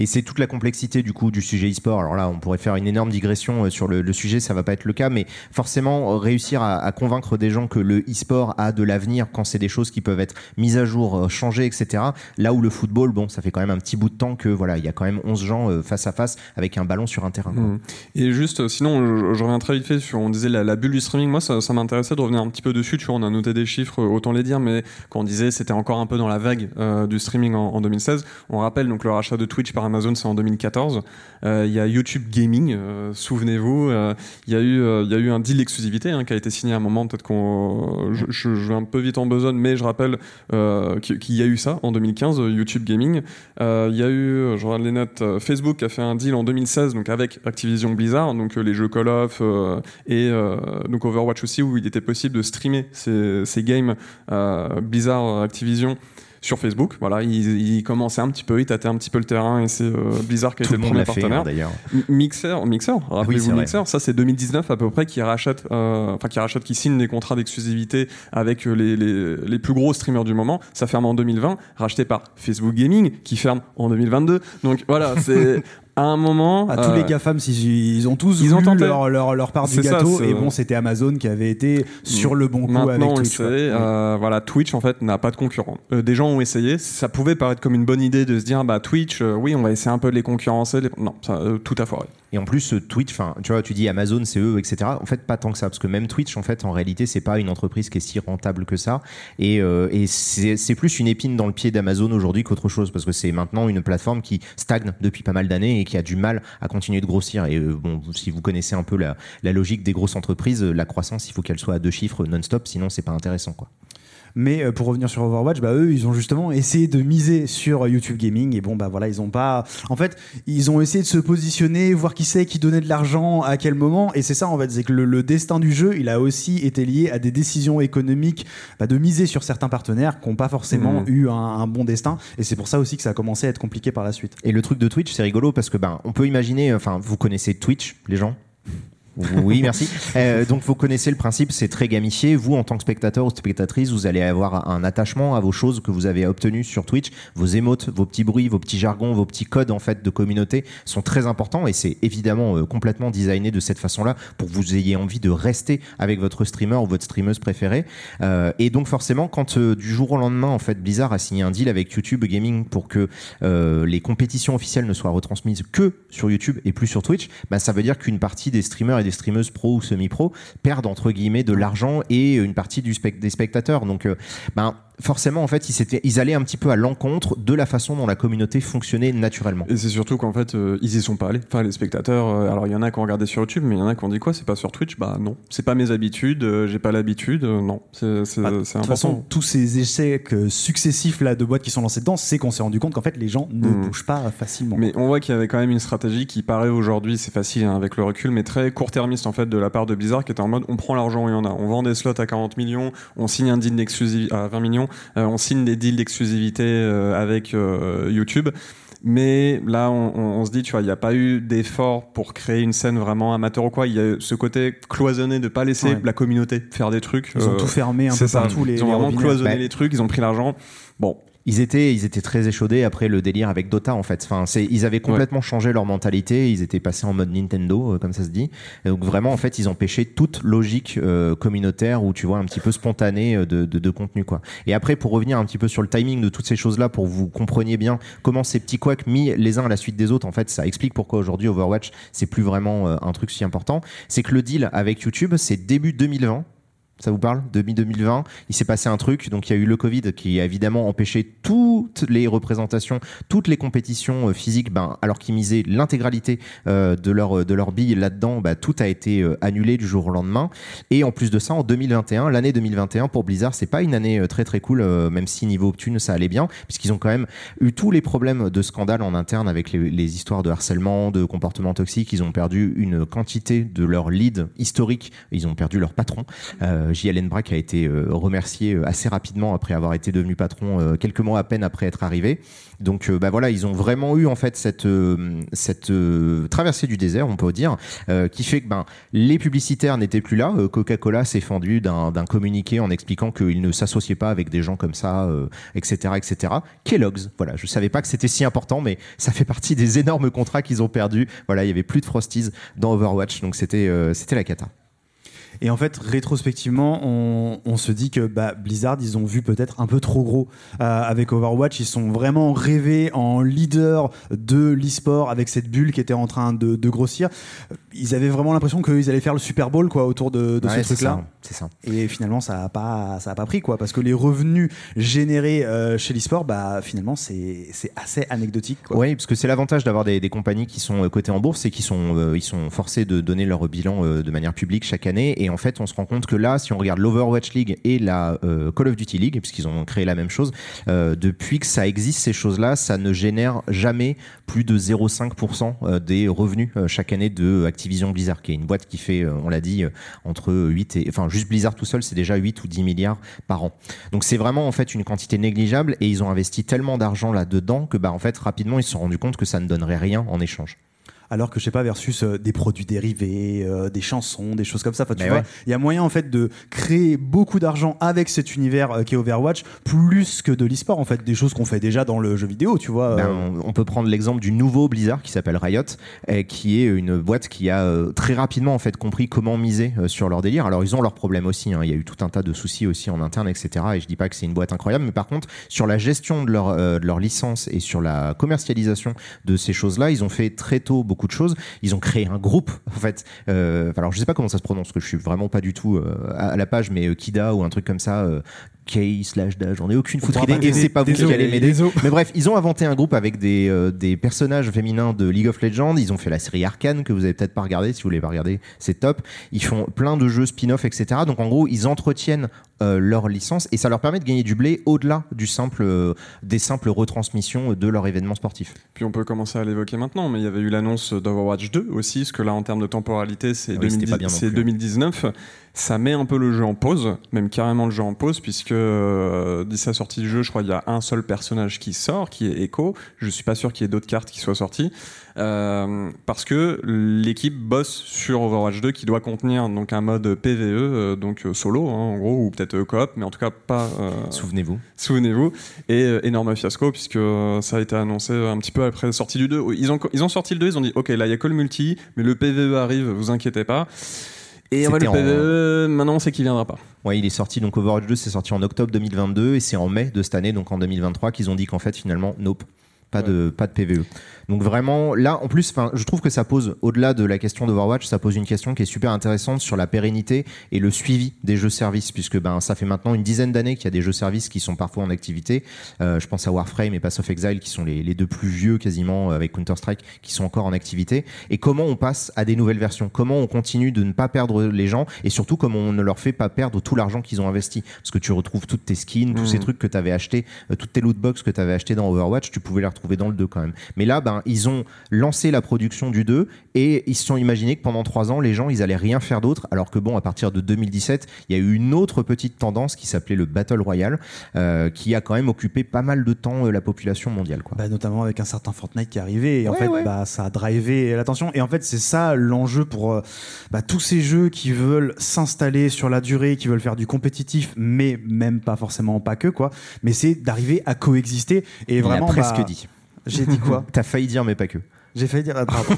Et c'est toute la complexité du coup du sujet e-sport. Alors là, on pourrait faire une énorme digression euh, sur le, sujet, ça va pas être le cas, mais forcément réussir à, convaincre des gens que le e-sport a de l'avenir quand c'est des choses qui peuvent être mises à jour, euh, changées, etc. Là où le football, bon, ça fait quand même un petit bout de temps que voilà, il y a quand même 11 gens euh, face à face avec un ballon sur un terrain. Mhm. Et juste, sinon, je, je reviens très vite fait sur, on disait la, bulle du streaming. Moi, ça, m'intéressait de revenir un petit peu dessus. Tu vois, on a noté des chiffres, autant les dire, mais quand on disait c'était encore un peu dans la vague du streaming en, en 2016, on rappelle donc le rachat de Twitch par Amazon, c'est en 2014. Euh, Il y a YouTube Gaming, euh, souvenez-vous, euh, il y a eu, y a eu un deal d'exclusivité hein, qui a été signé à un moment. Peut-être qu'on, je, vais un peu vite en besogne, mais je rappelle qu'il y a eu ça en 2015, euh, YouTube Gaming. Il y a eu, je regarde les notes, Facebook a fait un deal en 2016 donc avec Activision Blizzard, donc les jeux Call of et donc Overwatch aussi, où il était possible de streamer ces, ces games Blizzard Activision sur Facebook. Voilà, ils, ils commençaient un petit peu, ils tâtaient un petit peu le terrain et c'est euh, Blizzard qui a Tout été le premier fait hein, partenaire. d'ailleurs. Mixer, Mixer, rappelez-vous. Mixer, ça c'est 2019 à peu près qui rachète, euh, enfin qui rachète, qui signe des contrats d'exclusivité avec euh, les, les, les plus gros streamers du moment. Ça ferme en 2020, racheté par Facebook Gaming qui ferme en 2022. Donc voilà, c'est à un moment. À tous euh, les GAFAM, ils, ils ont tous ils ils ont tenté. leur, leur, leur part du ça, gâteau. et bon, c'était Amazon qui avait été sur le bon coup Maintenant, avec on le Twitch. sait, euh, voilà, Twitch en fait n'a pas de concurrent. Euh, des gens ont essayé, ça pouvait paraître comme une bonne idée de se dire bah Twitch, euh, oui, on va essayer un peu de les concurrencer. les- Non, ça, euh, tout a foiré. Et en plus, Twitch, enfin, tu vois, tu dis Amazon, c'est eux, etc. En fait, pas tant que ça, parce que même Twitch, en fait, en réalité, c'est pas une entreprise qui est si rentable que ça. Et, euh, et c'est plus une épine dans le pied d'Amazon aujourd'hui qu'autre chose, parce que c'est maintenant une plateforme qui stagne depuis pas mal d'années et qui a du mal à continuer de grossir. Et euh, bon, si vous connaissez un peu la, la logique des grosses entreprises, la croissance, il faut qu'elle soit à deux chiffres non-stop, sinon c'est pas intéressant, quoi. Mais euh, pour revenir sur Overwatch, bah eux, ils ont justement essayé de miser sur YouTube Gaming et bon bah voilà, ils ont pas. En fait, ils ont essayé de se positionner, voir qui c'est qui donnait de l'argent à quel moment. Et c'est ça en fait, c'est que le, le destin du jeu, il a aussi été lié à des décisions économiques bah, de miser sur certains partenaires qui n'ont pas forcément Mhm. eu un, un bon destin. Et c'est pour ça aussi que ça a commencé à être compliqué par la suite. Et le truc de Twitch, c'est rigolo parce que ben, on peut imaginer, enfin, vous connaissez Twitch, les gens? Oui, merci. Euh, donc vous connaissez le principe, c'est très gamifié. Vous, en tant que spectateur ou spectatrice, vous allez avoir un attachement à vos choses que vous avez obtenues sur Twitch. Vos émotes, vos petits bruits, vos petits jargons, vos petits codes en fait de communauté sont très importants et c'est évidemment euh, complètement designé de cette façon-là pour que vous ayez envie de rester avec votre streamer ou votre streameuse préférée. Euh, et donc forcément, quand euh, du jour au lendemain, en fait, Blizzard a signé un deal avec YouTube Gaming pour que euh, les compétitions officielles ne soient retransmises que sur YouTube et plus sur Twitch, bah, ça veut dire qu'une partie des streamers et des streameuses pro ou semi-pro perdent entre guillemets de l'argent et une partie du spec- des spectateurs. Donc, euh, ben, forcément, en fait, ils, s'étaient- ils allaient un petit peu à l'encontre de la façon dont la communauté fonctionnait naturellement. Et c'est surtout qu'en fait, euh, ils y sont pas allés. Enfin, les spectateurs, euh, alors il y en a qui ont regardé sur YouTube, mais il y en a qui ont dit quoi C'est pas sur Twitch? Bah non. C'est pas mes habitudes, euh, j'ai pas l'habitude, euh, non. C'est c'est- Bah, c'est de toute façon, tous ces échecs successifs là de boîtes qui sont lancées dedans, c'est qu'on s'est rendu compte qu'en fait les gens ne Mhm. bougent pas facilement. Mais on voit qu'il y avait quand même une stratégie qui paraît aujourd'hui, c'est facile hein, avec le recul, mais très court-termiste en fait de la part de Blizzard qui était en mode on prend l'argent où il y en a, on vend des slots à 40 millions, on signe un deal d'exclusivité à 20 millions, on signe des deals d'exclusivité euh, avec euh, YouTube. Mais là, on, on- on se dit, tu vois, il n'y a pas eu d'effort pour créer une scène vraiment amateur ou quoi. Il y a ce côté cloisonné de pas laisser Ouais. la communauté faire des trucs. Ils ont euh, tout fermé un peu ça. partout les Ils ont les vraiment robinets. cloisonné les trucs, ils ont pris l'argent. Bon, ils étaient, ils étaient très échaudés après le délire avec Dota en fait. Enfin, c'est, ils avaient complètement changé leur mentalité. Ils étaient passés en mode Nintendo, euh, comme ça se dit. Et donc vraiment, en fait, ils ont pêché toute logique euh, communautaire ou tu vois un petit peu spontanée euh, de, de, de, contenu quoi. Et après, pour revenir un petit peu sur le timing de toutes ces choses là, pour que vous compreniez bien comment ces petits couacs mis les uns à la suite des autres, en fait, ça explique pourquoi aujourd'hui Overwatch c'est plus vraiment un truc si important. C'est que le deal avec YouTube, c'est début 2020 ça vous parle? Demi 2020, il s'est passé un truc. Donc il y a eu le Covid qui a évidemment empêché toutes les représentations, toutes les compétitions euh, physiques. Ben, alors qu'ils misaient l'intégralité euh, de leur de leur bille là-dedans, ben, tout a été euh, annulé du jour au lendemain. Et en plus de ça, en 2021, l'année 2021 pour Blizzard, c'est pas une année très très cool, même si niveau Optune ça allait bien, puisqu'ils ont quand même eu tous les problèmes de scandale en interne avec les, histoires de harcèlement, de comportement toxique. Ils ont perdu une quantité de leur lead historique. Ils ont perdu leur patron. Allen Brack a été euh, remercié euh, assez rapidement après avoir été devenu patron euh, quelques mois à peine après être arrivé. Donc bah voilà, ils ont vraiment eu en fait cette cette traversée du désert, on peut dire, qui fait que ben les publicitaires n'étaient plus là. Coca-Cola s'est fendu d'un communiqué en expliquant qu'il ne s'associait pas avec des gens comme ça, etc., etc. Kellogg's, voilà, je savais pas que c'était si important, mais ça fait partie des énormes contrats qu'ils ont perdus. Voilà, il y avait plus de Frosties dans Overwatch, donc c'était c'était la cata. Et en fait, rétrospectivement, on, se dit que bah, Blizzard, ils ont vu peut-être un peu trop gros euh, avec Overwatch. Ils sont vraiment rêvés en leader de l'e-sport avec cette bulle qui était en train de, grossir. Ils avaient vraiment l'impression qu'ils allaient faire le Super Bowl quoi, autour de, ce truc-là. C'est ça. Et finalement, ça n'a pas, ça a pas pris quoi, parce que les revenus générés euh, chez l'e-sport, bah, finalement, c'est assez anecdotique. Oui, parce que c'est l'avantage d'avoir des, compagnies qui sont euh, cotées en bourse et qui sont, ils sont forcés de donner leur bilan de manière publique chaque année. Et en fait, on se rend compte que là, si on regarde l'Overwatch League et la euh, Call of Duty League, puisqu'ils ont créé la même chose, euh, depuis que ça existe, ces choses-là, ça ne génère jamais plus de 0,5% euh, des revenus chaque année de Activision Blizzard, qui est une boîte qui fait, on l'a dit, entre 8 et. Enfin, juste Blizzard tout seul, c'est déjà 8 ou 10 milliards par an. Donc c'est vraiment en fait une quantité négligeable et ils ont investi tellement d'argent là-dedans que bah, en fait, rapidement, ils se sont rendus compte que ça ne donnerait rien en échange alors que je sais pas versus euh, des produits dérivés, euh, des chansons, des choses comme ça. Enfin, tu vois, il y a moyen en fait de créer beaucoup d'argent avec cet univers euh, qui est Overwatch, plus que de l'e-sport en fait, des choses qu'on fait déjà dans le jeu vidéo, tu vois. Ben, on, peut prendre l'exemple du nouveau Blizzard qui s'appelle Riot, et qui est une boîte qui a très rapidement en fait compris comment miser sur leur délire. Alors ils ont leurs problèmes aussi, hein. il y a eu tout un tas de soucis aussi en interne, etc. Et je dis pas que c'est une boîte incroyable, mais par contre sur la gestion de leur, de leur licence et sur la commercialisation de ces choses-là, ils ont fait très tôt beaucoup de choses. Ils ont créé un groupe, en fait. Euh, alors, je sais pas comment ça se prononce, parce que je suis vraiment pas du tout euh, à, la page, mais euh, Kida ou un truc comme ça. K slash dash, j'en ai aucune foutre idée et c'est pas vous qui allez m'aider. Mais bref, ils ont inventé un groupe avec des, des personnages féminins de League of Legends. Ils ont fait la série Arcane que vous avez peut-être pas regardé. Si vous l'avez pas regardé, c'est top. Ils font plein de jeux spin-off, etc. Donc en gros, ils entretiennent leur licence et ça leur permet de gagner du blé au-delà du simple, des simples retransmissions de leur événement sportif. Puis on peut commencer à l'évoquer maintenant, mais il y avait eu l'annonce d'Overwatch 2 aussi, parce que là en termes de temporalité, c'est 2019 ça met un peu le jeu en pause, même carrément le jeu en pause, puisque euh, d'ici la sortie du jeu, je crois qu'il y a un seul personnage qui sort, qui est Echo. Je suis pas sûr qu'il y ait d'autres cartes qui soient sorties, euh, parce que l'équipe bosse sur Overwatch 2, qui doit contenir donc un mode PVE, euh, donc solo, hein, en gros, ou peut-être coop, mais en tout cas pas. souvenez-vous. Souvenez-vous. Et énorme fiasco, puisque ça a été annoncé un petit peu après la sortie du 2. Ils ont, ils ont sorti le 2, ils ont dit, ok, là il y a que le multi, mais le PVE arrive, vous inquiétez pas. Et le PVE, maintenant on sait qu'il viendra pas. Ouais, il est sorti, donc Overwatch 2 c'est sorti en octobre 2022 et c'est en mai de cette année, donc en 2023, qu'ils ont dit qu'en fait finalement, nope, pas, de, pas de PVE. Donc vraiment, là, en plus, je trouve que ça pose, au-delà de la question d'Overwatch, ça pose une question qui est super intéressante sur la pérennité et le suivi des jeux-services, puisque ben, ça fait maintenant une dizaine d'années qu'il y a des jeux-services qui sont parfois en activité. Euh, je pense à Warframe et Pass of Exile, qui sont les, les deux plus vieux quasiment, euh, avec Counter-Strike, qui sont encore en activité. Et comment on passe à des nouvelles versions? Comment on continue de ne pas perdre les gens? Et surtout, comment on ne leur fait pas perdre tout l'argent qu'ils ont investi? Parce que tu retrouves toutes tes skins, tous ces mmh. trucs que tu avais achetés, euh, toutes tes loot box que tu avais acheté dans Overwatch, tu pouvais les retrouver retrouver dans le 2 quand même. Mais là, ben, ils ont lancé la production du 2 et ils se sont imaginés que pendant 3 ans, les gens, ils allaient rien faire d'autre. Alors que bon, à partir de 2017, il y a eu une autre petite tendance qui s'appelait le Battle Royale, euh, qui a quand même occupé pas mal de temps euh, la population mondiale. Quoi. Bah, notamment avec un certain Fortnite qui est arrivé. Et en Ouais, fait, ouais. bah, ça a drivé l'attention. Et en fait, c'est ça l'enjeu pour euh, bah, tous ces jeux qui veulent s'installer sur la durée, qui veulent faire du compétitif, mais même pas forcément pas que, quoi. Mais c'est d'arriver à coexister. Et vraiment. a presque bah, dit. J'ai dit quoi T'as failli dire, mais pas que. J'ai failli dire, ah, pardon.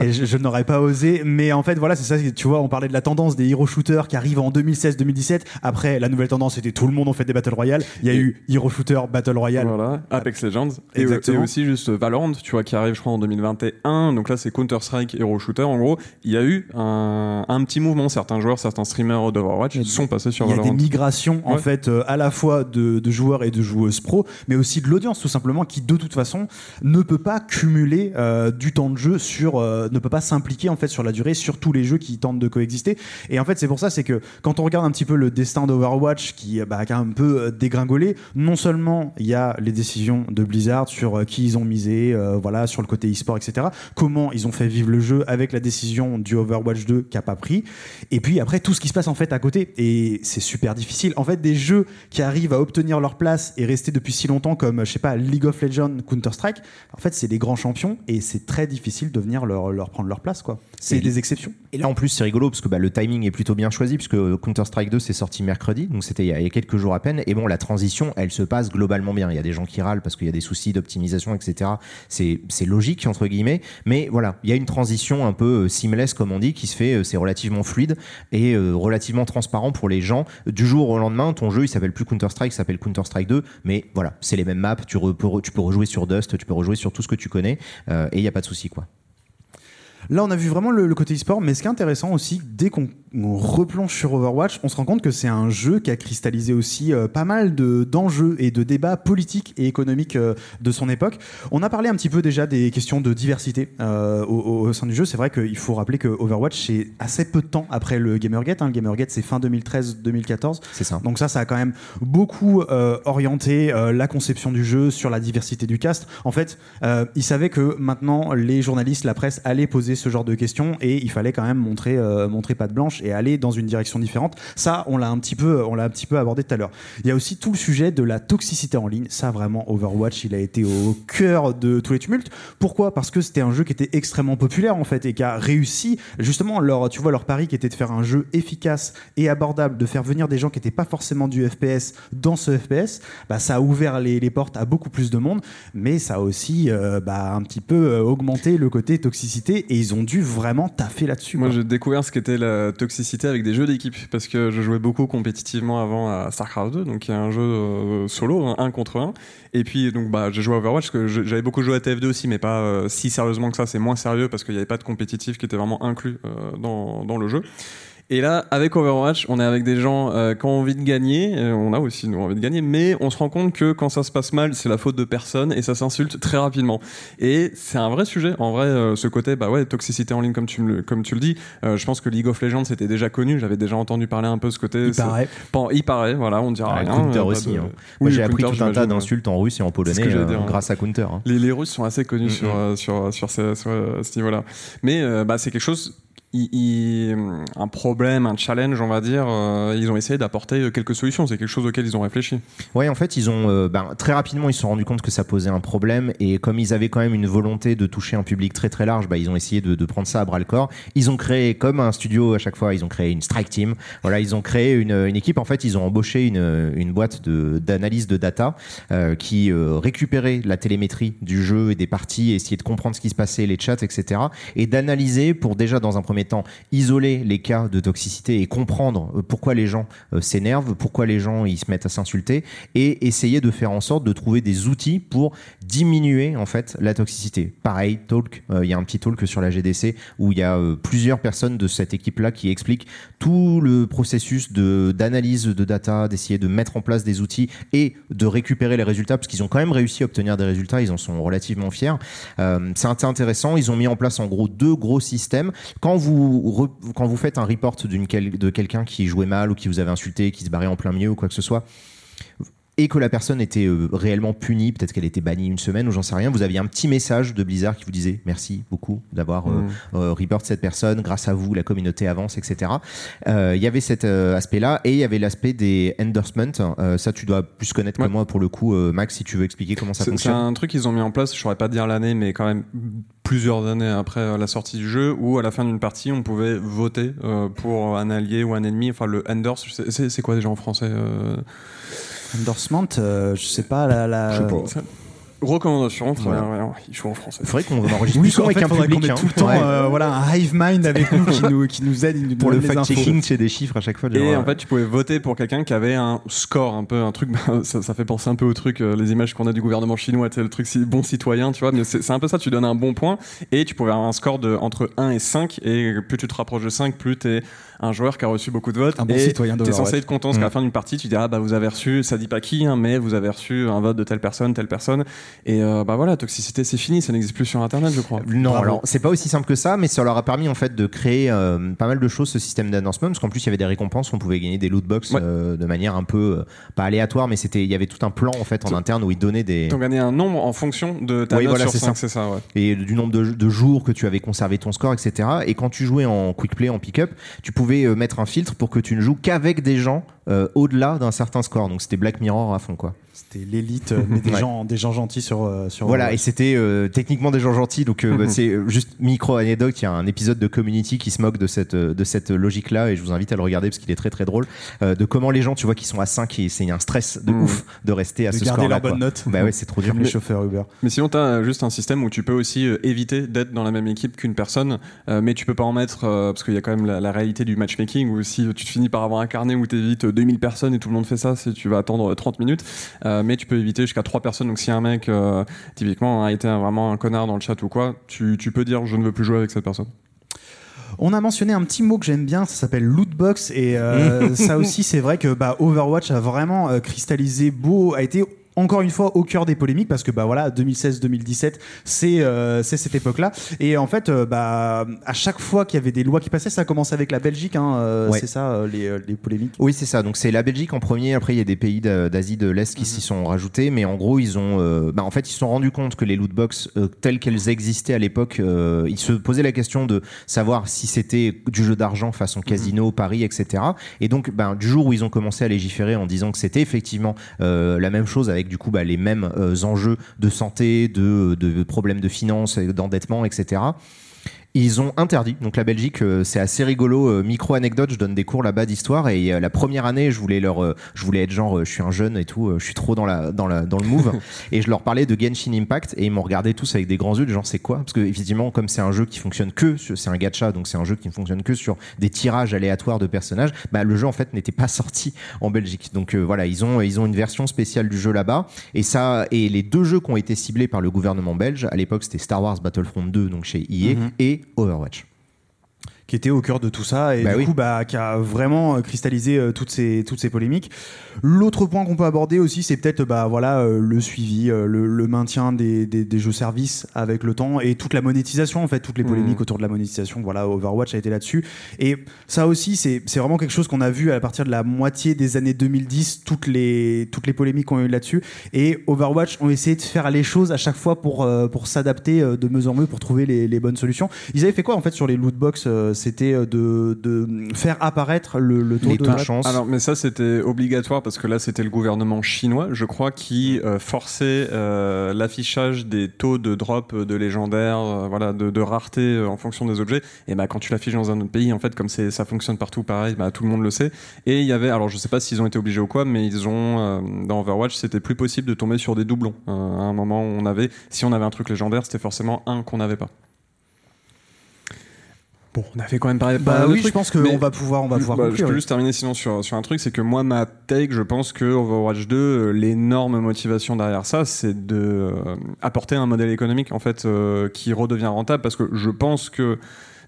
et je, je n'aurais pas osé. Mais en fait, voilà, c'est ça. Tu vois, on parlait de la tendance des hero shooters qui arrivent en 2016-2017. Après, la nouvelle tendance, c'était tout le monde ont fait des battle royale. Il y a Et- eu hero shooter, battle royale. Voilà, Apex Legends. Et, et aussi juste Valorant, tu vois, qui arrive, je crois, en 2021. Donc là, c'est Counter-Strike Hero Shooter. En gros, il y a eu un, un petit mouvement. Certains joueurs, certains streamers d'Overwatch sont passés sur Il y a des Valorant. migrations en Ouais. fait euh, à la fois de, de joueurs et de joueuses pro, mais aussi de l'audience tout simplement qui de toute façon ne peut pas cumuler euh, du temps de jeu sur, euh, ne peut pas s'impliquer en fait sur la durée sur tous les jeux qui tentent de coexister. Et en fait c'est pour ça c'est que quand on regarde un petit peu le destin d'Overwatch qui, euh, bah, a un peu euh, dégringolé, non seulement il y a les décisions de Blizzard sur qui ils ont misé, voilà sur le côté e-sport etc. Comment ils ont fait vivre le jeu avec la décision du Overwatch 2 qui a pas pris. Et puis après, tout ce qui se passe en fait à côté. Et c'est super difficile. En fait, des jeux qui arrivent à obtenir leur place et rester depuis si longtemps, comme, je sais pas, League of Legends, Counter-Strike, en fait, c'est des grands champions et c'est très difficile de venir leur, leur prendre leur place, quoi. C'est des exceptions. Et là en plus c'est rigolo parce que bah, le timing est plutôt bien choisi puisque Counter-Strike 2 c'est sorti mercredi donc c'était il y a il y a quelques jours à peine. Et bon la transition elle se passe globalement bien. Il y a des gens qui râlent parce qu'il y a des soucis d'optimisation etc c'est logique entre guillemets. Mais voilà il y a une transition un peu euh, seamless comme on dit qui se fait euh, c'est relativement fluide et euh, relativement transparent pour les gens. Du jour au lendemain ton jeu il s'appelle plus Counter-Strike il s'appelle Counter-Strike 2 mais voilà c'est les mêmes maps. Tu, re- tu peux rejouer sur Dust tu peux rejouer sur tout ce que tu connais. Euh, et il y a pas de souci quoi. Là, on a vu vraiment le, le côté e-sport, mais ce qui est intéressant aussi, dès qu'on on replonge sur Overwatch, on se rend compte que c'est un jeu qui a cristallisé aussi euh, pas mal de- d'enjeux et de débats politiques et économiques euh, de son époque. On a parlé un petit peu déjà des questions de diversité euh, au, sein du jeu. C'est vrai qu'il faut rappeler que Overwatch, c'est assez peu de temps après le Gamergate. hein. Le Gamergate, c'est fin 2013-2014. c'est ça Donc ça, ça a quand même beaucoup orienté la conception du jeu sur la diversité du cast. En fait, ils savaient que maintenant, les journalistes, la presse allaient poser ce genre de questions et il fallait quand même montrer, montrer patte blanche et aller dans une direction différente. Ça, on l'a un petit peu, on l'a un petit peu abordé tout à l'heure. Il y a aussi tout le sujet de la toxicité en ligne. Ça, vraiment, Overwatch, il a été au cœur de tous les tumultes. Pourquoi? Parce que c'était un jeu qui était extrêmement populaire en fait et qui a réussi justement leur, tu vois, leur pari qui était de faire un jeu efficace et abordable, de faire venir des gens qui n'étaient pas forcément du FPS dans ce FPS. Bah, ça a ouvert les, les portes à beaucoup plus de monde, mais ça a aussi euh, bah, un petit peu euh, augmenté le côté toxicité et ils ont dû vraiment taffer là-dessus. Moi, j'ai découvert ce qu'était la toxicité avec des jeux d'équipe parce que je jouais beaucoup compétitivement avant à StarCraft 2, donc qui est un jeu euh, solo, hein, un contre un. Et puis, donc, bah, j'ai joué à Overwatch parce que j'avais beaucoup joué à TF2 aussi, mais pas euh, si sérieusement que ça. C'est moins sérieux parce qu'il n'y avait pas de compétitif qui était vraiment inclus euh, dans, dans le jeu. Et là, avec Overwatch, on est avec des gens euh, qui ont envie de gagner. euh, on a aussi nous envie de gagner, mais on se rend compte que quand ça se passe mal, c'est la faute de personne et ça s'insulte très rapidement. Et c'est un vrai sujet. En vrai, euh, ce côté, bah ouais, toxicité en ligne, comme tu, me comme tu le dis. euh, je pense que League of Legends c'était déjà connu. J'avais déjà entendu parler un peu de ce côté. Il paraît. Pan- il paraît, voilà, on dira Ah, rien. Counter aussi, de- hein. Oui, Moi, j'ai appris tout un tas d'insultes en russe et en polonais euh, dire, hein. grâce à Counter. hein. Les, les Russes sont assez connus Mm, sur, mm. sur, sur, ce, sur, ce niveau-là. Mais euh, bah, c'est quelque chose. Un problème, un challenge, on va dire, euh, ils ont essayé d'apporter quelques solutions. C'est quelque chose auquel ils ont réfléchi. Ouais, en fait, ils ont euh, ben, très rapidement, ils se sont rendus compte que ça posait un problème et comme ils avaient quand même une volonté de toucher un public très très large, bah, ils ont essayé de, prendre ça à bras le corps. Ils ont créé, comme un studio à chaque fois, ils ont créé une strike team. Voilà, ils ont créé une, équipe. En fait, ils ont embauché une, une boîte d'analyse de, data euh, qui récupérait la télémétrie du jeu et des parties, essayer de comprendre ce qui se passait, les chats, etc. Et d'analyser pour déjà dans un premier temps isoler les cas de toxicité et comprendre euh, pourquoi les gens euh, s'énervent, pourquoi les gens ils se mettent à s'insulter et essayer de faire en sorte de trouver des outils pour diminuer en fait la toxicité. Pareil, talk, euh, il y a un petit talk sur la GDC où il y a plusieurs personnes de cette équipe-là qui expliquent tout le processus de d'analyse de data, d'essayer de mettre en place des outils et de récupérer les résultats parce qu'ils ont quand même réussi à obtenir des résultats, ils en sont relativement fiers. Euh, c'est intéressant, ils ont mis en place en gros deux gros systèmes. Quand vous quand vous faites un report de quelqu'un qui jouait mal ou qui vous avait insulté, qui se barrait en plein milieu ou quoi que ce soit, et que la personne était euh, réellement punie, peut-être qu'elle était bannie une semaine ou j'en sais rien, vous aviez un petit message de Blizzard qui vous disait merci beaucoup d'avoir euh, Mm. euh, report cette personne, grâce à vous la communauté avance, etc. Euh, Il y avait cet aspect-là et il y avait l'aspect des endorsements. Ça, tu dois plus connaître Ouais. que moi pour le coup, Max, si tu veux expliquer comment ça C'est c'est fonctionne. un truc qu'ils ont mis en place, je saurais pas dire l'année, mais quand même plusieurs années après la sortie du jeu, où à la fin d'une partie, on pouvait voter pour un allié ou un ennemi. Enfin, le endorse, c'est- quoi déjà en français Endorsement, euh, je sais pas, la. la... Recommandation, très Voilà. bien, ouais, il joue en français. Il faudrait qu'on enregistre Oui, plus en avec fait, un faudrait qu'on public. hein. tout le temps Ouais. euh, voilà, un hive mind avec nous qui nous, qui nous aide. nous pour le fact-checking, c'est des chiffres à chaque fois. genre, Et euh, en fait, tu pouvais voter pour quelqu'un qui avait un score, un peu un truc. ça, ça fait penser un peu au truc, euh, les images qu'on a du gouvernement chinois, tu le truc si- bon citoyen, tu vois. Mais c'est c'est un peu ça. Tu donnes un bon point et tu pouvais avoir un score de entre 1 et 5 et plus tu te rapproches de 5, plus t'es un joueur qui a reçu beaucoup de votes. Un bon et citoyen T'es d'Overwatch. censé être content parce qu'à Mm. la fin d'une partie, tu dis ah bah vous avez reçu, ça dit pas qui, hein, mais vous avez reçu un vote de telle personne, telle personne. Et euh, bah voilà, toxicité, c'est fini, ça n'existe plus sur Internet, je crois. Non, Bravo. alors c'est pas aussi simple que ça, mais ça leur a permis en fait de créer euh, pas mal de choses ce système d'annoncement, parce qu'en plus il y avait des récompenses, on pouvait gagner des loot box Ouais. euh, de manière un peu euh, pas aléatoire, mais c'était il y avait tout un plan en fait en interne où ils donnaient des T'en gagnais un nombre en fonction de ta Oui, note voilà, sur c'est 5, ça. c'est ça, ouais. et du nombre de, de jours que tu avais conservé ton score, etc. Et quand tu jouais en quick play, en pick-up, tu pouvais euh, mettre un filtre pour que tu ne joues qu'avec des gens euh, au-delà d'un certain score. Donc c'était Black Mirror à fond quoi. C'était l'élite, euh, mais des, Ouais. gens, des gens gentils sur. euh, sur Voilà, et Overwatch. c'était euh, techniquement des gens gentils, donc euh, bah, c'est euh, juste micro anecdote. Il y a un épisode de Community qui se moque de cette euh, de cette logique-là, et je vous invite à le regarder parce qu'il est très très drôle. euh, de comment les gens, tu vois, qui sont à 5 et c'est un stress de Mm. ouf de rester à de ce garder score-là. leur bonne quoi. note. Bah ouais, c'est trop dur. Les Mais- chauffeurs Uber. Mais sinon, tu as juste un système où tu peux aussi euh, éviter d'être dans la même équipe qu'une personne, euh, mais tu peux pas en mettre, euh, parce qu'il y a quand même la, la réalité du matchmaking, où si tu te finis par avoir un carnet où tu évites 2000 personnes et tout le monde fait ça, c'est- tu vas attendre euh, 30 minutes, Euh, mais tu peux éviter jusqu'à 3 personnes. Donc si un mec, euh, typiquement, a été un- vraiment un connard dans le chat ou quoi, tu, tu peux dire je ne veux plus jouer avec cette personne. On a mentionné un petit mot que j'aime bien, ça s'appelle lootbox et euh, ça aussi c'est vrai que bah, Overwatch a vraiment euh, cristallisé beau, a été encore une fois au cœur des polémiques parce que bah voilà 2016-2017 c'est euh, c'est cette époque-là et en fait euh, bah à chaque fois qu'il y avait des lois qui passaient ça a commencé avec la Belgique hein, euh, Ouais. c'est ça euh, les, euh, les polémiques? Oui, c'est ça. Donc c'est la Belgique en premier. Après, il y a des pays d'A- d'Asie de l'Est qui s'y sont rajoutés, mais en gros, ils ont, bah, en fait, ils se sont rendus compte que les loot box telles qu'elles existaient à l'époque, euh, ils se posaient la question de savoir si c'était du jeu d'argent façon casino, paris, etc. Et donc, ben, du jour où ils ont commencé à légiférer en disant que c'était effectivement euh, la même chose avec du coup bah, les mêmes euh, enjeux de santé, de problèmes de finances, d'endettement, etc. Ils ont interdit. Donc la Belgique, euh, c'est assez rigolo. Euh, micro anecdote, je donne des cours là-bas d'histoire et euh, la première année, je voulais leur, euh, je voulais être genre, euh, je suis un jeune et tout, euh, je suis trop dans la, dans la, dans le move et je leur parlais de Genshin Impact et ils m'ont regardé tous avec des grands yeux, genre c'est quoi? Parce que effectivement, comme c'est un jeu qui fonctionne que, c'est un gacha, donc c'est un jeu qui ne fonctionne que sur des tirages aléatoires de personnages. Bah le jeu en fait n'était pas sorti en Belgique. Donc euh, voilà, ils ont, ils ont une version spéciale du jeu là-bas et ça et les deux jeux qui ont été ciblés par le gouvernement belge à l'époque, c'était Star Wars Battlefront 2, donc chez EA Mhm. et Overwatch. Qui était au cœur de tout ça et Bah du oui. coup bah, qui a vraiment euh, cristallisé euh, toutes ces toutes ces polémiques. L'autre point qu'on peut aborder aussi c'est peut-être bah voilà euh, le suivi, euh, le, le maintien des, des, des jeux services avec le temps et toute la monétisation en fait toutes les polémiques Mhm. autour de la monétisation. Voilà Overwatch a été là-dessus et ça aussi c'est c'est vraiment quelque chose qu'on a vu à partir de la moitié des années 2010 toutes les toutes les polémiques qu'on a eu là-dessus et Overwatch ont essayé de faire les choses à chaque fois pour pour s'adapter de mieux en mieux pour trouver les, les bonnes solutions. Ils avaient fait quoi en fait sur les loot box C'était euh, de, de faire apparaître le, le taux Les de taux chance. Alors, mais ça, c'était obligatoire parce que là, c'était le gouvernement chinois, je crois, qui euh, forçait euh, l'affichage des taux de drop de légendaires, euh, voilà, de, de rareté en fonction des objets. Et bah, quand tu l'affiches dans un autre pays, en fait, comme ça fonctionne partout pareil, bah, tout le monde le sait. Et il y avait, alors je sais pas s'ils ont été obligés ou quoi, mais ils ont, euh, dans Overwatch, c'était plus possible de tomber sur des doublons. Euh, à un moment, on avait, si on avait un truc légendaire, c'était forcément un qu'on n'avait pas. Bon, on a fait quand même parler Bah pas de oui, je pense qu'on va pouvoir on va pouvoir bah, je conclure, peux oui. juste terminer sinon sur, sur un truc, c'est que moi, ma take, je pense que Overwatch 2, euh, l'énorme motivation derrière ça, c'est de euh, apporter un modèle économique en fait euh, qui redevient rentable parce que je pense que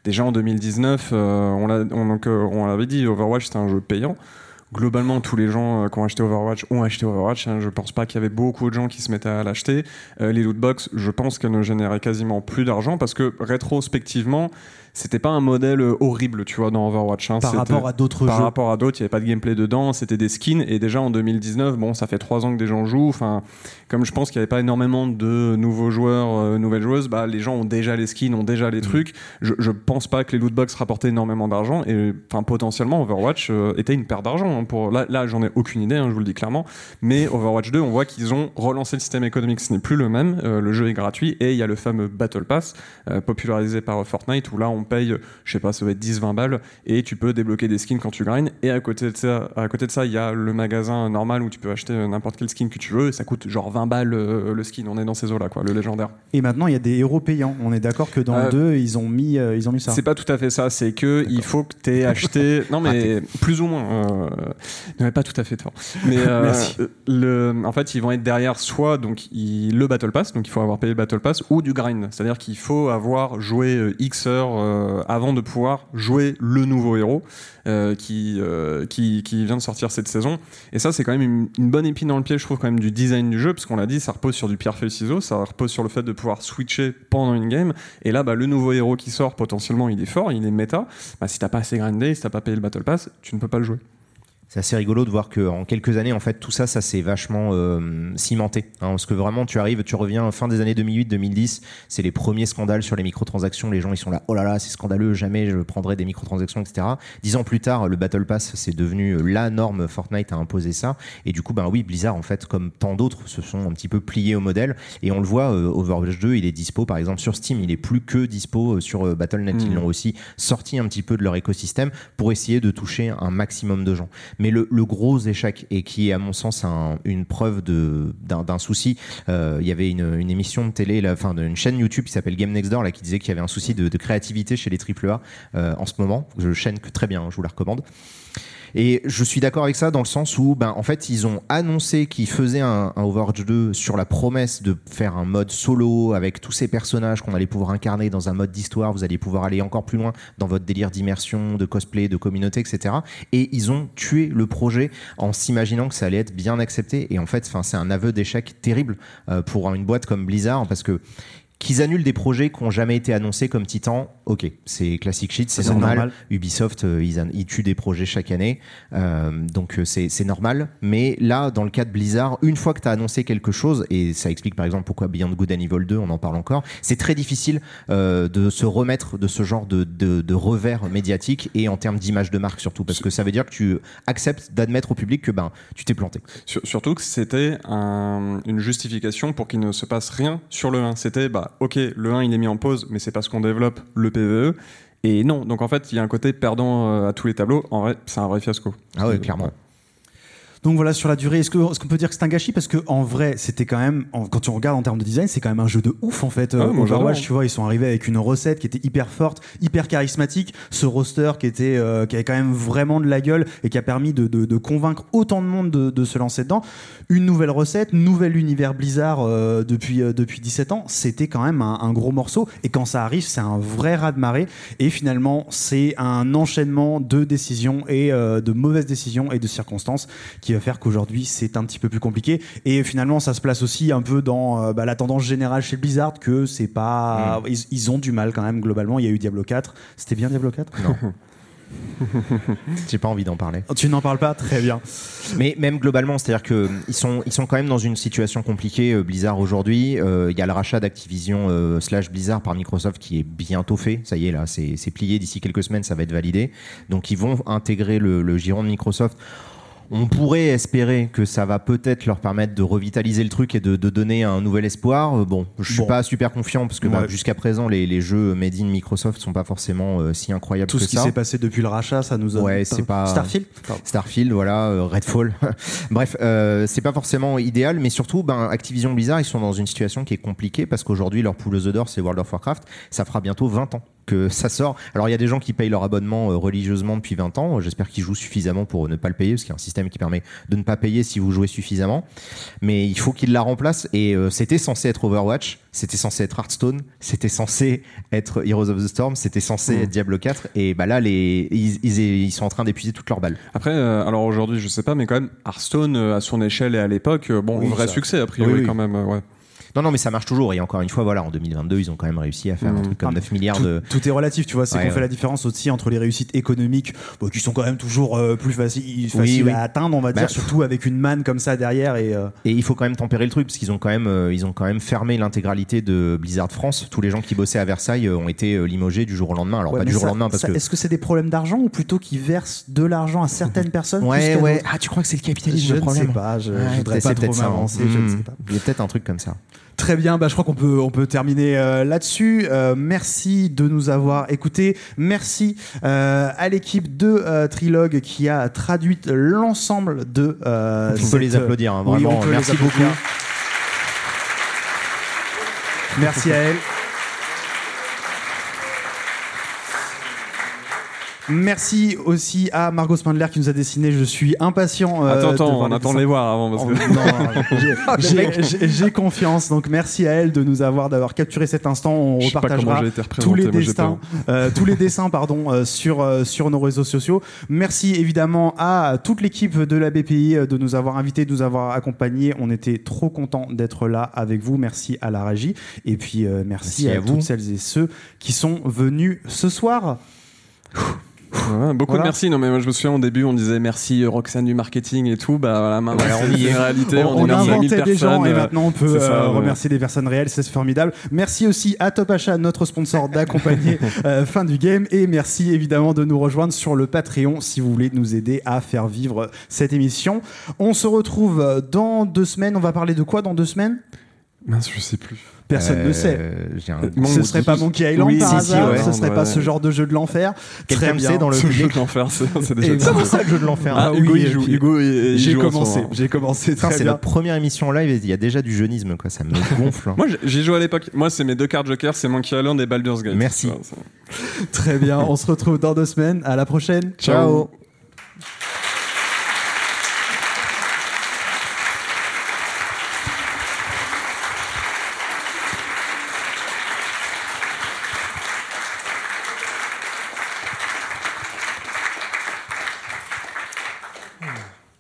déjà en 2019, euh, on l'a- on- donc, euh, on l'avait dit, Overwatch c'était un jeu payant globalement, tous les gens qui ont acheté Overwatch ont acheté Overwatch. Hein. Je pense pas qu'il y avait beaucoup de gens qui se mettaient à l'acheter. les lootbox, je pense qu'elles ne généraient quasiment plus d'argent parce que rétrospectivement, c'était pas un modèle euh, horrible, tu vois, dans Overwatch. Hein. Par rapport à d'autres jeux. Par rapport à d'autres, il n'y avait pas de gameplay dedans, c'était des skins. Et déjà en 2019, bon, ça fait trois ans que des gens jouent. Enfin, comme je pense qu'il n'y avait pas énormément de nouveaux joueurs, euh, nouvelles joueuses, bah, les gens ont déjà les skins, ont déjà les mm. trucs. Je, je pense pas que les lootbox rapportaient énormément d'argent. Et enfin, potentiellement, Overwatch euh, était une perte d'argent. Hein, pour là, là j'en ai aucune idée, hein, je vous le dis clairement. Mais Overwatch 2, on voit qu'ils ont relancé le système économique. Ce n'est plus le même. le jeu est gratuit et il y a le fameux Battle Pass popularisé par Fortnite où là, on paye, je sais pas, ça va être 10-20 balles, et tu peux débloquer des skins quand tu grindes. Et à côté de ça, à côté de ça, il y a le magasin normal où tu peux acheter n'importe quel skin que tu veux, et ça coûte genre 20 balles euh, le skin. On est dans ces eaux-là, quoi, le légendaire. Et maintenant, il y a des héros payants. On est d'accord que dans le 2, euh, ils ont mis, euh, ils ont mis ça. C'est pas tout à fait ça. C'est que il faut que tu aies acheté. non, mais plus ou moins. Euh, pas tout à fait tort. Mais le, en fait, ils vont être derrière soit donc il, le Battle Pass, donc il faut avoir payé le Battle Pass, ou du grind. C'est-à-dire qu'il faut avoir joué X heures avant de pouvoir jouer le nouveau héros euh, qui, euh, qui, qui, vient de sortir cette saison. Et ça, c'est quand même une, une, bonne épine dans le pied, je trouve, quand même, du design du jeu, parce qu'on l'a dit, ça repose sur du pierre-feuille-ciseau, ça repose sur le fait de pouvoir switcher pendant une game. Et là, bah, le nouveau héros qui sort, potentiellement, il est fort, il est méta. Bah, si t'as pas assez grindé, si t'as pas payé le Battle Pass, tu ne peux pas le jouer c'est assez rigolo de voir qu'en quelques années, en fait, tout ça, ça s'est vachement euh, cimenté. Hein, parce que vraiment, tu arrives, tu reviens fin des années 2008-2010, c'est les premiers scandales sur les microtransactions. Les gens, ils sont là, oh là là, c'est scandaleux, jamais je prendrai des microtransactions, etc. Dix ans plus tard, le Battle Pass, c'est devenu la norme. Fortnite a imposé ça. Et du coup, ben oui, Blizzard, en fait, comme tant d'autres, se sont un petit peu pliés au modèle. Et on le voit, euh, Overwatch 2, il est dispo, par exemple, sur Steam. Il est plus que dispo euh, sur Battle.net. Ils hmm. l'ont aussi sorti un petit peu de leur écosystème pour essayer de toucher un maximum de gens. Mais le, gros échec et qui est à mon sens une preuve d'un souci. Euh, il y avait une, émission de télé, enfin une chaîne YouTube qui s'appelle Game Next Door qui disait qu'il y avait un souci de, créativité chez les AAA euh, en ce moment. Je chaîne que très bien, hein, je vous la recommande. Et je suis d'accord avec ça dans le sens où, ben, en fait, ils ont annoncé qu'ils faisaient un, Overwatch 2 sur la promesse de faire un mode solo avec tous ces personnages qu'on allait pouvoir incarner dans un mode d'histoire. Vous allez pouvoir aller encore plus loin dans votre délire d'immersion, de cosplay, de communauté, etc. Et ils ont tué le projet en s'imaginant que ça allait être bien accepté. Et en fait, c'est un aveu d'échec terrible euh, pour une boîte comme Blizzard parce que Qu'ils annulent des projets qui n'ont jamais été annoncés comme Titan, ok, c'est classique shit, c'est normal. Ubisoft, euh, ils, tuent des projets chaque année, euh, donc euh, c'est normal. Mais là, dans le cas de Blizzard, une fois que tu as annoncé quelque chose, et ça explique par exemple pourquoi Beyond Good and Evil 2, on en parle encore, c'est très difficile de se remettre de ce genre de, de, revers médiatique et en termes d'image de marque surtout, parce que ça veut dire que tu acceptes d'admettre au public que ben, tu t'es planté. surtout que c'était une justification pour qu'il ne se passe rien sur le 1. C'était bah, ok, le 1 il est mis en pause, mais c'est parce qu'on développe le PVE. Et non, donc en fait, il y a un côté perdant euh, à tous les tableaux. En vrai, c'est un vrai fiasco. Ah ouais, clairement. Donc voilà, sur la durée, est-ce qu'on peut dire que c'est un gâchis? Parce que en vrai, c'était quand même, quand tu regardes en termes de design, c'est quand même un jeu de ouf en fait. Ah, Overwatch, tu vois, ils sont arrivés avec une recette qui était hyper forte, hyper charismatique. Ce roster qui était, euh, qui avait quand même vraiment de la gueule et qui a permis de, de, de convaincre autant de monde de, de, se lancer dedans. Une nouvelle recette, nouvel univers Blizzard euh, depuis euh, depuis 17 ans. C'était quand même un, un, gros morceau. Et quand ça arrive, c'est un vrai raz de marée. Et finalement, c'est un enchaînement de décisions et de mauvaises décisions et de circonstances qui va faire qu'aujourd'hui c'est un petit peu plus compliqué. Et finalement, ça se place aussi un peu dans euh, bah, la tendance générale chez Blizzard que c'est pas. Mm. Ils, ont du mal quand même globalement. Il y a eu Diablo 4. C'était bien Diablo 4 Non. J'ai pas envie d'en parler. Tu n'en parles pas? Très bien. Mais même globalement, c'est-à-dire qu'ils sont, ils sont quand même dans une situation compliquée, euh, Blizzard aujourd'hui. Euh, il y a le rachat d'Activision slash Blizzard par Microsoft qui est bientôt fait. Ça y est, là, c'est plié. D'ici quelques semaines, ça va être validé. Donc, ils vont intégrer le, le giron de Microsoft on pourrait espérer que ça va peut-être leur permettre de revitaliser le truc et de, donner un nouvel espoir. Euh, bon, je suis pas super confiant parce que bah, jusqu'à présent, les, jeux made in Microsoft sont pas forcément euh, si incroyables Tout que ça. Tout ce qui s'est passé depuis le rachat, ça nous a. Ouais, c'est pas. Starfield. Starfield, voilà, euh, Redfall. Bref, c'est pas forcément idéal, mais surtout, ben, Activision Blizzard, ils sont dans une situation qui est compliquée parce qu'aujourd'hui, leur poule aux d'or, c'est World of Warcraft. Ça fera bientôt 20 ans que ça sort. Alors il y a des gens qui payent leur abonnement euh, religieusement depuis 20 ans. J'espère qu'ils jouent suffisamment pour ne pas le payer, parce qu'il y a un système qui permet de ne pas payer si vous jouez suffisamment. Mais il faut qu'ils la remplacent. Et euh, c'était censé être Overwatch, c'était censé être Hearthstone, c'était censé être Heroes of the Storm, c'était censé Mm. être Diablo 4. Et bah là, les, ils, ils- ils sont en train d'épuiser toutes leurs balles. Après, euh, alors aujourd'hui, je sais pas, mais quand même, Hearthstone, euh, à son échelle et à l'époque, euh, bon, Oui, vrai ça- succès a priori Oui, oui. quand même. euh, ouais. Non, non, mais ça marche toujours. Et encore une fois, voilà, en 2022, ils ont quand même réussi à faire un Mm. truc comme Ah, 9 milliards tout, de. tout est relatif, tu vois. C'est Ouais, qu'on fait la différence aussi entre les réussites économiques, qui sont quand même toujours euh, plus faciles, Oui, faciles oui. à atteindre, on va Bah, dire, surtout avec une manne comme ça derrière. Et, euh, Et il faut quand même tempérer le truc parce qu'ils ont quand même, euh, ils ont quand même fermé l'intégralité de Blizzard France. Tous les gens qui bossaient à Versailles ont été limogés du jour au lendemain. Alors ouais, pas du jour ça- au lendemain parce ça- que. Est-ce que c'est des problèmes d'argent ou plutôt qu'ils versent de l'argent à certaines personnes Ouais, ouais. Ah, tu crois que c'est le capitalisme Je le ne problème sais pas, je, je voudrais pas c'est trop peut-être ça, hein. m'avancer, je ne Hmm. sais pas. Il y a peut-être un truc comme ça. Très bien, bah, je crois qu'on peut, on peut terminer euh, là-dessus. Euh, merci de nous avoir écoutés. Merci euh, à l'équipe de euh, Trilogue qui a traduit l'ensemble de. euh, On peut les applaudir, hein, vraiment. les Merci applaudir. beaucoup. Merci à elle. Merci aussi à Margot Spindler qui nous a dessiné. Je suis impatient. euh, attends, attends, on attend de dessins. les voir avant parce que. j'ai- Ah, j'ai- confiance. Donc merci à elle de nous avoir d'avoir capturé cet instant. On repartagera tous les peur. euh, tous les dessins pardon euh, sur euh, sur nos réseaux sociaux. Merci évidemment à toute l'équipe de la BPI de nous avoir invités, de nous avoir accompagnés. On était trop contents d'être là avec vous. Merci à la régie et puis merci, Merci à, à vous. toutes celles et ceux qui sont venus ce soir. Ouais, beaucoup Voilà. de merci. Non, mais moi, je me souviens au début, on disait merci euh, Roxane du marketing et tout. Bah voilà, maintenant, c'est y est. une réalité. on, On, on est merci à 1000 inventait des gens personnes, et euh, maintenant on peut ça, euh, ouais. remercier des personnes réelles, c'est formidable. Merci aussi à Top Achat, notre sponsor, d'accompagner euh, Fin du Game et merci évidemment de nous rejoindre sur le Patreon si vous voulez nous aider à faire vivre cette émission. On se retrouve dans deux semaines. On va parler de quoi dans deux semaines? Mince, je sais plus. Personne ne Euh, sait. un- Ce serait pas Monkey Island Oui, par si, si, hasard ouais. Ce serait pas Ouais. ce genre de jeu de l'enfer Très le bien. sait dans le Ce jeu de l'enfer, c'est c'est ça. comment ça le jeu de l'enfer Ah, Ah Hugo, oui, il joue. Hugo, J'ai commencé, j'ai commencé c'est notre première émission live et il y a déjà du jeunisme, quoi. Ça me gonfle. hein. Moi, j'ai- joué à l'époque. Moi, c'est mes deux cartes Joker, c'est Monkey Island et Baldur's Gate. Merci. C'est- Très bien, on se retrouve dans deux semaines. À la prochaine. Ciao.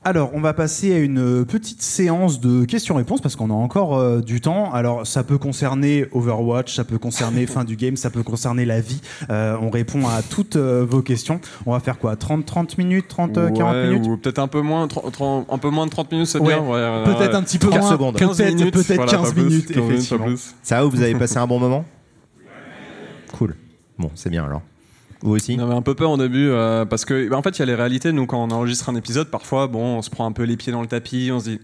Alors, on va passer à une petite séance de questions-réponses parce qu'on a encore euh, du temps. Alors, ça peut concerner Overwatch, ça peut concerner fin du game, ça peut concerner la vie. Euh, on répond à toutes euh, vos questions. On va faire quoi? 30, 30 minutes 30, euh, 40 Ouais, minutes? Ou peut-être un peu moins, 30 30 un peu moins de 30 minutes, c'est Ouais, bien. ouais, Peut-être ouais. un petit peu 15 moins. secondes. 15 Peut-être minutes, peut-être voilà, 15 pas plus, minutes, 15 minutes, pas effectivement. plus. Ça va, vous avez passé un bon moment? Cool. Bon, c'est bien alors. Vous aussi On avait un peu peur au début euh, parce que, bah, en fait, il y a les réalités. Nous, quand on enregistre un épisode, parfois, bon, on se prend un peu les pieds dans le tapis. On se dit,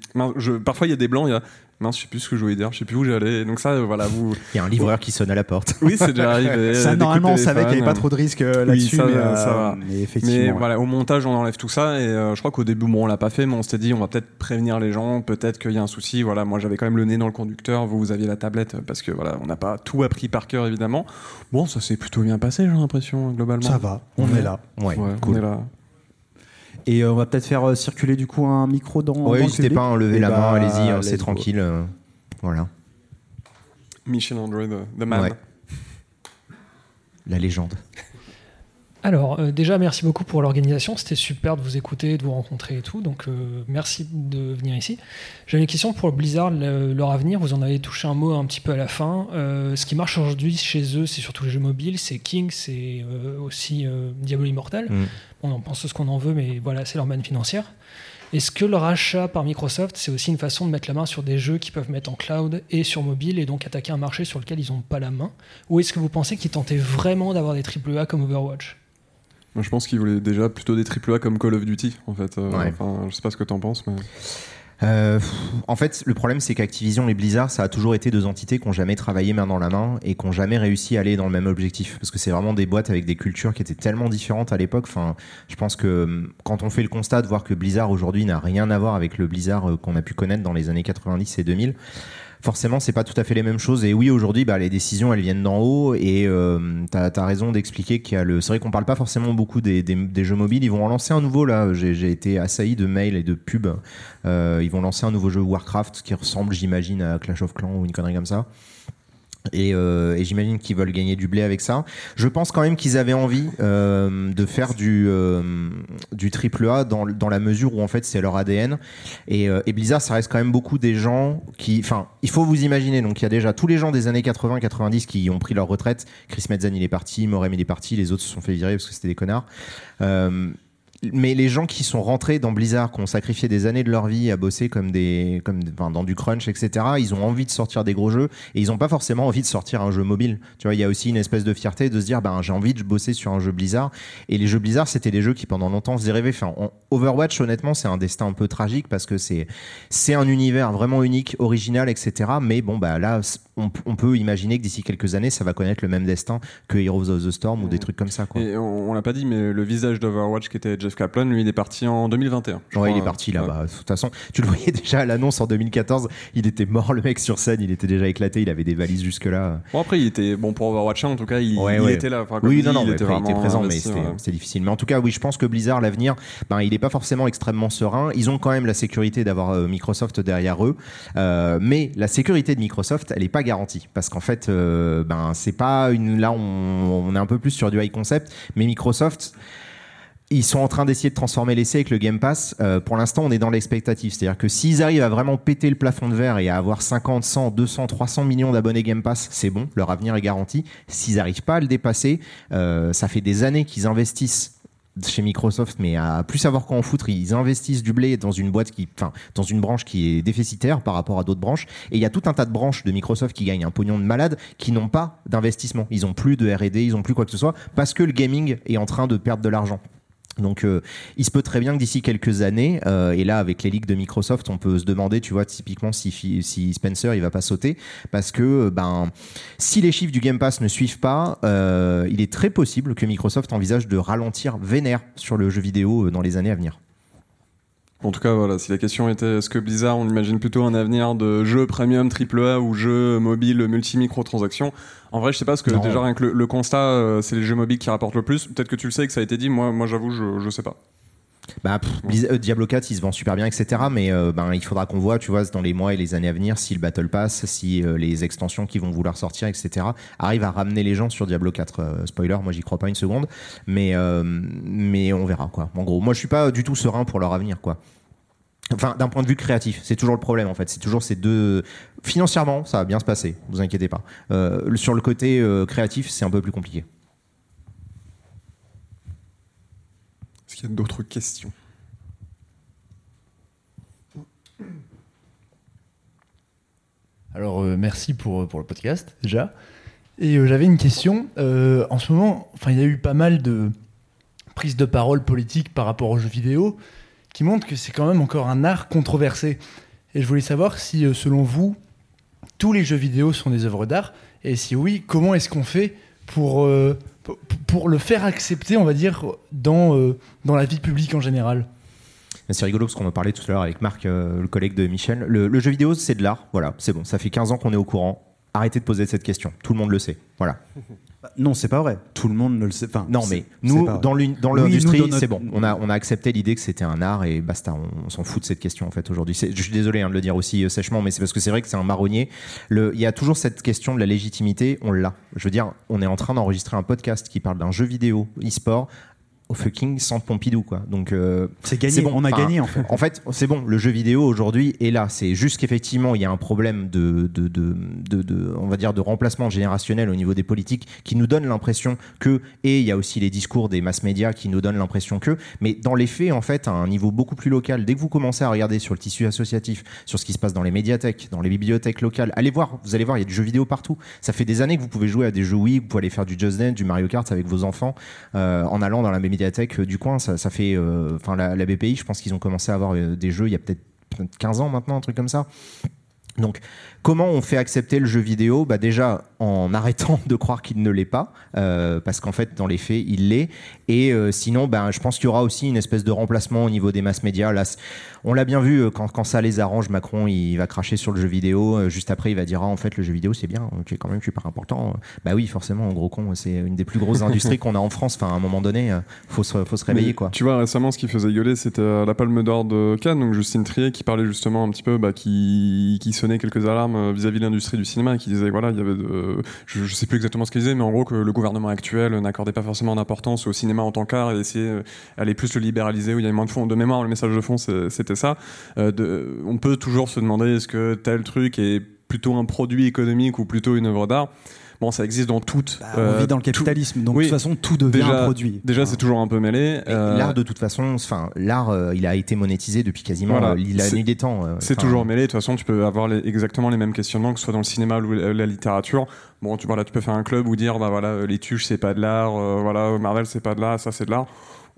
parfois, il y a des blancs. Il y a, mince, je sais plus ce que je voulais dire, je sais plus où j'allais. Donc ça, euh, voilà, vous. Il y a un livreur qui sonne à la porte. Oui, c'est déjà arrivé. Ça, normalement, on savait qu'il n'y avait pas trop de risques euh, Oui, là-dessus, ça euh, va. mais effectivement. Mais ouais. voilà, au montage, on enlève tout ça. Et euh, je crois qu'au début, bon, on l'a pas fait, mais on s'était dit, on va peut-être prévenir les gens. Peut-être qu'il y a un souci. Voilà, moi, j'avais quand même le nez dans le conducteur. Vous, vous aviez la tablette parce que voilà, on n'a pas tout appris par cœur, évidemment. Bon, ça s'est plutôt bien passé, j'ai l'impression, globalement. Ça va, on Ouais. est là. Ouais, Ouais, cool. on est là. Et euh, on va peut-être faire euh, circuler du coup un micro dans. Le n'hésitez pas à lever Eh la bah, main, allez-y, hein, c'est tranquille. euh, voilà, Michel André, the, the man. Ouais. la légende. Alors, euh, déjà, merci beaucoup pour l'organisation. C'était super de vous écouter, de vous rencontrer et tout. Donc, euh, merci de venir ici. J'avais une question pour Blizzard, le- leur avenir. Vous en avez touché un mot un petit peu à la fin. Euh, ce qui marche aujourd'hui chez eux, c'est surtout les jeux mobiles. C'est King, c'est aussi Diablo Immortal. Mm. On en pense ce qu'on en veut, mais voilà, c'est leur manne financière. Est-ce que le rachat par Microsoft, c'est aussi une façon de mettre la main sur des jeux qu'ils peuvent mettre en cloud et sur mobile et donc attaquer un marché sur lequel ils n'ont pas la main? Ou est-ce que vous pensez qu'ils tentaient vraiment d'avoir des AAA comme Overwatch? Moi, je pense qu'ils voulaient déjà plutôt des AAA comme Call of Duty, en fait. Euh, Ouais. Enfin, je sais pas ce que t'en penses, mais. Euh, en fait, le problème, c'est qu'Activision et Blizzard, ça a toujours été deux entités qui n'ont jamais travaillé main dans la main et qui n'ont jamais réussi à aller dans le même objectif. Parce que c'est vraiment des boîtes avec des cultures qui étaient tellement différentes à l'époque. Enfin, je pense que hum, quand on fait le constat de voir que Blizzard aujourd'hui n'a rien à voir avec le Blizzard euh, qu'on a pu connaître dans les années 90 et 2000, forcément, c'est pas tout à fait les mêmes choses. Et oui, aujourd'hui, bah, les décisions, elles viennent d'en haut. Et euh, t'as as raison d'expliquer qu'il y a le. C'est vrai qu'on parle pas forcément beaucoup des, jeux mobiles. Ils vont en lancer un nouveau là. J'ai été assailli de mails et de pubs. Euh, ils vont lancer un nouveau jeu Warcraft qui ressemble, j'imagine, à Clash of Clans ou une connerie comme ça. Et, euh, et j'imagine qu'ils veulent gagner du blé avec ça. Je pense quand même qu'ils avaient envie euh, de faire du euh, triple A dans, la mesure où en fait c'est leur ADN. Et, Blizzard, ça reste quand même beaucoup des gens qui, enfin, il faut vous imaginer. Donc il y a déjà tous les gens des années 80-90 qui ont pris leur retraite. Chris Metzen il est parti, Morem il est parti, les autres se sont fait virer parce que c'était des connards. Mais les gens qui sont rentrés dans Blizzard, qui ont sacrifié des années de leur vie à bosser comme des, comme enfin, dans du crunch, etc., ils ont envie de sortir des gros jeux et ils n'ont pas forcément envie de sortir un jeu mobile. Tu vois, il y a aussi une espèce de fierté de se dire, ben j'ai envie de bosser sur un jeu Blizzard. Et les jeux Blizzard, c'était des jeux qui pendant longtemps faisaient rêver. Enfin, Overwatch, honnêtement, c'est un destin un peu tragique parce que c'est c'est un univers vraiment unique, original, etc. Mais bon, bah là, on, on peut imaginer que d'ici quelques années, ça va connaître le même destin que Heroes of the Storm ou des trucs comme ça. Quoi. Et on, on l'a pas dit, mais le visage d'Overwatch qui était Jeff Kaplan, lui, il est parti en 2021. Ouais, crois, il est parti là. Ouais. Bah, de toute façon, tu le voyais déjà à l'annonce en 2014. Il était mort, le mec sur scène. Il était déjà éclaté. Il avait des valises jusque là. Bon après, il était bon pour Overwatch 1 en tout cas. Il, ouais, il ouais. était là. Enfin, oui, dit, non, non, il était, après, il était présent, mais c'était difficile. Mais en tout cas, oui, je pense que Blizzard, l'avenir, ben, il est pas forcément extrêmement serein. Ils ont quand même la sécurité d'avoir euh, Microsoft derrière eux, euh, mais la sécurité de Microsoft, elle est pas garantie parce qu'en fait, euh, ben, c'est pas une. Là, on, on est un peu plus sur du high concept, mais Microsoft ils sont en train d'essayer de transformer l'essai avec le Game Pass. Euh, pour l'instant, on est dans l'expectative. C'est-à-dire que s'ils arrivent à vraiment péter le plafond de verre et à avoir 50, 100, 200, 300 millions d'abonnés Game Pass, c'est bon, leur avenir est garanti. S'ils n'arrivent pas à le dépasser, euh, ça fait des années qu'ils investissent chez Microsoft, mais à plus savoir quoi en foutre, ils investissent du blé dans une boîte qui, enfin, dans une branche qui est déficitaire par rapport à d'autres branches. Et il y a tout un tas de branches de Microsoft qui gagnent un pognon de malade, qui n'ont pas d'investissement. Ils ont plus de R&D, ils ont plus quoi que ce soit, parce que le gaming est en train de perdre de l'argent. Donc, euh, il se peut très bien que d'ici quelques années, euh, et là avec les ligues de Microsoft, on peut se demander, tu vois, typiquement si, Spencer il va pas sauter, parce que ben si les chiffres du Game Pass ne suivent pas, euh, il est très possible que Microsoft envisage de ralentir vénère sur le jeu vidéo euh, dans les années à venir. En tout cas, voilà, si la question était est-ce que Blizzard, on imagine plutôt un avenir de jeu premium AAA ou jeu mobile multi-micro-transactions? En vrai, je sais pas, parce que Non. déjà, rien que le, le constat, euh, c'est les jeux mobiles qui rapportent le plus. Peut-être que tu le sais et que ça a été dit, moi, moi j'avoue, je, je sais pas. Bah, euh, Diablo 4, il se vend super bien, etc. Mais euh, ben, il faudra qu'on voit, tu vois, dans les mois et les années à venir, si le Battle Pass, si euh, les extensions qui vont vouloir sortir, etc., arrivent à ramener les gens sur Diablo 4. Euh, spoiler, moi, j'y crois pas une seconde. Mais, mais on verra, quoi. En gros, moi, je suis pas du tout serein pour leur avenir, quoi. Enfin, d'un point de vue créatif, c'est toujours le problème en fait. C'est toujours ces deux. Financièrement, ça va bien se passer, vous inquiétez pas. Sur le côté créatif, c'est un peu plus compliqué. Qu'il y a d'autres questions Alors, euh, merci pour, pour le podcast, déjà. Et euh, j'avais une question. Euh, en ce moment, enfin, il y a eu pas mal de prises de parole politiques par rapport aux jeux vidéo qui montrent que c'est quand même encore un art controversé. Et je voulais savoir si, euh, selon vous, tous les jeux vidéo sont des œuvres d'art. Et si oui, comment est-ce qu'on fait pour, euh, pour- le faire accepter, on va dire, dans, euh, dans la vie publique en général C'est rigolo parce qu'on en parlait tout à l'heure avec Marc, euh, le collègue de Michel. Le, le jeu vidéo, c'est de l'art. Voilà, c'est bon. Ça fait 15 ans qu'on est au courant. Arrêtez de poser cette question. Tout le monde le sait. Voilà. Bah, Non, c'est pas vrai. Tout le monde ne le sait. Enfin, Non, mais nous, pas dans Oui, l'industrie, c'est bon. On a, on a accepté l'idée que c'était un art et basta. On, on s'en fout de cette question en fait aujourd'hui. Je suis désolé hein, de le dire aussi euh, sèchement, mais c'est parce que c'est vrai que c'est un marronnier. Le- Il y a toujours cette question de la légitimité. On l'a. Je veux dire, on est en train d'enregistrer un podcast qui parle d'un jeu vidéo e-sport au fucking centre Pompidou quoi. Donc euh, c'est gagné. bon. On a Enfin, gagné en fait. en fait, c'est bon, le jeu vidéo aujourd'hui est là. C'est juste qu'effectivement, il y a un problème de, de, de, de- de- on va dire, de remplacement générationnel au niveau des politiques qui nous donne l'impression que, et il y a aussi les discours des mass médias qui nous donnent l'impression que, mais dans les faits, en fait, à un niveau beaucoup plus local, dès que vous commencez à regarder sur le tissu associatif, sur ce qui se passe dans les médiathèques, dans les bibliothèques locales, allez voir, vous allez voir, il y a du jeu vidéo partout. Ça fait des années que vous pouvez jouer à des jeux Wii, vous pouvez aller faire du Just Dance, du Mario Kart avec vos enfants, euh, en allant dans la médiathèque euh, du coin. Ça, ça fait, euh, enfin, la, BPI, je pense qu'ils ont commencé à avoir euh, des jeux il y a peut-être 15 ans maintenant, un truc comme ça. Donc, comment on fait accepter le jeu vidéo bah Déjà, en arrêtant de croire qu'il ne l'est pas, euh, parce qu'en fait, dans les faits, il l'est. Et euh, sinon, ben, je pense qu'il y aura aussi une espèce de remplacement au niveau des masses médias. Là, on l'a bien vu, euh, quand, quand, ça les arrange, Macron, il va cracher sur le jeu vidéo. Juste après, il va dire, ah, en fait, le jeu vidéo, c'est bien, ok, quand même super important. Bah oui, forcément, en gros con, c'est une des plus grosses industries qu'on a en France. Enfin, à un moment donné, faut se, faut se réveiller, quoi. Tu vois, récemment, ce qui faisait gueuler, c'était la Palme d'Or de Cannes, donc Justine Trier, qui parlait justement un petit peu, bah, qui, qui sonnait quelques alarmes vis-à-vis de l'industrie du cinéma, qui disait, voilà, il y avait je, je sais plus exactement ce qu'il disait, mais en gros que le gouvernement actuel n'accordait pas forcément d'importance au cinéma en tant qu'art et essayait d'aller plus le libéraliser où il y avait moins de fonds. De mémoire, le message de fond, c'était ça. Euh, on peut toujours se demander est-ce que tel truc est plutôt un produit économique ou plutôt une œuvre d'art. Bon, ça existe dans toutes. Bah, on vit dans le capitalisme, donc de toute façon, tout devient déjà, un produit. Déjà, c'est toujours un peu mêlé. Euh... L'art, de toute façon, enfin, l'art, euh, il a été monétisé depuis quasiment Voilà. euh, la nuit des temps. euh, C'est toujours mêlé. De toute façon, tu peux avoir les- exactement les mêmes questionnements, que ce soit dans le cinéma ou la, la littérature. Bon, tu, voilà, tu peux faire un club ou dire, bah voilà, euh, les tuches, c'est pas de l'art, euh, voilà, Marvel, c'est pas de l'art, ça, c'est de l'art.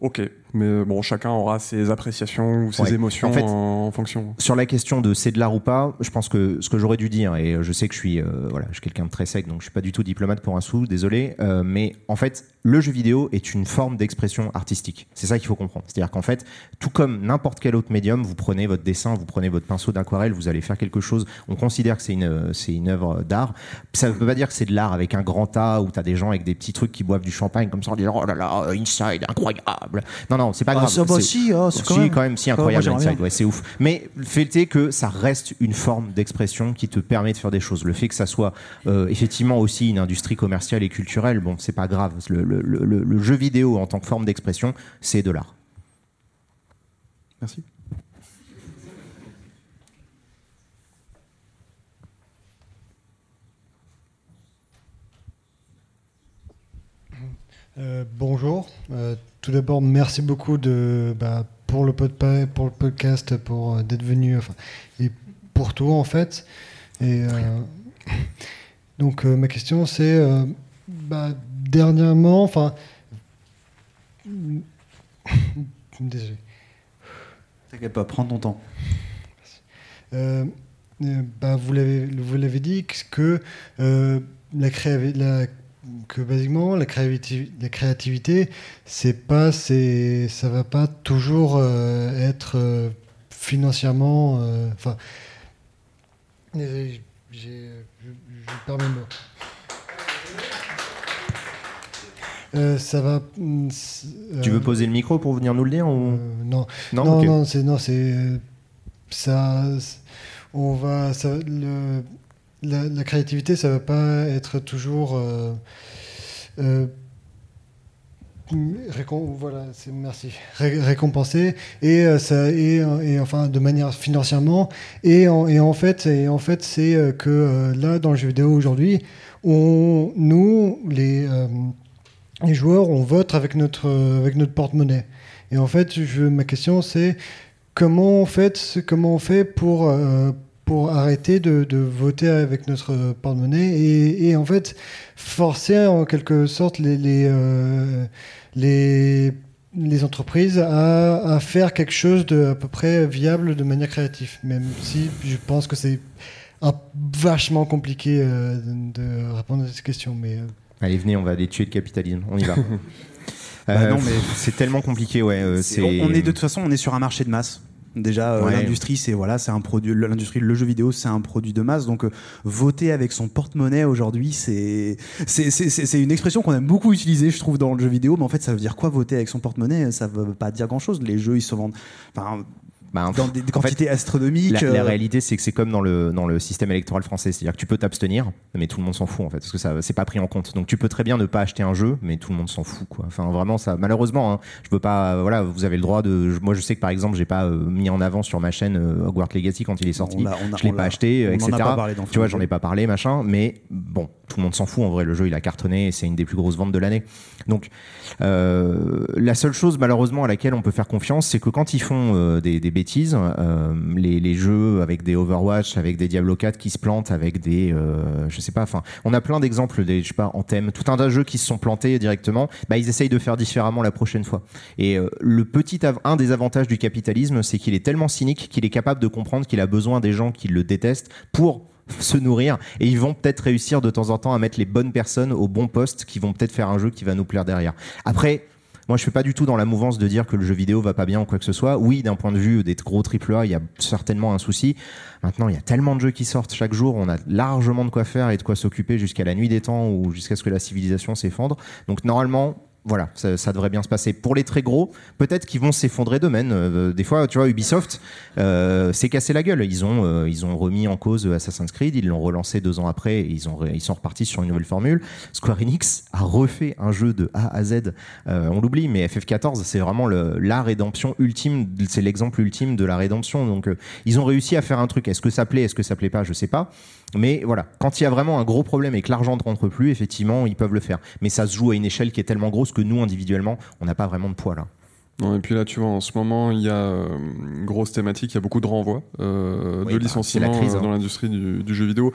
Ok, mais euh, bon, chacun aura ses appréciations ou ses Ouais. émotions En fait, en, en fonction. Sur la question de c'est de l'art ou pas, je pense que ce que j'aurais dû dire, et je sais que je suis, euh, voilà, je suis quelqu'un de très sec, donc je suis pas du tout diplomate pour un sou, désolé, euh, mais en fait, le jeu vidéo est une forme d'expression artistique. C'est ça qu'il faut comprendre. C'est-à-dire qu'en fait, tout comme n'importe quel autre médium, vous prenez votre dessin, vous prenez votre pinceau d'aquarelle, vous allez faire quelque chose, on considère que c'est une, c'est une œuvre d'art. Ça ne veut pas dire que c'est de l'art avec un grand A où tu as des gens avec des petits trucs qui boivent du champagne comme ça en disant oh là là, Inside, incroyable. Non, non, c'est pas Ah, grave. ça, bah, C'est- si, c'est quand si, même. quand même, si, incroyable ouais, c'est ouf. Mais le fait est que ça reste une forme d'expression qui te permet de faire des choses. Le fait que ça soit euh, effectivement aussi une industrie commerciale et culturelle, bon, c'est pas grave. Le, le- le- le- le jeu vidéo en tant que forme d'expression, c'est de l'art. Merci. Euh, bonjour. Euh, tout d'abord, merci beaucoup de, bah, pour, le podpa- pour le podcast, pour euh, d'être venu, enfin, et pour tout en fait. Et euh, donc, euh, ma question, c'est euh, bah, dernièrement, enfin, désolé. T'inquiète pas, prends ton temps. Euh, euh, bah, vous l'avez vous l'avez dit que euh, la, la que basiquement la créativité la créativité c'est pas c'est ça va pas toujours euh, être euh, financièrement euh, enfin je, perds mes mots ça va. c'est- Tu veux poser le micro pour venir nous le dire ou... Non, Non, non, non, c'est non, c'est ça. On va, ça, le, la, créativité, ça va pas être toujours. Euh, euh, merci. Ré- récompensé et euh, ça et enfin de manière financièrement et en, et en fait en fait c'est euh, que euh, là dans le jeu vidéo aujourd'hui, nous les euh, les joueurs, on vote avec notre, euh, notre porte-monnaie. Et en fait, ma question, c'est comment on fait, comment on fait pour, euh, pour arrêter de, de voter avec notre porte-monnaie et, et en fait forcer en quelque sorte les, les, euh, les, les entreprises à, à faire quelque chose de à peu près viable de manière créative, même si je pense que c'est vachement compliqué euh, de répondre à cette question. Mais euh, Allez, venez, on va aller tuer le capitalisme. On y va. Bah non, mais- c'est tellement compliqué, ouais. euh, c'est on est de toute façon, on est sur un marché de masse. Déjà, euh, Ouais. l'industrie, c'est voilà, c'est un produit. L'industrie, le jeu vidéo, c'est un produit de masse. Donc, euh, voter avec son porte-monnaie aujourd'hui, c'est c'est une expression qu'on aime beaucoup utiliser, je trouve, dans le jeu vidéo. Mais en fait, ça veut dire quoi voter avec son porte-monnaie? Ça veut pas dire grand-chose. Les jeux, ils se vendent enfin, Bah, dans des, des en fait, quantités astronomiques. La, la euh, réalité, c'est que c'est comme dans le, dans le système électoral français. C'est-à-dire que tu peux t'abstenir, mais tout le monde s'en fout, en fait, parce que ça c'est pas pris en compte. Donc tu peux très bien ne pas acheter un jeu, mais tout le monde s'en fout, quoi. Enfin, vraiment, ça, malheureusement, hein, je veux pas, euh, voilà, vous avez le droit de. je- Moi, je sais que par exemple, j'ai pas euh, mis en avant sur ma chaîne euh, Hogwarts Legacy quand il est sorti. on l'a- on a- je l'ai pas acheté, on en a etc. pas parlé dans tu vois, j'en ai pas parlé, machin, mais bon, tout le monde s'en fout. En vrai, le jeu, il a cartonné, et c'est une des plus grosses ventes de l'année. Donc, euh, la seule chose, malheureusement, à laquelle on peut faire confiance, c'est que quand ils font euh, des, bêtises. Euh, les, jeux avec des Overwatch, avec des Diablo 4 qui se plantent, avec des, je sais pas. Enfin, on a plein d'exemples, des, je sais pas, en thème, tout un tas de jeux qui se sont plantés directement. Bah, ils essayent de faire différemment la prochaine fois. Et le petit, un des avantages du capitalisme, c'est qu'il est tellement cynique qu'il est capable de comprendre qu'il a besoin des gens qui le détestent pour se nourrir et ils vont peut-être réussir de temps en temps à mettre les bonnes personnes au bon poste qui vont peut-être faire un jeu qui va nous plaire derrière. Après, moi, je suis pas du tout dans la mouvance de dire que le jeu vidéo va pas bien ou quoi que ce soit. Oui, d'un point de vue des gros AAA, il y a certainement un souci. Maintenant, il y a tellement de jeux qui sortent chaque jour, on a largement de quoi faire et de quoi s'occuper jusqu'à la nuit des temps ou jusqu'à ce que la civilisation s'effondre. Donc, normalement, voilà, ça, devrait bien se passer. Pour les très gros, peut-être qu'ils vont s'effondrer d'eux-mêmes. Euh, des fois, tu vois, Ubisoft euh, s'est cassé la gueule. Ils ont, euh, ils ont remis en cause Assassin's Creed, ils l'ont relancé deux ans après, ils, ont, ils sont repartis sur une nouvelle formule. Square Enix a refait un jeu de A à Z. On l'oublie, mais FF14, c'est vraiment la rédemption ultime, c'est l'exemple ultime de la rédemption. Donc, ils ont réussi à faire un truc. Est-ce que ça plaît, est-ce que ça plaît pas, je sais pas. Mais voilà, quand il y a vraiment un gros problème et que l'argent ne rentre plus, effectivement, ils peuvent le faire. Mais ça se joue à une échelle qui est tellement grosse que nous, individuellement, on n'a pas vraiment de poids là. Non, et puis là, tu vois, en ce moment, il y a euh, une grosse thématique, il y a beaucoup de renvois, euh, Oui, de bah, licenciements crise, euh, hein. dans l'industrie du, du jeu vidéo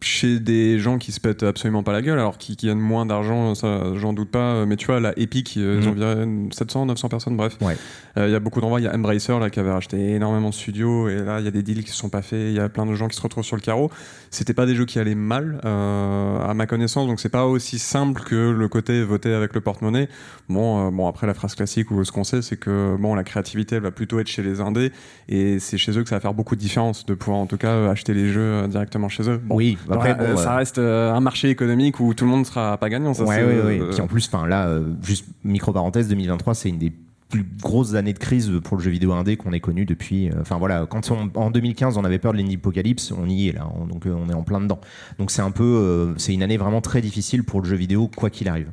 chez des gens qui se pètent absolument pas la gueule, alors qui, qui gagnent moins d'argent, ça, j'en doute pas. Mais tu vois, la Epic, euh, ils Mhm. ont viré 700, 900 personnes, bref. Ouais. Euh, Il y a beaucoup d'envois. Il y a Embracer là, qui avait racheté énormément de studios, et là, il y a des deals qui se sont pas faits. Il y a plein de gens qui se retrouvent sur le carreau. C'était pas des jeux qui allaient mal, euh, à ma connaissance, donc c'est pas aussi simple que le côté voter avec le porte-monnaie. Bon, euh, bon, après la phrase classique ou ce qu'on sait, c'est que bon, la créativité, elle va plutôt être chez les indés, et c'est chez eux que ça va faire beaucoup de différence de pouvoir en tout cas euh, acheter les jeux euh, directement chez eux. Bon, Oui, après, euh, bon, ça euh, reste euh, un marché économique où tout le monde sera pas gagnant. Ça, ouais, c'est, ouais, ouais. Puis en plus, enfin là, juste micro parenthèse, 2023, c'est une des plus grosses années de crise pour le jeu vidéo indé qu'on ait connu depuis. Enfin voilà, quand on- en 2015 on avait peur de l'apocalypse, on y est là, on- donc on est en plein dedans. Donc c'est un peu, euh, c'est une année vraiment très difficile pour le jeu vidéo quoi qu'il arrive.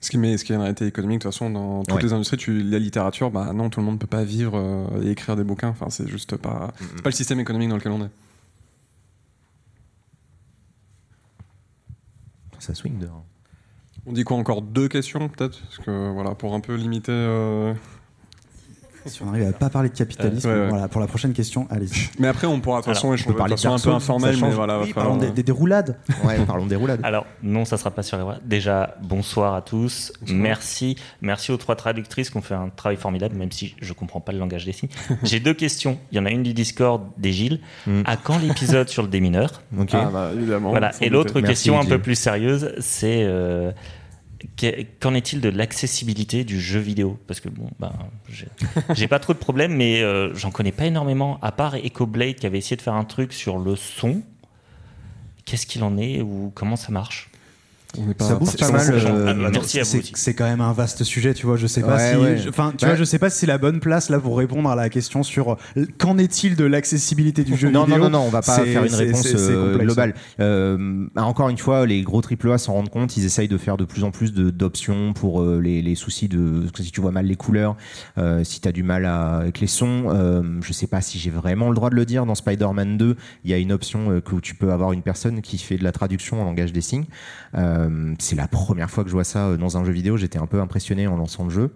Ce qui, met, ce qui est une réalité économique, de toute façon, dans toutes Ouais. les industries, tu, la littérature, bah non, tout le monde peut pas vivre euh, et écrire des bouquins. Enfin, c'est juste pas, c'est pas le système économique dans lequel on est. Ça swing dehors. On dit quoi encore deux questions peut-être, parce que voilà, pour un peu limiter. euh, Si on arrive à pas parler de capitalisme, Ouais, ouais. voilà, pour la prochaine question, allez-y. Mais après, on pourra de toute façon on échanger peut parler de façon un peu informelle, ça mais voilà, va Oui, parlons des, des- des roulades. Ouais, parlons des roulades. Alors, non, ça sera pas sur les voies. Déjà, bonsoir à tous. Merci. Merci aux trois traductrices qui ont fait un travail formidable, même si je comprends pas le langage des signes. J'ai deux questions. Il y en a une du Discord des Gilles. Mm. À quand l'épisode sur le démineur Ok. Ah, bah, évidemment. Voilà. Et l'autre. Merci, question un peu plus sérieuse, c'est euh, qu'en est-il de l'accessibilité du jeu vidéo? Parce que bon, ben, j'ai- pas trop de problèmes, mais euh, j'en connais pas énormément. À part EcoBlade qui avait essayé de faire un truc sur le son. Qu'est-ce qu'il en est ou comment ça marche? Pas Ça bouge pas mal. euh, Ah, c'est- quand même un vaste sujet, tu vois. Je sais pas Ouais, si, ouais. enfin, tu Ouais. vois, je sais pas si c'est la bonne place là pour répondre à la question sur euh, qu'en est-il de l'accessibilité du jeu non, vidéo. non, non, non, on va pas faire une réponse euh, complexe. globale. Euh, encore une fois, les gros AAA s'en rendent compte, ils essayent de faire de plus en plus d'options pour euh, les, les soucis de si tu vois mal les couleurs, euh, si tu as du mal à- avec les sons. Euh, je sais pas si j'ai vraiment le droit de le dire. Dans Spider-Man 2, il y a une option euh, que tu peux avoir une personne qui fait de la traduction en langage des signes. Euh, C'est la première fois que je vois ça euh, dans un jeu vidéo. J'étais un peu impressionné en lançant le jeu.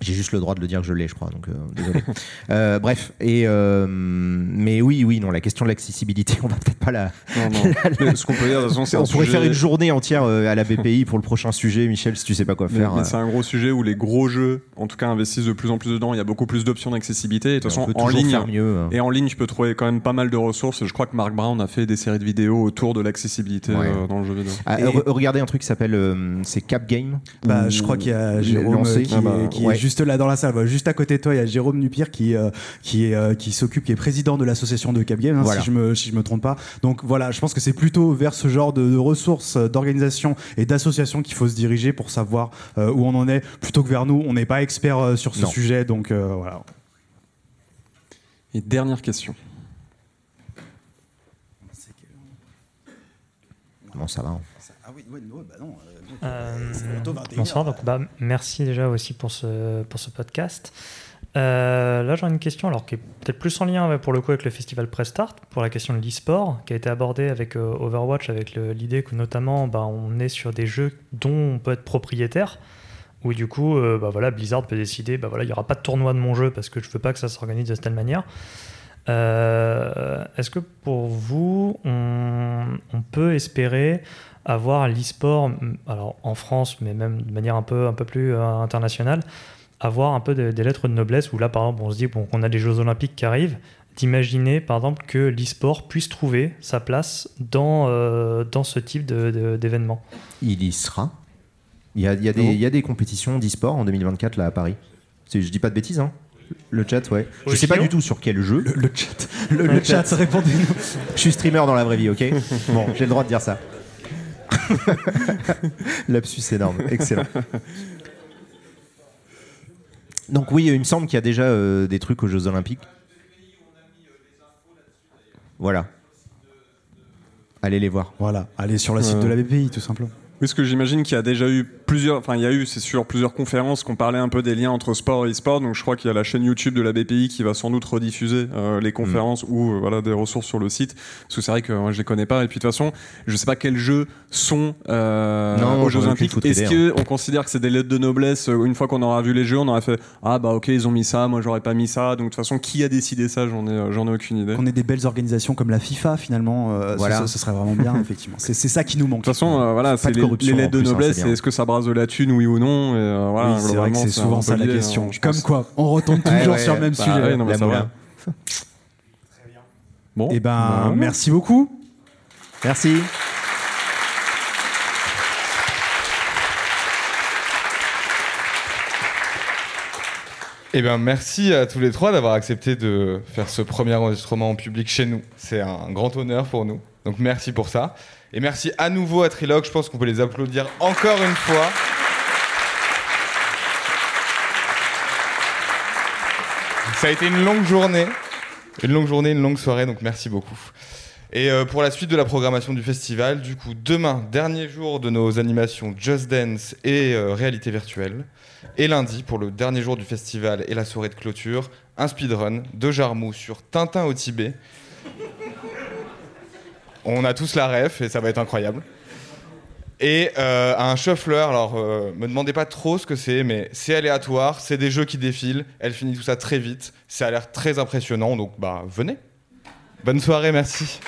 J'ai juste le droit de le dire que je l'ai, je crois, donc euh, désolé. Euh, bref, et euh, mais oui, oui, non, la question de l'accessibilité, on va peut-être pas la. Non, non. Ce qu'on peut dire, de toute façon, c'est On un pourrait sujet- faire une journée entière à la BPI pour le prochain sujet, Michel, si tu sais pas quoi faire. euh, c'est un gros sujet où les gros jeux, en tout cas, investissent de plus en plus dedans. Il y a beaucoup plus d'options d'accessibilité. Et de toute on façon, en ligne, faire mieux. hein. Et en ligne, tu peux trouver quand même pas mal de ressources. Je crois que Mark Brown a fait des séries de vidéos autour de l'accessibilité Ouais. euh, dans le jeu vidéo. Ah, Et- re- regardez un truc qui s'appelle euh, c'est Cap Game. Bah, je crois qu'il y a Jérôme qui, Ah bah, est. juste là dans la salle. Juste à côté de toi, il y a Jérôme Nupir qui, euh, qui, est, euh, qui s'occupe, qui est président de l'association de Cap Game, hein, Voilà. si, je me, si je me trompe pas. Donc voilà, je pense que c'est plutôt vers ce genre de, de ressources, euh, d'organisations et d'associations qu'il faut se diriger pour savoir euh, où on en est, plutôt que vers nous. On n'est pas expert euh, sur ce Non. sujet, donc euh, voilà. Et dernière question. Bon, ça va. hein? Ah oui, bah non. Euh, bonsoir, donc bah, merci déjà aussi pour ce, pour ce podcast. Euh, là, j'ai une question alors qui est peut-être plus en lien pour le coup avec le festival Prestart, pour la question de l'e-sport, qui a été abordée avec euh, Overwatch, avec l'idée que notamment bah, on est sur des jeux dont on peut être propriétaire. où du coup, euh, bah voilà, Blizzard peut décider, bah voilà, il n'y aura pas de tournoi de mon jeu parce que je veux pas que ça s'organise de cette manière. Euh, Est-ce que pour vous, on, on peut espérer avoir l'e-sport, alors en France, mais même de manière un peu, un peu plus euh, internationale, avoir un peu de- des lettres de noblesse où là, par exemple, on se dit bon, qu'on a des Jeux Olympiques qui arrivent, d'imaginer par exemple que l'e-sport puisse trouver sa place dans, euh, dans ce type de- de- d'événement. Il y sera. Il y a, il y a des, Non. il y a des compétitions d'e-sport en 2024 là à Paris. Je dis pas de bêtises, hein Le chat, ouais. Je sais pas du tout sur quel jeu. Le, le chat, le, le chat, répondez-nous. Je suis streamer dans la vraie vie, ok? Bon, j'ai le droit de dire ça. Lapsus énorme, excellent. Donc oui, il me semble qu'il y a déjà euh, des trucs aux Jeux Olympiques. Voilà. Allez les voir. Voilà, allez sur le site de la BPI, tout simplement. Oui, parce que j'imagine qu'il y a déjà eu plusieurs, enfin il y a eu, c'est sûr, plusieurs conférences qui ont parlé un peu des liens entre sport et e-sport. Donc je crois qu'il y a la chaîne YouTube de la BPI qui va sans doute rediffuser euh, les conférences ou euh, voilà des ressources sur le site. Parce que c'est vrai que moi je les connais pas. Et puis de toute façon, je sais pas quels jeux sont euh, Non, aux Jeux Olympiques. Est-ce qu'on considère que c'est des lettres de noblesse euh, Une fois qu'on aura vu les jeux, on aura fait ah bah ok ils ont mis ça, moi j'aurais pas mis ça. Donc de toute façon, qui a décidé ça? J'en ai, euh, j'en ai aucune idée. Qu'on ait des belles organisations comme la FIFA, finalement, euh, ce- Voilà. ce, ce serait vraiment bien, effectivement. C'est ça qui nous manque. De toute façon, euh, voilà, c'est les, corruption les lettres de plus, hein, noblesse. c'est bien. est-ce que ça brasse de la thune, oui ou non euh, voilà, oui, c'est vrai que c'est souvent ça la question. hein, je Comme pense. quoi, on retombe toujours ouais, sur le même bah, sujet. ouais, non, mais La ça va. moulin. Bon, Eh ben, bah, merci beaucoup. Merci. Eh bien, merci à tous les trois d'avoir accepté de faire ce premier enregistrement en public chez nous. C'est un grand honneur pour nous. Donc, merci pour ça. Et merci à nouveau à Trilog. Je pense qu'on peut les applaudir encore une fois. Ça a été une longue journée. Une longue journée, une longue soirée. Donc, merci beaucoup. Et euh, pour la suite de la programmation du festival, du coup, demain, dernier jour de nos animations Just Dance et euh, réalité virtuelle. Et lundi, pour le dernier jour du festival et la soirée de clôture, un speedrun de Jarmou sur Tintin au Tibet. On a tous la ref et ça va être incroyable. Et euh, un shuffler, alors euh, me demandez pas trop ce que c'est, mais c'est aléatoire, c'est des jeux qui défilent, elle finit tout ça très vite, ça a l'air très impressionnant, donc bah venez. Bonne soirée, merci.